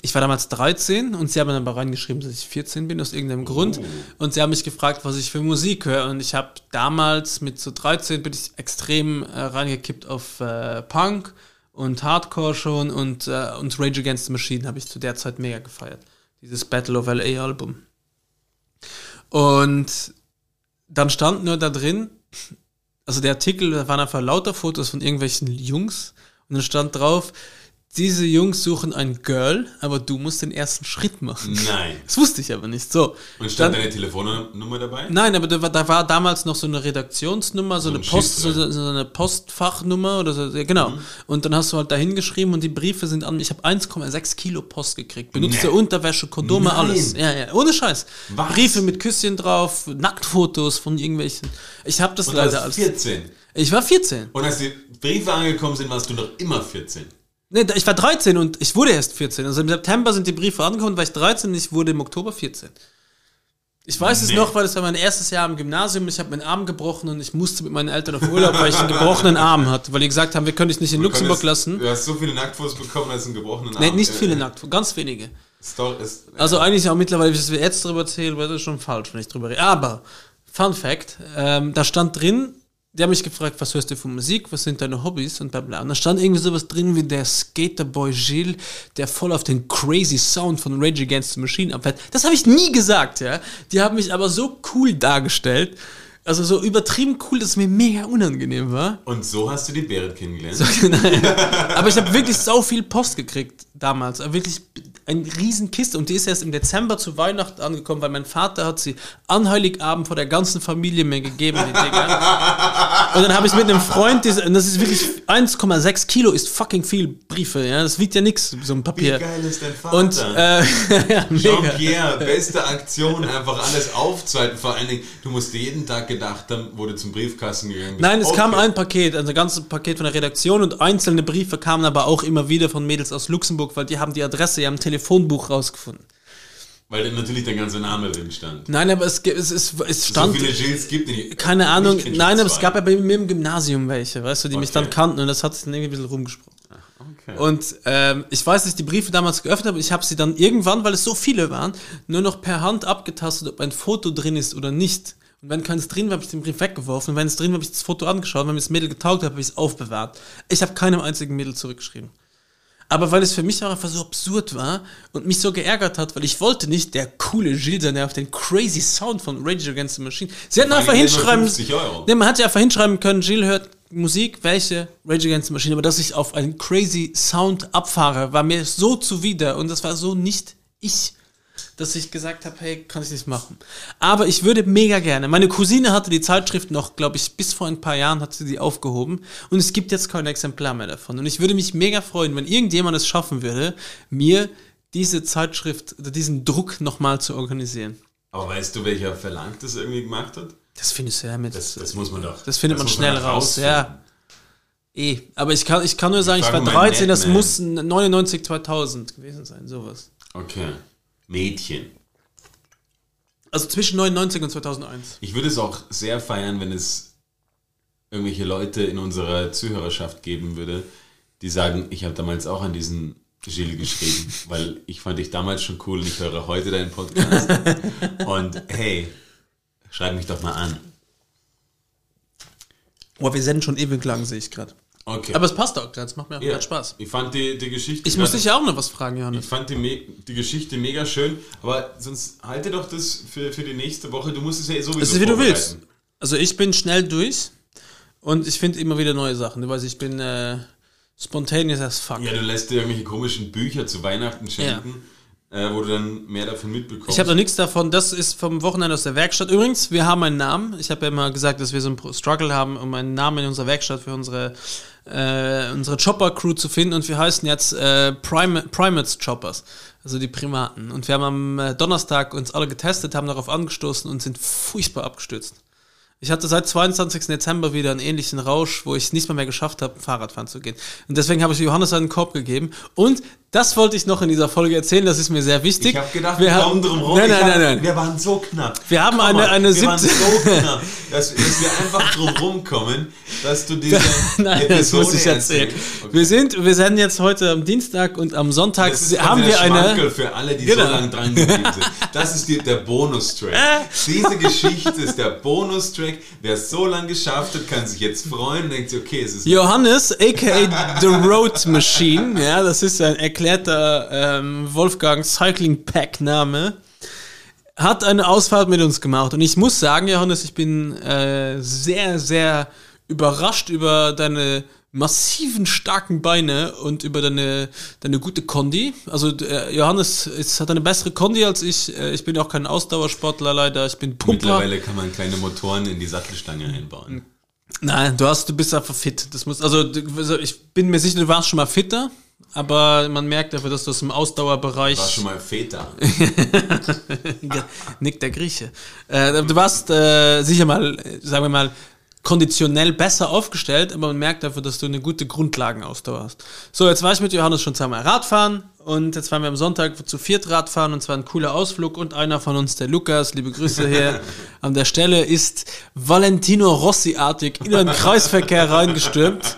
Speaker 1: ich war damals 13 und sie haben dann aber reingeschrieben, dass ich 14 bin, aus irgendeinem Grund. Und sie haben mich gefragt, was ich für Musik höre. Und ich habe damals mit so 13 bin ich extrem äh, reingekippt auf äh, Punk und Hardcore schon und, äh, und Rage Against the Machine habe ich zu der Zeit mega gefeiert. Dieses Battle of LA Album. Und dann stand nur da drin, also der Artikel, da waren einfach lauter Fotos von irgendwelchen Jungs und dann stand drauf, diese Jungs suchen ein Girl, aber du musst den ersten Schritt machen.
Speaker 2: Nein.
Speaker 1: Das wusste ich aber nicht. So.
Speaker 2: Und stand
Speaker 1: Dann-
Speaker 2: deine Telefonnummer dabei?
Speaker 1: Nein, aber da war, da war damals noch so eine Redaktionsnummer, so,
Speaker 2: So
Speaker 1: eine
Speaker 2: ein
Speaker 1: Post, so, so eine Postfachnummer oder so, ja, genau.
Speaker 2: Mhm.
Speaker 1: Und dann hast du halt da hingeschrieben und die Briefe sind an, ich habe 1,6 Kilo Post gekriegt. Benutzte
Speaker 2: Nee.
Speaker 1: Unterwäsche, Kondome,
Speaker 2: Nein.
Speaker 1: alles. Ja, ja, ohne Scheiß.
Speaker 2: Was?
Speaker 1: Briefe mit Küsschen drauf, Nacktfotos von irgendwelchen. Ich habe das
Speaker 2: Und
Speaker 1: leider
Speaker 2: als
Speaker 1: als.
Speaker 2: 14.
Speaker 1: Ich war 14.
Speaker 2: Und als die Briefe angekommen sind, warst du noch immer 14.
Speaker 1: Nee, ich war 13 und ich wurde erst 14. Also im September sind die Briefe angekommen, war ich 13 und ich wurde im Oktober 14. Ich weiß es
Speaker 2: Nee.
Speaker 1: noch, weil es war mein erstes Jahr im Gymnasium. Ich habe meinen Arm gebrochen und ich musste mit meinen Eltern auf Urlaub, weil ich einen gebrochenen Arm hatte. Weil die gesagt haben, wir können dich nicht in
Speaker 2: Du
Speaker 1: Luxemburg
Speaker 2: konntest-
Speaker 1: lassen.
Speaker 2: Du hast so viele Nacktfotos bekommen als einen gebrochenen Arm.
Speaker 1: Nee, nicht
Speaker 2: Äh,
Speaker 1: viele nackt, ganz wenige.
Speaker 2: Story ist,
Speaker 1: Also eigentlich auch mittlerweile, wie es jetzt drüber erzähle, wäre das schon falsch, wenn ich drüber rede. Aber, Fun Fact, ähm, da stand drin, die haben mich gefragt, was hörst du für Musik, was sind deine Hobbys und bla bla. Und da stand irgendwie sowas drin wie der Skaterboy Gilles, der voll auf den crazy Sound von Rage Against the Machine abfällt. Das habe ich nie gesagt, ja. Die haben mich aber so cool dargestellt, also so übertrieben cool, dass es mir mega unangenehm war.
Speaker 2: und so hast du die Berit kennengelernt.
Speaker 1: Aber ich habe wirklich so viel Post gekriegt damals. Wirklich eine riesen Kiste. Und die ist erst im Dezember zu Weihnachten angekommen, weil mein Vater hat sie an Heiligabend vor der ganzen Familie mir gegeben, die Dinger. Und dann habe ich mit einem Freund, und das ist wirklich 1,6 Kilo, ist fucking viel Briefe. Ja? Das wiegt ja nichts, so ein
Speaker 2: Wie
Speaker 1: Papier.
Speaker 2: geil ist dein Vater?
Speaker 1: Und äh, ja.
Speaker 2: Jean-Pierre, beste Aktion, einfach alles aufzuhalten. Vor allen Dingen, du musst jeden Tag gedacht haben, wo du zum Briefkasten gegangen bist.
Speaker 1: Nein, es
Speaker 2: Okay.
Speaker 1: kam ein Paket, also ein ganzes Paket von der Redaktion und einzelne Briefe kamen aber auch immer wieder von Mädels aus Luxemburg, weil die haben die Adresse ja im Telefonbuch rausgefunden.
Speaker 2: Weil dann natürlich dein ganzer Name drin stand.
Speaker 1: Nein, aber es, es, es, es
Speaker 2: So
Speaker 1: stand.
Speaker 2: viele Gilles gibt es
Speaker 1: keine Ahnung. Nein, aber es gab ja bei mir im Gymnasium welche, weißt du, die mich
Speaker 2: Okay.
Speaker 1: dann kannten und das hat sich dann irgendwie ein bisschen rumgesprochen.
Speaker 2: Okay.
Speaker 1: Und ähm, ich weiß, dass ich die Briefe damals geöffnet habe. Ich habe sie dann irgendwann, weil es so viele waren, nur noch per Hand abgetastet, ob ein Foto drin ist oder nicht. Und wenn keins drin war, habe ich den Brief weggeworfen. Und wenn es drin war, habe ich das Foto angeschaut. Wenn mir das Mädel getaugt hat, habe ich es aufbewahrt. Ich habe keinem einzigen Mädel zurückgeschrieben. Aber weil es für mich auch einfach so absurd war und mich so geärgert hat, weil ich wollte nicht der coole Gilles sein, der auf den crazy Sound von Rage Against the Machine. Sie hätten einfach hinschreiben.
Speaker 2: 50 Euro.
Speaker 1: Nee, man hätte ja einfach hinschreiben können, Gilles hört Musik, welche Rage Against the Machine, aber dass ich auf einen crazy Sound abfahre, war mir so zuwider und das war so nicht ich. Dass ich gesagt habe, hey, kann ich nicht machen. Aber ich würde mega gerne. Meine Cousine hatte die Zeitschrift noch, glaube ich, bis vor ein paar Jahren hat sie die aufgehoben und es gibt jetzt kein Exemplar mehr davon. Und ich würde mich mega freuen, wenn irgendjemand es schaffen würde, mir diese Zeitschrift diesen Druck nochmal zu organisieren.
Speaker 2: Aber weißt du, welcher Verlag das irgendwie gemacht hat?
Speaker 1: Das findest du ja mit.
Speaker 2: Das, das muss man doch.
Speaker 1: Das findet man
Speaker 2: muss
Speaker 1: schnell
Speaker 2: doch
Speaker 1: raus, ja. Eh, aber ich kann, ich kann nur sagen, ich,
Speaker 2: frage
Speaker 1: war
Speaker 2: mal
Speaker 1: 13, das muss 99, 2000 gewesen sein, sowas.
Speaker 2: Okay. Mädchen.
Speaker 1: Also zwischen 99 und 2001.
Speaker 2: Ich würde es auch sehr feiern, wenn es irgendwelche Leute in unserer Zuhörerschaft geben würde, die sagen, ich habe damals auch an diesen Gilles geschrieben, weil ich fand dich damals schon cool und ich höre heute deinen Podcast. und hey, schreib mich doch mal an.
Speaker 1: Boah, wir senden schon ewig lang, sehe ich gerade.
Speaker 2: Okay.
Speaker 1: Aber es passt auch gerade, es macht mir auch
Speaker 2: Ja.
Speaker 1: gerade Spaß.
Speaker 2: Ich fand die, die Geschichte.
Speaker 1: Ich muss dich ja auch noch was fragen,
Speaker 2: Ich
Speaker 1: Johannes.
Speaker 2: fand die, die Geschichte mega schön, aber sonst halte doch das für, für die nächste Woche. Du musst es ja sowieso
Speaker 1: Es ist wie du willst. Also ich bin schnell durch und ich finde immer wieder neue Sachen. Du weißt, ich bin äh, spontaneous as fuck.
Speaker 2: Ja, du lässt dir irgendwelche komischen Bücher zu Weihnachten schenken, äh, wo du dann mehr davon mitbekommst.
Speaker 1: Ich habe noch nichts davon. Das ist vom Wochenende aus der Werkstatt. Übrigens, wir haben einen Namen. Ich habe ja immer gesagt, dass wir so einen Struggle haben, um einen Namen in unserer Werkstatt für unsere, äh, unsere Chopper-Crew zu finden. Und wir heißen jetzt äh, Prim Primates Choppers. Also die Primaten. Und wir haben am äh, Donnerstag uns alle getestet, haben darauf angestoßen und sind furchtbar abgestürzt. Ich hatte seit 22. Dezember wieder einen ähnlichen Rausch, wo ich es nicht mal mehr geschafft habe, Fahrradfahren zu gehen. Und deswegen habe ich Johannes einen Korb gegeben. Und das wollte ich noch in dieser Folge erzählen, das ist mir sehr wichtig.
Speaker 2: Ich habe gedacht,
Speaker 1: wir haben,
Speaker 2: drum rum.
Speaker 1: Nein, nein, nein, nein.
Speaker 2: Wir waren so knapp.
Speaker 1: Wir haben
Speaker 2: Guck
Speaker 1: eine- eine
Speaker 2: Wir waren so knapp, dass, dass wir einfach drum rumkommen, dass du diese
Speaker 1: Nein, das
Speaker 2: Episode
Speaker 1: muss ich erzählen.
Speaker 2: Okay.
Speaker 1: Wir sind, wir senden jetzt heute am Dienstag und am Sonntag
Speaker 2: Das ist
Speaker 1: haben wir eine.
Speaker 2: Für alle, die
Speaker 1: Genau.
Speaker 2: so lange dran geblieben sind. Das ist die, der Bonustrack. Diese Geschichte ist der Bonustrack. Wer es so lange geschafft hat, kann sich jetzt freuen und denkt sich, okay, es ist
Speaker 1: Johannes, aka The Road Machine, ja, das ist ein erklärter ähm, Wolfgang Cycling Pack Name, hat eine Ausfahrt mit uns gemacht. Und ich muss sagen, Johannes, ich bin äh, sehr, sehr überrascht über deine massiven, starken Beine und über deine, deine gute Kondi. Also äh, Johannes ist, hat eine bessere Kondi als ich. Äh, ich bin auch kein Ausdauersportler leider. Ich bin Pumper.
Speaker 2: Mittlerweile kann man kleine Motoren in die Sattelstange einbauen.
Speaker 1: Nein, du hast, du bist einfach fit. Das muss, also also ich bin mir sicher, du warst schon mal fitter, aber man merkt dafür, dass du aus dem Ausdauerbereich.
Speaker 2: War schon mal Väter.
Speaker 1: Nick der Grieche. Äh, du warst äh, sicher mal, sagen wir mal, konditionell besser aufgestellt, aber man merkt dafür, dass du eine gute Grundlagenausdauer hast. So, jetzt war ich mit Johannes schon zweimal Radfahren und jetzt waren wir am Sonntag zu viert Radfahren und zwar ein cooler Ausflug und einer von uns, der Lukas, liebe Grüße hier an der Stelle, ist Valentino Rossi-artig in den Kreisverkehr reingestürmt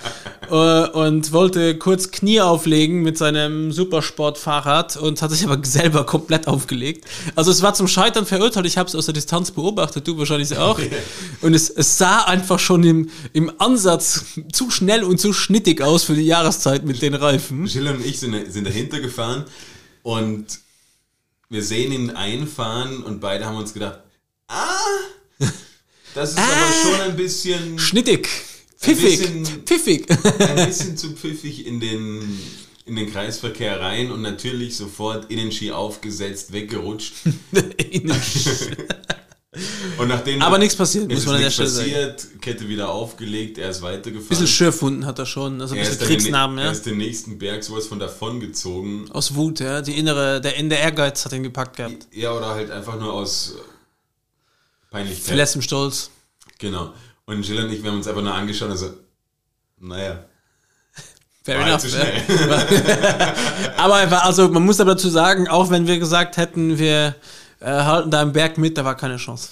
Speaker 1: und wollte kurz Knie auflegen mit seinem Supersportfahrrad und hat sich aber selber komplett aufgelegt. Also es war zum Scheitern verurteilt, ich habe es aus der Distanz beobachtet, du wahrscheinlich auch. Und es, es sah einfach schon im, im Ansatz zu schnell und zu schnittig aus für die Jahreszeit mit den Reifen.
Speaker 2: Jill und ich sind, sind dahinter gefahren und wir sehen ihn einfahren und beide haben uns gedacht, ah, das ist aber schon ein bisschen,
Speaker 1: Schnittig, pfiffig,
Speaker 2: bisschen-
Speaker 1: pfiffig.
Speaker 2: ein bisschen zu pfiffig in den, in den Kreisverkehr rein und natürlich sofort Innenski aufgesetzt, weggerutscht. Und nachdem
Speaker 1: Aber nichts passiert, muss man an der
Speaker 2: nichts
Speaker 1: Stelle
Speaker 2: passiert, Kette wieder aufgelegt, er ist weitergefahren.
Speaker 1: bisschen Schürfwunden hat er schon, also ein bisschen
Speaker 2: dann den,
Speaker 1: Kriegsnamen,
Speaker 2: er
Speaker 1: ja.
Speaker 2: ist den nächsten Berg sowas von davon gezogen.
Speaker 1: Aus Wut, ja. Die innere, der, der Ehrgeiz hat ihn gepackt gehabt.
Speaker 2: Ja, oder halt einfach nur aus Peinlichkeit.
Speaker 1: Verlässt im Stolz.
Speaker 2: Genau. Und Jill und ich, wir haben uns einfach nur angeschaut und so, naja,
Speaker 1: Fair
Speaker 2: war halt
Speaker 1: enough.
Speaker 2: schnell.
Speaker 1: Aber einfach, also man muss aber dazu sagen, auch wenn wir gesagt hätten, wir äh, halten da im Berg mit, da war keine Chance.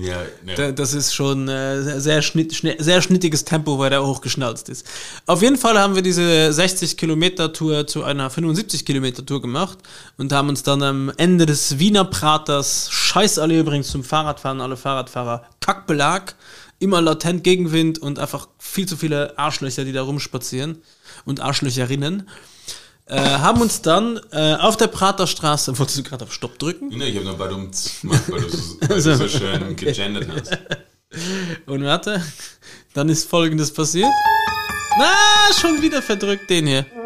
Speaker 2: ja, ja.
Speaker 1: Da- Das ist schon äh, sehr, schnitt, schne- sehr schnittiges Tempo, weil der hochgeschnalzt ist. Auf jeden Fall haben wir diese 60 Kilometer Tour zu einer 75 Kilometer Tour gemacht und haben uns dann am Ende des Wiener Praters, scheiß alle übrigens zum Fahrradfahren, alle Fahrradfahrer, Kackbelag, immer latent Gegenwind und einfach viel zu viele Arschlöcher, die da rumspazieren und Arschlöcherinnen. Äh, haben uns dann äh, auf der Praterstraße, wolltest du gerade auf Stopp drücken?
Speaker 2: Nee, ich habe nur Badumts gemacht, weil du so, weil du so schön gegendert hast.
Speaker 1: Und warte, dann ist folgendes passiert. Na, schon wieder verdrückt den hier.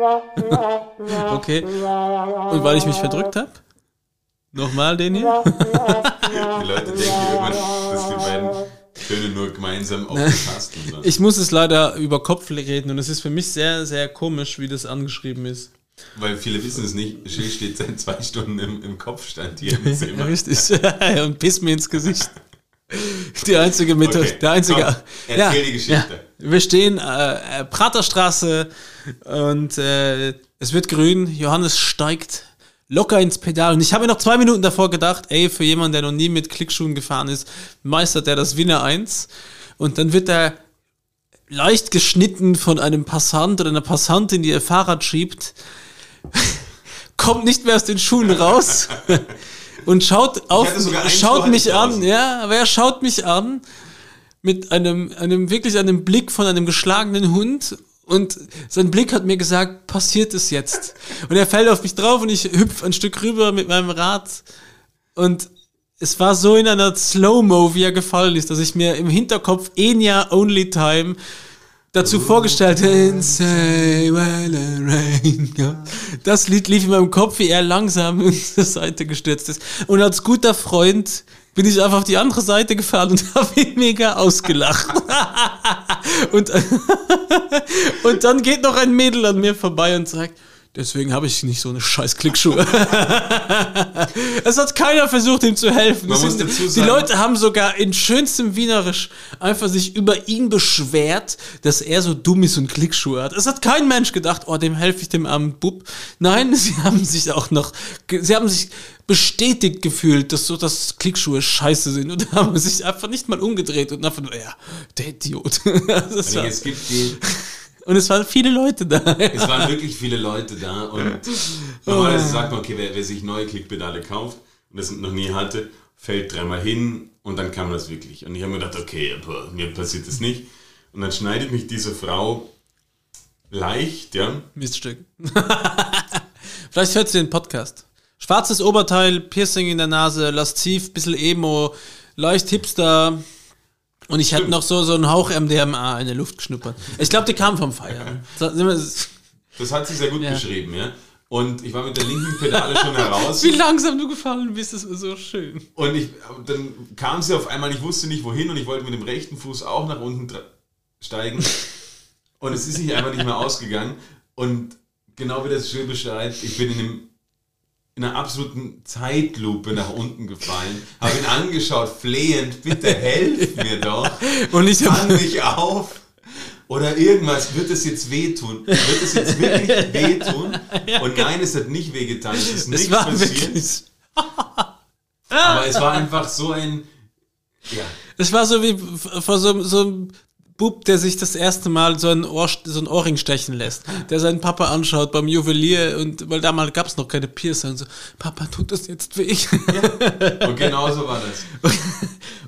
Speaker 1: Okay. Und weil ich mich verdrückt habe? Nochmal den hier.
Speaker 2: Die Leute nur gemeinsam auf den Tasten sind.
Speaker 1: Ich muss es leider über Kopf reden und es ist für mich sehr, sehr komisch, wie das angeschrieben ist.
Speaker 2: Weil viele wissen es nicht, Schill steht seit zwei Stunden im, im Kopfstand hier im
Speaker 1: Ja,
Speaker 2: Zimmer.
Speaker 1: richtig. und piss mir ins Gesicht. Die einzige Methode,
Speaker 2: Okay,
Speaker 1: der einzige.
Speaker 2: komm, erzähl die Geschichte.
Speaker 1: Wir stehen äh, äh, Praterstraße und äh, es wird grün. Johannes steigt locker ins Pedal. Und ich habe mir noch zwei Minuten davor gedacht, ey, für jemanden, der noch nie mit Klickschuhen gefahren ist, meistert er das Winner 1 und dann wird er leicht geschnitten von einem Passant oder einer Passantin, die ihr Fahrrad schiebt, kommt nicht mehr aus den Schuhen raus und schaut auf,
Speaker 2: Schuh
Speaker 1: schaut mich
Speaker 2: ich
Speaker 1: an,
Speaker 2: draußen.
Speaker 1: ja, aber er schaut mich an mit einem, einem wirklich einem Blick von einem geschlagenen Hund und sein Blick hat mir gesagt, passiert es jetzt. Und er fällt auf mich drauf und ich hüpf ein Stück rüber mit meinem Rad und es war so in einer Slow-Mo, wie er gefallen ist, dass ich mir im Hinterkopf Enya Only Time dazu vorgestellt habe. Das Lied lief in meinem Kopf, wie er langsam zur Seite gestürzt ist. Und als guter Freund bin ich einfach auf die andere Seite gefahren und habe ihn mega ausgelacht. und, und dann geht noch ein Mädel an mir vorbei und sagt, deswegen habe ich nicht so eine scheiß Klickschuhe. es hat keiner versucht, ihm zu helfen.
Speaker 2: Man muss
Speaker 1: sind-
Speaker 2: dazu
Speaker 1: die
Speaker 2: sagen-
Speaker 1: Leute haben sogar in schönstem Wienerisch einfach sich über ihn beschwert, dass er so dumm ist und Klickschuhe hat. Es hat kein Mensch gedacht, oh, dem helfe ich dem armen Bub. Nein, sie haben sich auch noch, sie haben sich bestätigt gefühlt, dass so, dass Klickschuhe scheiße sind und haben sich einfach nicht mal umgedreht und einfach nur, ja, der Idiot. War,
Speaker 2: Es gibt die,
Speaker 1: und es waren viele Leute da.
Speaker 2: es waren wirklich viele Leute da und normalerweise sagt man, okay, wer, wer sich neue Klickpedale kauft und das noch nie hatte, fällt dreimal hin und dann kann man das wirklich. Und ich habe mir gedacht, okay, boah, mir passiert das nicht. Und dann schneidet mich diese Frau leicht, ja,
Speaker 1: Miststück. Vielleicht hört sie den Podcast. Schwarzes Oberteil, Piercing in der Nase, lasziv, bisschen Emo, leicht Hipster. Und ich hatte noch so, so einen Hauch MDMA in der Luft geschnuppert. Ich glaube, die kam vom Feiern.
Speaker 2: Das hat sie sehr gut
Speaker 1: Ja.
Speaker 2: beschrieben, ja. Und ich war mit der linken Pedale schon heraus.
Speaker 1: Wie langsam du gefallen bist, das war so schön.
Speaker 2: Und ich, dann kam sie auf einmal, ich wusste nicht wohin und ich wollte mit dem rechten Fuß auch nach unten steigen. Und es ist sich einfach nicht mehr ausgegangen. Und genau wie das schön beschreibt, ich bin in, einem, in einer absoluten Zeitlupe nach unten gefallen, habe ihn angeschaut, flehend, bitte helf mir doch,
Speaker 1: Und ich
Speaker 2: fang mich auf. Oder irgendwas, wird es jetzt wehtun? Wird es jetzt wirklich wehtun? Und nein, es hat nicht wehgetan, es ist nichts passiert. Aber es war einfach so ein. Ja.
Speaker 1: Es war so wie vor so, so einem Bub, der sich das erste Mal so ein, Ohr, so ein Ohrring stechen lässt, der seinen Papa anschaut beim Juwelier und weil damals gab es noch keine Piercer und so, Papa, tut das jetzt weh?
Speaker 2: Und genau so war das.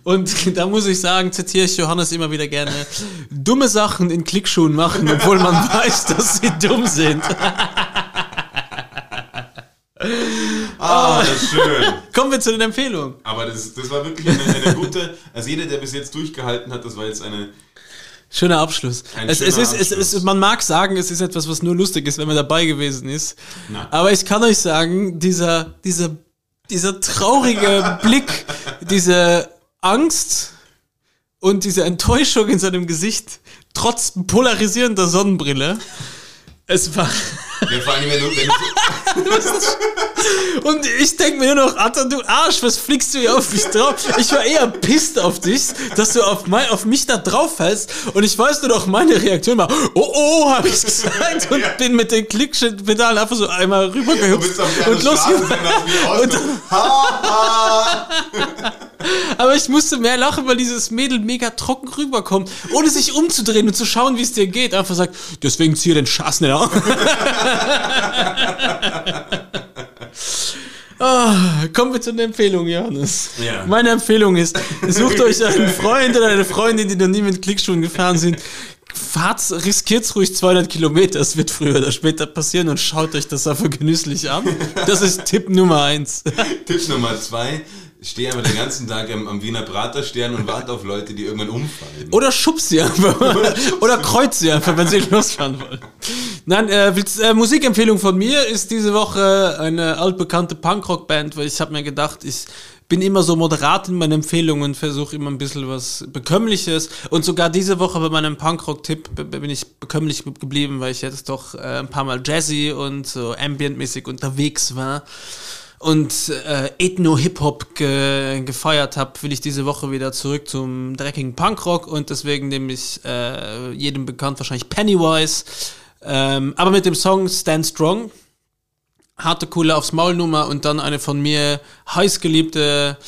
Speaker 1: Und da muss ich sagen, zitiere ich Johannes immer wieder gerne, dumme Sachen in Klickschuhen machen, obwohl man weiß, dass sie dumm sind.
Speaker 2: Ah, das ist schön.
Speaker 1: Kommen wir zu den Empfehlungen.
Speaker 2: Aber das, das war wirklich eine, eine gute. Also jeder, der bis jetzt durchgehalten hat, das war jetzt eine.
Speaker 1: Schöner Abschluss. Es, es
Speaker 2: schöner
Speaker 1: ist, es
Speaker 2: Abschluss.
Speaker 1: ist, man mag sagen, es ist etwas, was nur lustig ist, wenn man dabei gewesen ist.
Speaker 2: Na.
Speaker 1: Aber ich kann euch sagen, dieser, dieser, dieser traurige Blick, diese Angst und diese Enttäuschung in seinem Gesicht, trotz polarisierender Sonnenbrille, es war.
Speaker 2: Ja, vor allem, wenn du, wenn du
Speaker 1: Und ich denke mir nur noch, Alter, du Arsch, was fliegst du hier auf mich drauf? Ich war eher pisst auf dich, dass du auf, mein, auf mich da drauf fällst. Und ich weiß nur noch, meine Reaktion war, oh oh, habe ich gesagt. Und
Speaker 2: Ja.
Speaker 1: bin mit den Klickpedalen einfach so einmal rübergehüpft
Speaker 2: auf
Speaker 1: und los.
Speaker 2: und ha, ha.
Speaker 1: Aber ich musste mehr lachen, weil dieses Mädel mega trocken rüberkommt, ohne sich umzudrehen und zu schauen, wie es dir geht. Einfach sagt, deswegen zieh den Schaß nicht auf. Ah, kommen wir zu den Empfehlungen, Johannes.
Speaker 2: Ja.
Speaker 1: Meine Empfehlung ist, sucht euch einen Freund oder eine Freundin, die noch nie mit Klickschuhen gefahren sind. Fahrt, riskiert's ruhig 200 Kilometer, es wird früher oder später passieren und schaut euch das einfach genüsslich an. Das ist Tipp Nummer eins.
Speaker 2: Tipp Nummer zwei. Stehe einfach den ganzen Tag am, am Wiener Praterstern und warte auf Leute, die irgendwann umfallen.
Speaker 1: Oder schubst sie einfach. Oder kreuzt sie einfach, wenn sie losfahren wollen. Nein, äh, äh, Musikempfehlung von mir ist diese Woche eine altbekannte Punkrock-Band, weil ich habe mir gedacht, ich bin immer so moderat in meinen Empfehlungen und versuche immer ein bisschen was Bekömmliches. Und sogar diese Woche bei meinem Punkrock-Tipp bin ich bekömmlich geblieben, weil ich jetzt doch äh, ein paar Mal Jazzy und so Ambient-mäßig unterwegs war und äh, Ethno-Hip-Hop ge gefeiert habe, will ich diese Woche wieder zurück zum dreckigen Punkrock und deswegen nehme ich äh, jedem bekannt wahrscheinlich Pennywise, ähm, aber mit dem Song Stand Strong, harte coole aufs Maul Nummer und dann eine von mir heiß geliebte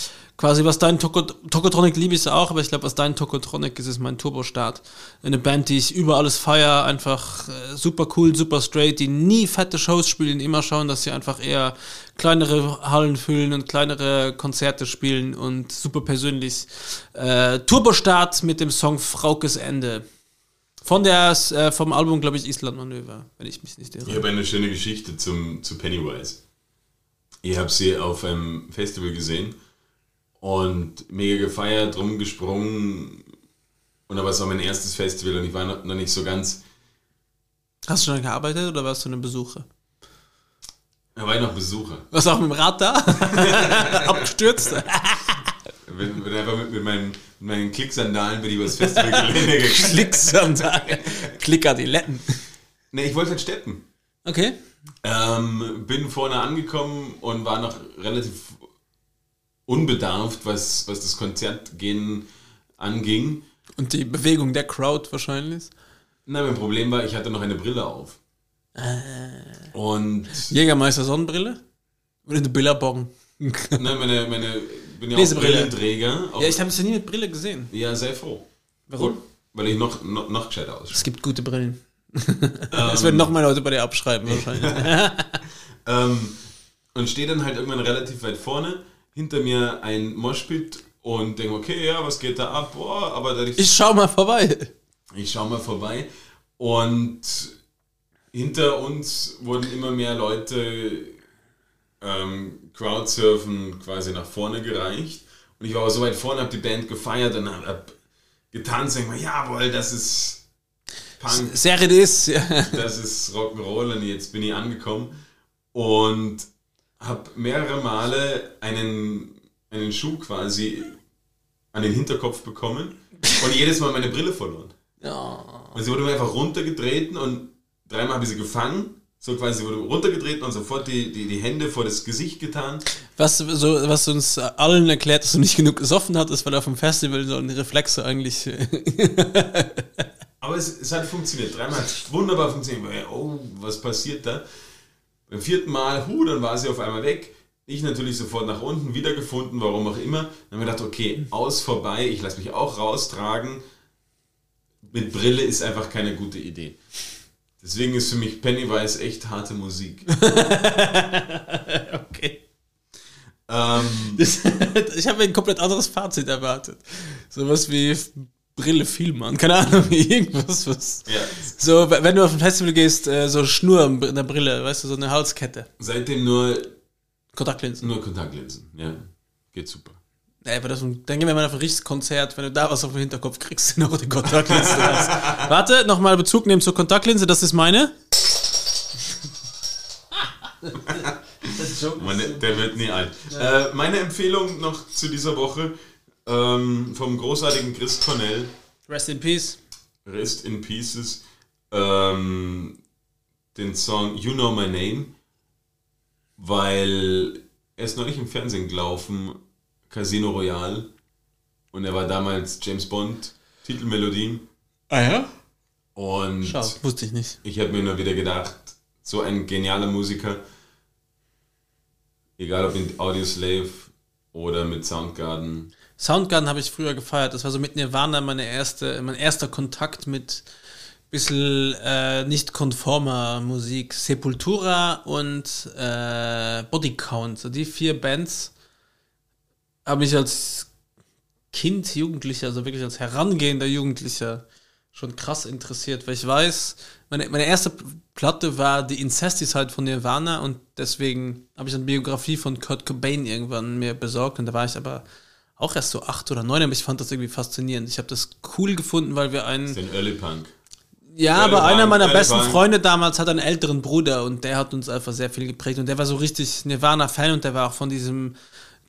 Speaker 1: quasi was dein Toko Tokotronic liebe ich auch, aber ich glaube was dein Tokotronic ist ist mein Turbostart. Eine Band, die ich über alles feier, einfach äh, super cool, super straight, die nie fette Shows spielen, immer schauen, dass sie einfach eher kleinere Hallen füllen und kleinere Konzerte spielen und super persönlich. Äh, Turbostart mit dem Song Fraukes Ende. Von der, äh, vom Album, glaube ich, Island Manöver, wenn ich mich nicht irre.
Speaker 2: Ich habe eine schöne Geschichte zum, zu Pennywise. Ich habe sie auf einem Festival gesehen und mega gefeiert, rumgesprungen. Und da war es auch mein erstes Festival und ich war noch, nicht so ganz.
Speaker 1: Hast du schon gearbeitet oder warst du ein Besucher?
Speaker 2: Da war ich noch Besucher.
Speaker 1: Du auch mit dem Rad da? Abgestürzt?
Speaker 2: Bin, bin einfach mit, mit, meinen, mit meinen Klicksandalen bin ich übers Festivalgelände gegangen.
Speaker 1: Klicksandalen. Klickadiletten.
Speaker 2: Nee, ich wollte halt steppen.
Speaker 1: Okay.
Speaker 2: Ähm, bin vorne angekommen und war noch relativ unbedarft, was, was das Konzertgehen anging.
Speaker 1: Und die Bewegung der Crowd wahrscheinlich.
Speaker 2: Na, mein Problem war, ich hatte noch eine Brille auf. Und
Speaker 1: Jägermeister Sonnenbrille? Oder eine Billabong?
Speaker 2: nein, meine, meine, bin ja auch. Brillenträger. Auch,
Speaker 1: Ja, ich habe es ja nie mit Brille gesehen.
Speaker 2: ja, sei froh.
Speaker 1: Warum?
Speaker 2: Weil ich noch, noch, noch gescheiter ausschaue.
Speaker 1: Es gibt gute Brillen. Das werden noch mehr Leute bei dir abschreiben wahrscheinlich.
Speaker 2: Ähm, und stehe dann halt irgendwann relativ weit vorne. Hinter mir ein Moshpit und denke, okay, ja, was geht da ab? Boah, aber dadurch,
Speaker 1: Ich schau mal vorbei.
Speaker 2: ich schau mal vorbei. Und hinter uns wurden immer mehr Leute ähm, Crowdsurfen quasi nach vorne gereicht. Und ich war aber so weit vorne, habe die Band gefeiert und habe hab getanzt. Denke mal, jawohl, das ist Punk.
Speaker 1: Seridis. Ja.
Speaker 2: das ist Rock'n'Roll und jetzt bin ich angekommen und habe mehrere Male einen, einen Schuh quasi an den Hinterkopf bekommen und jedes Mal meine Brille verloren. Und sie wurde mir einfach runtergetreten und dreimal habe ich sie gefangen, so quasi wurde runtergetreten und sofort die, die, die Hände vor das Gesicht getan.
Speaker 1: Was, so, was uns allen erklärt, dass du nicht genug gesoffen hattest, weil auf dem Festival so eine Reflexe eigentlich.
Speaker 2: Aber es, es hat funktioniert. Dreimal hat es wunderbar funktioniert. Oh, was passiert da? Beim vierten Mal, hu, dann war sie auf einmal weg. Ich natürlich sofort nach unten wiedergefunden, warum auch immer. Dann haben wir gedacht, okay, aus vorbei, ich lasse mich auch raustragen. Mit Brille ist einfach keine gute Idee. Deswegen ist für mich Pennywise echt harte Musik.
Speaker 1: okay.
Speaker 2: ähm,
Speaker 1: Das, ich habe ein komplett anderes Fazit erwartet. Sowas wie Brille Vielmann. Keine Ahnung, irgendwas. Was.
Speaker 2: ja,
Speaker 1: So, wenn du auf ein Festival gehst, äh, so Schnur in der Brille, weißt du, so eine Halskette.
Speaker 2: seitdem nur,
Speaker 1: Kontaktlinsen.
Speaker 2: nur Kontaktlinsen. Ja, geht super.
Speaker 1: Ey, aber das, dann gehen wir mal auf ein richtiges Konzert. Wenn du da was auf den Hinterkopf kriegst, noch die Kontaktlinse. hast. Warte, nochmal Bezug nehmen zur Kontaktlinse. Das ist meine.
Speaker 2: Meine, der wird nie alt. Äh, meine Empfehlung noch zu dieser Woche ähm, vom großartigen Chris Cornell,
Speaker 1: Rest in Peace.
Speaker 2: Rest in Pieces, ähm, den Song You Know My Name, weil er ist neulich im Fernsehen gelaufen, Casino Royale, und er war damals James Bond, Titelmelodie.
Speaker 1: Ah ja?
Speaker 2: Und
Speaker 1: Schau, wusste ich nicht.
Speaker 2: ich habe mir nur wieder gedacht, so ein genialer Musiker, egal ob in Audioslave oder mit Soundgarden,
Speaker 1: Soundgarden habe ich früher gefeiert. Das war so mit Nirvana meine erste, mein erster Kontakt mit bisschen äh, nicht konformer Musik. Sepultura und äh, Body Count. So die vier Bands haben mich als Kind, Jugendlicher, also wirklich als herangehender Jugendlicher schon krass interessiert, weil ich weiß, meine, meine erste Platte war die Incesticide von Nirvana und deswegen habe ich eine Biografie von Kurt Cobain irgendwann mir besorgt und da war ich aber auch erst so acht oder neun, aber ich fand das irgendwie faszinierend. Ich habe das cool gefunden, weil wir einen
Speaker 2: den Early Punk.
Speaker 1: Ja,
Speaker 2: Geile
Speaker 1: aber einer
Speaker 2: Wagen,
Speaker 1: meiner
Speaker 2: geile
Speaker 1: besten
Speaker 2: Wagen.
Speaker 1: Freunde damals hat einen älteren Bruder und der hat uns einfach sehr viel geprägt und der war so richtig Nirvana-Fan und der war auch von diesem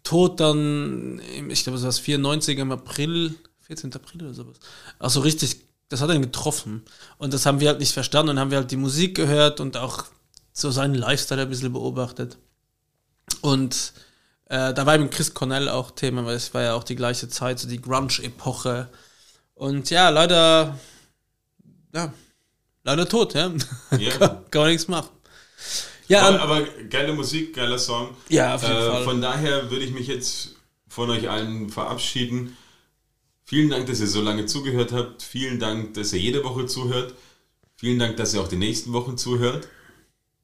Speaker 1: Tod dann, im- ich glaube, es war das 94 im April, 14. April oder sowas. Also richtig, das hat ihn getroffen und das haben wir halt nicht verstanden und haben wir halt die Musik gehört und auch so seinen Lifestyle ein bisschen beobachtet. Und äh, da war eben Chris Cornell auch Thema, weil es war ja auch die gleiche Zeit, so die Grunge-Epoche. Und ja, leider, ja, leider tot, ja.
Speaker 2: Ja.
Speaker 1: kann, kann man nichts machen. Ja,
Speaker 2: Aber,
Speaker 1: ähm,
Speaker 2: aber geile Musik, geiler Song.
Speaker 1: Ja, auf jeden
Speaker 2: äh,
Speaker 1: Fall.
Speaker 2: Von daher würde ich mich jetzt von euch allen verabschieden. Vielen Dank, dass ihr so lange zugehört habt. Vielen Dank, dass ihr jede Woche zuhört. Vielen Dank, dass ihr auch die nächsten Wochen zuhört.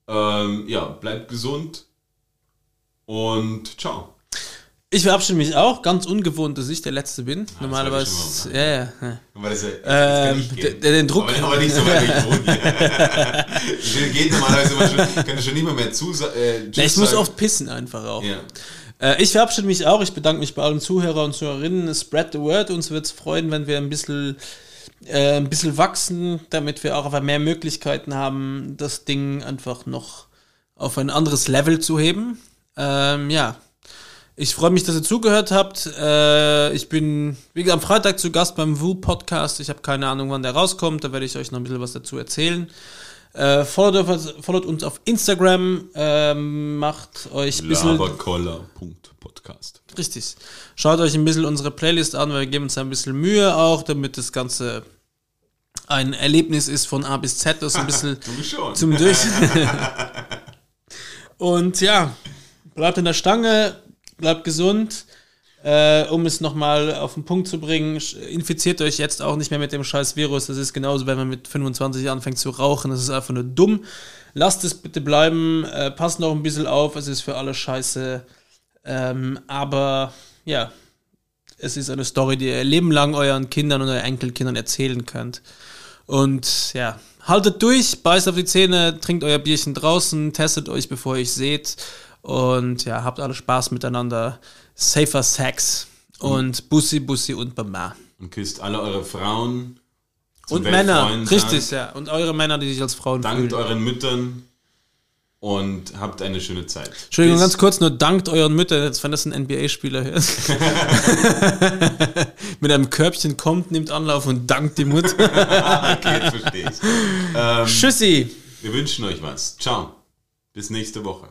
Speaker 2: Ähm, ja, bleibt gesund und ciao.
Speaker 1: Ich verabschiede mich auch, ganz ungewohnt, dass ich der Letzte bin.
Speaker 2: ich
Speaker 1: Normalerweise, ja, ja, ja.
Speaker 2: Das, das
Speaker 1: Ähm, den Druck-
Speaker 2: Aber, aber nicht so weit, wie ich wohne. geht normalerweise immer schon, kann schon nicht mehr, zu äh,
Speaker 1: ich muss
Speaker 2: sagen.
Speaker 1: oft pissen einfach auch.
Speaker 2: Ja.
Speaker 1: Äh, ich verabschiede mich auch. Ich bedanke mich bei allen Zuhörer und Zuhörerinnen. Spread the word. Uns wird es freuen, wenn wir ein bisschen, äh, ein bisschen wachsen, damit wir auch einfach mehr Möglichkeiten haben, das Ding einfach noch auf ein anderes Level zu heben. Ähm, ja. Ich freue mich, dass ihr zugehört habt. Äh, ich bin, wie gesagt, am Freitag zu Gast beim Woo Podcast. Ich habe keine Ahnung, wann der rauskommt. Da werde ich euch noch ein bisschen was dazu erzählen. Äh, followt, auf- followt uns auf Instagram. Ähm, macht euch ein bisschen.
Speaker 2: Laberkoller.podcast.
Speaker 1: Richtig. Schaut euch ein bisschen unsere Playlist an, weil wir geben uns ein bisschen Mühe auch, damit das Ganze ein Erlebnis ist von A bis Z, das ein bisschen zum Durch. Und ja, bleibt in der Stange, bleibt gesund. Äh, um es nochmal auf den Punkt zu bringen, infiziert euch jetzt auch nicht mehr mit dem scheiß Virus. Das ist genauso, wenn man mit 25 anfängt zu rauchen. Das ist einfach nur dumm. Lasst es bitte bleiben. Äh, passt noch ein bisschen auf. Es ist für alle scheiße. Ähm, aber ja, es ist eine Story, die ihr Leben lang euren Kindern und euren Enkelkindern erzählen könnt. Und ja, haltet durch, beißt auf die Zähne, trinkt euer Bierchen draußen, testet euch, bevor ihr euch seht. Und ja, habt alle Spaß miteinander. Safer Sex. Und Bussi, Bussi und Bama.
Speaker 2: Und küsst alle eure Frauen.
Speaker 1: Und Männer, richtig, ja. Und eure Männer, die sich als Frauen
Speaker 2: Dankt
Speaker 1: fühlen.
Speaker 2: euren Müttern und habt eine schöne Zeit.
Speaker 1: Entschuldigung,
Speaker 2: Bis-
Speaker 1: ganz kurz, nur dankt euren Müttern, jetzt wenn das ein NBA-Spieler hört. Mit einem Körbchen kommt, nimmt Anlauf und dankt die Mutter.
Speaker 2: Okay, jetzt verstehe ich. Ähm,
Speaker 1: Tschüssi!
Speaker 2: wir wünschen euch was. Ciao. Bis nächste Woche.